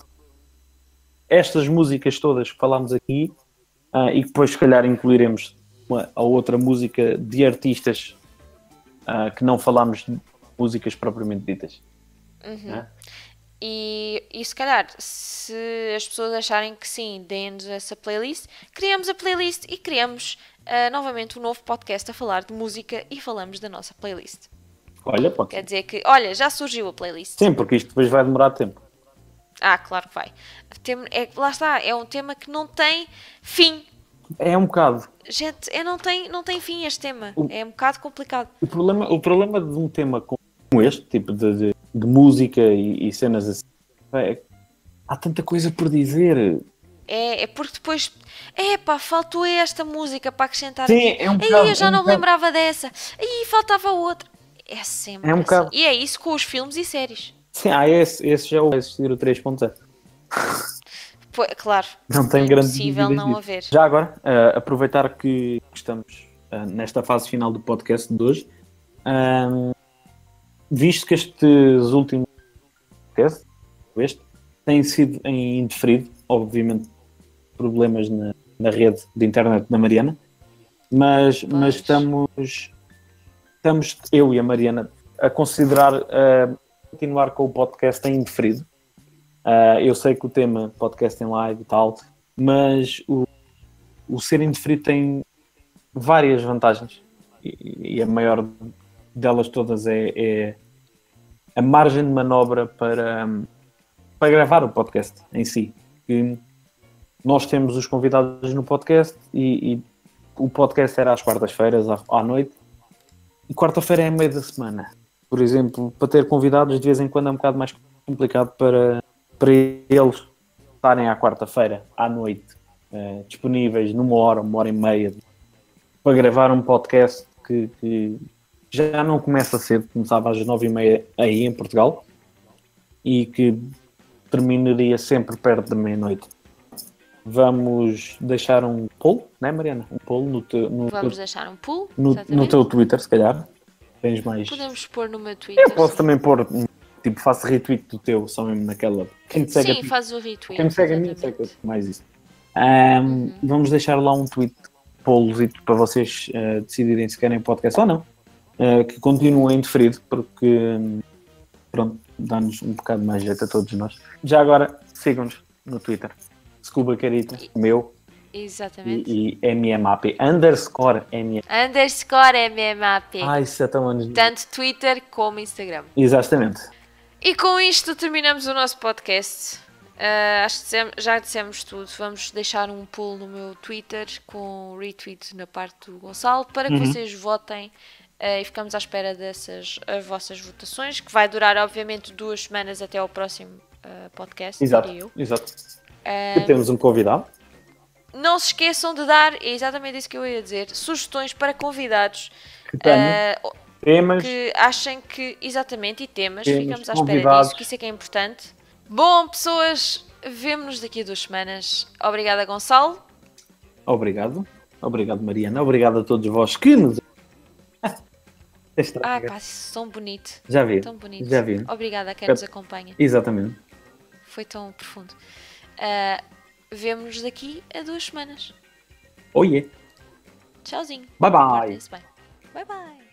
estas músicas todas que falámos aqui, ah, e depois se calhar incluiremos uma ou outra música de artistas ah, que não falámos de músicas propriamente ditas.
Uhum. E, e se calhar, se as pessoas acharem que sim, deem-nos essa playlist, criamos a playlist e criamos novamente um novo podcast a falar de música e falamos da nossa playlist.
Olha,
Quer dizer que, olha, já surgiu a playlist.
Sim, porque isto depois vai demorar tempo.
Ah, claro que vai. Tem- é- lá está, é um tema que não tem fim.
É um bocado.
Gente, é, não, tem, não tem fim este tema.
O-
É um bocado complicado.
O problema, o problema de um tema como este, tipo de, de- de música e, e cenas assim, é que há tanta coisa por dizer.
É, é porque depois, é pá, faltou esta música para acrescentar
Sim,
aqui.
é um bocado-
eu já
é um
não me lembrava dessa. Aí faltava outra. É sempre
É um
assim.
bocado-
E é isso com os filmes e séries.
Sim, ah, esse, esse já vai existir o 3.0.
Pô, claro,
Não tem
é
grande
impossível
dúvidas
não
disso.
haver.
Já agora, eh, aproveitar que estamos eh, nesta fase final do podcast de hoje, ahm, visto que estes últimos podcasts, este, têm sido em indeferido, obviamente problemas na, na rede de internet da Mariana, mas, mas estamos, estamos, eu e a Mariana, a considerar ah, continuar com o podcast em indeferido. Ah, eu sei que o tema podcast em live e tal, mas o, o ser indeferido tem várias vantagens e, e a maior delas todas é, é a margem de manobra para, para gravar o podcast em si. Que nós temos os convidados no podcast e, e o podcast era às quartas-feiras à, à noite e quarta-feira é meio da semana. Por exemplo, para ter convidados de vez em quando é um bocado mais complicado para, para eles estarem à quarta-feira à noite eh, disponíveis numa hora, uma hora e meia para gravar um podcast que, que já não começa cedo, começava às nove e meia aí em Portugal e que terminaria sempre perto da meia-noite. Vamos deixar um poll, né Mariana? Um poll no teu, no,
Vamos deixar um
no, no
exatamente.
teu Twitter, se calhar, Tens mais.
Podemos pôr no meu Twitter.
Eu posso também pôr, um, tipo, faço retweet do teu, só mesmo naquela. Quem te segue a
Sim,
ti-
faz o retweet.
Quem me segue a mim,
exatamente.
segue mais isso. Ahm,
Uhum.
Vamos deixar lá um tweet polosito para vocês eh, decidirem se querem podcast ou não. Eh, que continua indeferido, porque hum, pronto, dá-nos um bocado mais jeito a todos nós. Já agora, sigam-nos no Twitter. Scuba Carita, meu,
Exatamente.
e, e MMAP, underscore MM.
Underscore MMAP.
Ai, isso é tão anos.
Tanto Twitter como Instagram.
Exatamente.
E com isto terminamos o nosso podcast. Ah, acho que já dissemos tudo. Vamos deixar um poll no meu Twitter com o retweet na parte do Gonçalo para que
Uhum.
vocês votem ah, e ficamos à espera dessas as vossas votações, que vai durar obviamente duas semanas até ao próximo ah, podcast.
Exato. Exato. E temos um convidado.
não se esqueçam de dar, é exatamente isso que eu ia dizer, sugestões para convidados
Que
ah,
temas.
que achem que, exatamente, e temas,
Temas,
ficamos à espera disso, que isso é que é importante. Bom, pessoas, vemo-nos daqui a duas semanas. Obrigada, Gonçalo.
Obrigado. Obrigado, Mariana. Obrigado a todos vós que nos.
Ah, pá, tão bonito.
Já vi.
Tão bonito.
Já vi.
Obrigada a quem nos acompanha.
Exatamente.
Foi tão profundo. Ah, vemo-nos daqui a duas semanas.
Oiê.
Tchauzinho.
Bye bye.
Bye bye.